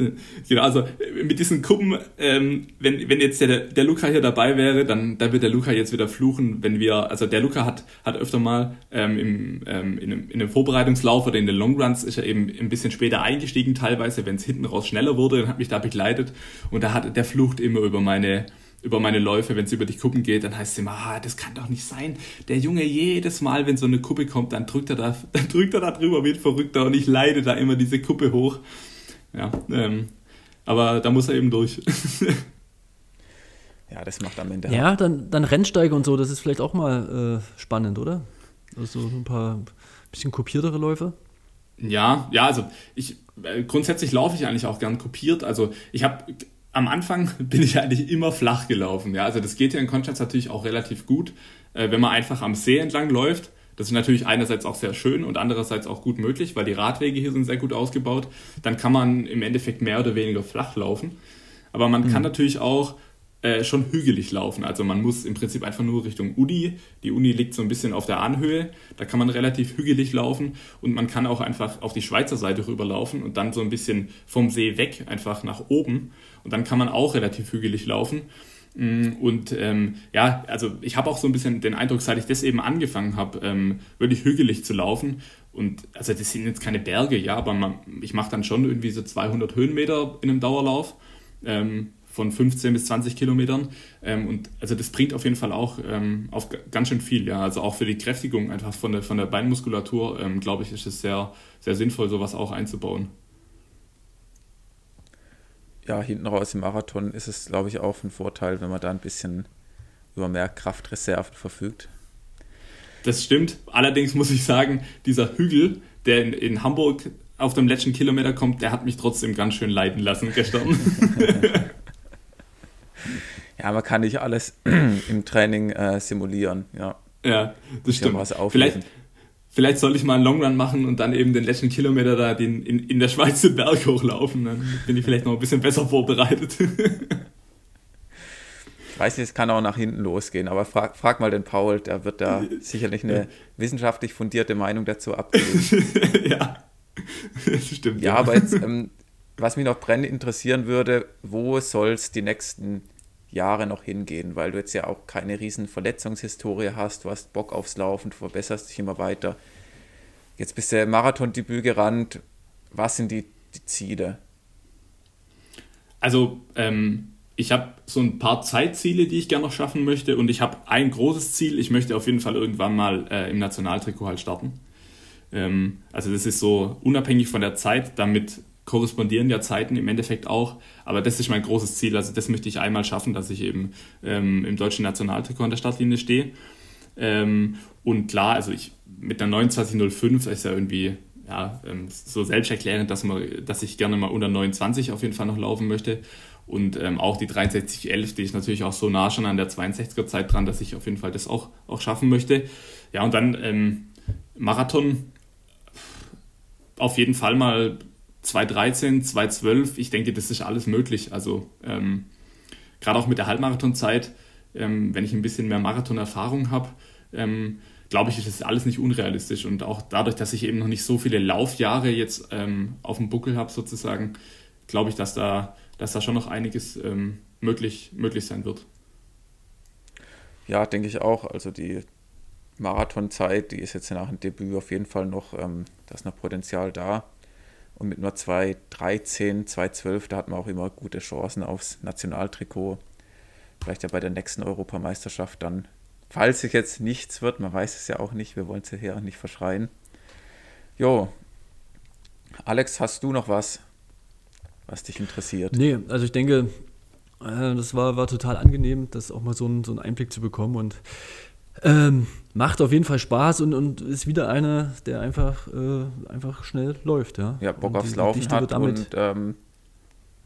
Genau, also mit diesen Kuppen, ähm, wenn, wenn jetzt der, der Luca hier dabei wäre, dann, dann wird der Luca jetzt wieder fluchen, wenn wir, also der Luca hat, hat öfter mal ähm, im, ähm, in, einem, in einem Vorbereitungslauf oder in den Longruns ist er eben ein bisschen später eingestiegen teilweise, wenn es hinten raus schneller wurde, dann hat mich da begleitet und da hat der flucht immer über meine, über meine Läufe, wenn es über die Kuppen geht, dann heißt es immer, ah, das kann doch nicht sein. Der Junge jedes Mal, wenn so eine Kuppe kommt, dann drückt er da, dann drückt er da drüber wie ein Verrückter und ich leide da immer diese Kuppe hoch. Ja, ähm, aber da muss er eben durch. ja, das macht am Ende. Ja, dann, dann Rennsteiger und so, das ist vielleicht auch mal äh, spannend, oder? Also so ein paar bisschen kopiertere Läufe. Ja, ja, also ich äh, grundsätzlich laufe ich eigentlich auch gern kopiert. Also ich habe am Anfang bin ich eigentlich immer flach gelaufen. Ja, also das geht ja in Konstanz natürlich auch relativ gut, äh, wenn man einfach am See entlang läuft. Das ist natürlich einerseits auch sehr schön und andererseits auch gut möglich, weil die Radwege hier sind sehr gut ausgebaut. Dann kann man im Endeffekt mehr oder weniger flach laufen. Aber man mhm. kann natürlich auch äh, schon hügelig laufen. Also man muss im Prinzip einfach nur Richtung Uni. Die Uni liegt so ein bisschen auf der Anhöhe. Da kann man relativ hügelig laufen und man kann auch einfach auf die Schweizer Seite rüberlaufen und dann so ein bisschen vom See weg einfach nach oben. Und dann kann man auch relativ hügelig laufen. Mm, und ähm, ja, also ich habe auch so ein bisschen den Eindruck, seit ich das eben angefangen habe, ähm, wirklich hügelig zu laufen. Und also das sind jetzt keine Berge, ja, aber man, ich mache dann schon irgendwie so 200 Höhenmeter in einem Dauerlauf ähm, von 15 bis 20 Kilometern. Ähm, und also das bringt auf jeden Fall auch ähm, auf ganz schön viel, ja. Also auch für die Kräftigung einfach von der, von der Beinmuskulatur, ähm, glaube ich, ist es sehr, sehr sinnvoll, sowas auch einzubauen ja, hinten raus im Marathon ist es, glaube ich, auch ein Vorteil, wenn man da ein bisschen über mehr Kraftreserven verfügt. Das stimmt. Allerdings muss ich sagen, dieser Hügel, der in, in Hamburg auf dem letzten Kilometer kommt, der hat mich trotzdem ganz schön leiden lassen gestern. ja, man kann nicht alles im Training äh, simulieren, ja. Ja, das stimmt. Vielleicht, vielleicht soll ich mal einen Longrun machen und dann eben den letzten Kilometer da den, in, in der Schweiz den Berg hochlaufen. Dann bin ich vielleicht noch ein bisschen besser vorbereitet. ich weiß nicht, es kann auch nach hinten losgehen, aber frag, frag mal den Paul, der wird da sicherlich eine wissenschaftlich fundierte Meinung dazu abgeben. ja, das stimmt. Ja, ja. aber jetzt, ähm, was mich noch brennend interessieren würde, wo soll es die nächsten Jahre noch hingehen, weil du jetzt ja auch keine riesen Verletzungshistorie hast, du hast Bock aufs Laufen, du verbesserst dich immer weiter. Jetzt bist du Marathondebüt gerannt. Was sind die, die Ziele? Also, ähm, ich habe so ein paar Zeitziele, die ich gerne noch schaffen möchte und ich habe ein großes Ziel. Ich möchte auf jeden Fall irgendwann mal äh, im Nationaltrikot halt starten. Ähm, also das ist so unabhängig von der Zeit, damit korrespondieren ja Zeiten im Endeffekt auch. Aber das ist mein großes Ziel. Also das möchte ich einmal schaffen, dass ich eben ähm, im deutschen Nationaltrikot an der Startlinie stehe. Ähm, und klar, also ich mit der 2905 ist ja irgendwie ja, ähm, so selbsterklärend, dass, man, dass ich gerne mal unter 29 auf jeden Fall noch laufen möchte. Und ähm, auch die 6311, die ist natürlich auch so nah schon an der 62er Zeit dran, dass ich auf jeden Fall das auch, auch schaffen möchte. Ja, und dann ähm, Marathon auf jeden Fall mal 213, 212, ich denke, das ist alles möglich. Also ähm, gerade auch mit der Halbmarathonzeit, ähm, wenn ich ein bisschen mehr Marathonerfahrung habe, ähm, glaube ich, ist das alles nicht unrealistisch. Und auch dadurch, dass ich eben noch nicht so viele Laufjahre jetzt ähm, auf dem Buckel habe, sozusagen, glaube ich, dass da, dass da schon noch einiges ähm, möglich, möglich sein wird. Ja, denke ich auch. Also die Marathonzeit, die ist jetzt nach dem Debüt auf jeden Fall noch, ähm, da ist noch Potenzial da. Und mit nur 2,13, 2,12, da hat man auch immer gute Chancen aufs Nationaltrikot. Vielleicht ja bei der nächsten Europameisterschaft dann, falls sich jetzt nichts wird, man weiß es ja auch nicht, wir wollen es ja hier nicht verschreien. Jo, Alex, hast du noch was, was dich interessiert? Nee, also ich denke, äh, das war, war total angenehm, das auch mal so, ein, so einen Einblick zu bekommen und ähm, macht auf jeden Fall Spaß und, und ist wieder einer, der einfach, äh, einfach schnell läuft. Ja, ja Bock aufs Laufen hat und ähm,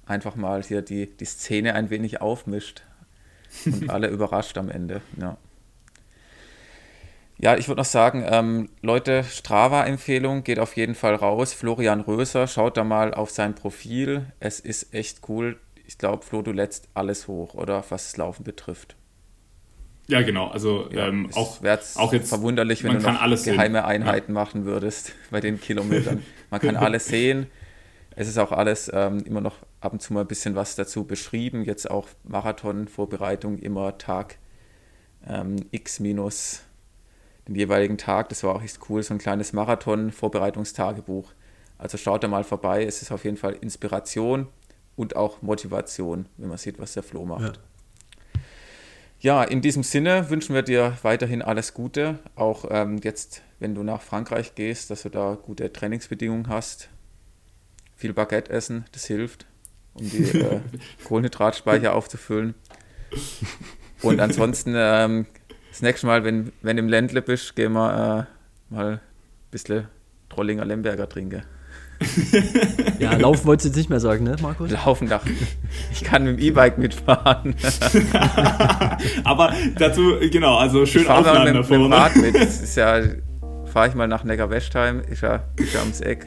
einfach mal hier die, die Szene ein wenig aufmischt und alle überrascht am Ende. Ja, ja ich würde noch sagen, ähm, Leute, Strava-Empfehlung geht auf jeden Fall raus. Florian Röser, schaut da mal auf sein Profil. Es ist echt cool. Ich glaube, Flo, du lädst alles hoch, oder was das Laufen betrifft. Ja, genau. Also ja, ähm, auch, auch jetzt verwunderlich, wenn du noch geheime sehen. Einheiten ja. machen würdest bei den Kilometern. Man kann alles sehen. Es ist auch alles ähm, immer noch ab und zu mal ein bisschen was dazu beschrieben. Jetzt auch Marathon-Vorbereitung immer Tag ähm, X minus den jeweiligen Tag. Das war auch echt cool, so ein kleines Marathon-Vorbereitungstagebuch. Also schaut da mal vorbei. Es ist auf jeden Fall Inspiration und auch Motivation, wenn man sieht, was der Flo macht. Ja. Ja, in diesem Sinne wünschen wir dir weiterhin alles Gute. Auch ähm, jetzt, wenn du nach Frankreich gehst, dass du da gute Trainingsbedingungen hast. Viel Baguette essen, das hilft, um die äh, Kohlenhydratspeicher aufzufüllen. Und ansonsten, ähm, das nächste Mal, wenn, wenn du im Ländle bist, gehen wir äh, mal ein bisschen Trollinger Lemberger trinken. Ja, laufen wolltest du jetzt nicht mehr sagen, ne, Markus? Laufen doch. Ich kann mit dem E-Bike mitfahren. Aber dazu, genau, also schön aufladen mit, davor. Mit dem Rad mit. Das ist ja, fahre ich mal nach Neckar-Westheim, ist ja, ist ja ums Eck.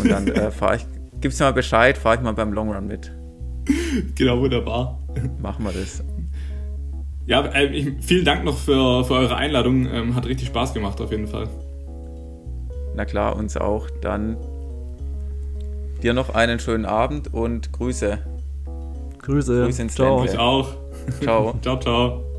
Und dann äh, fahre ich, gib's mir mal Bescheid, fahre ich mal beim Longrun mit. Genau, wunderbar. Machen wir das. Ja, äh, ich, vielen Dank noch für, für eure Einladung. Ähm, hat richtig Spaß gemacht, auf jeden Fall. Na klar, uns auch. Dann dir noch einen schönen Abend und Grüße. Grüße. Grüße ins ciao. Ländle. Ich auch. Ciao. ciao, ciao.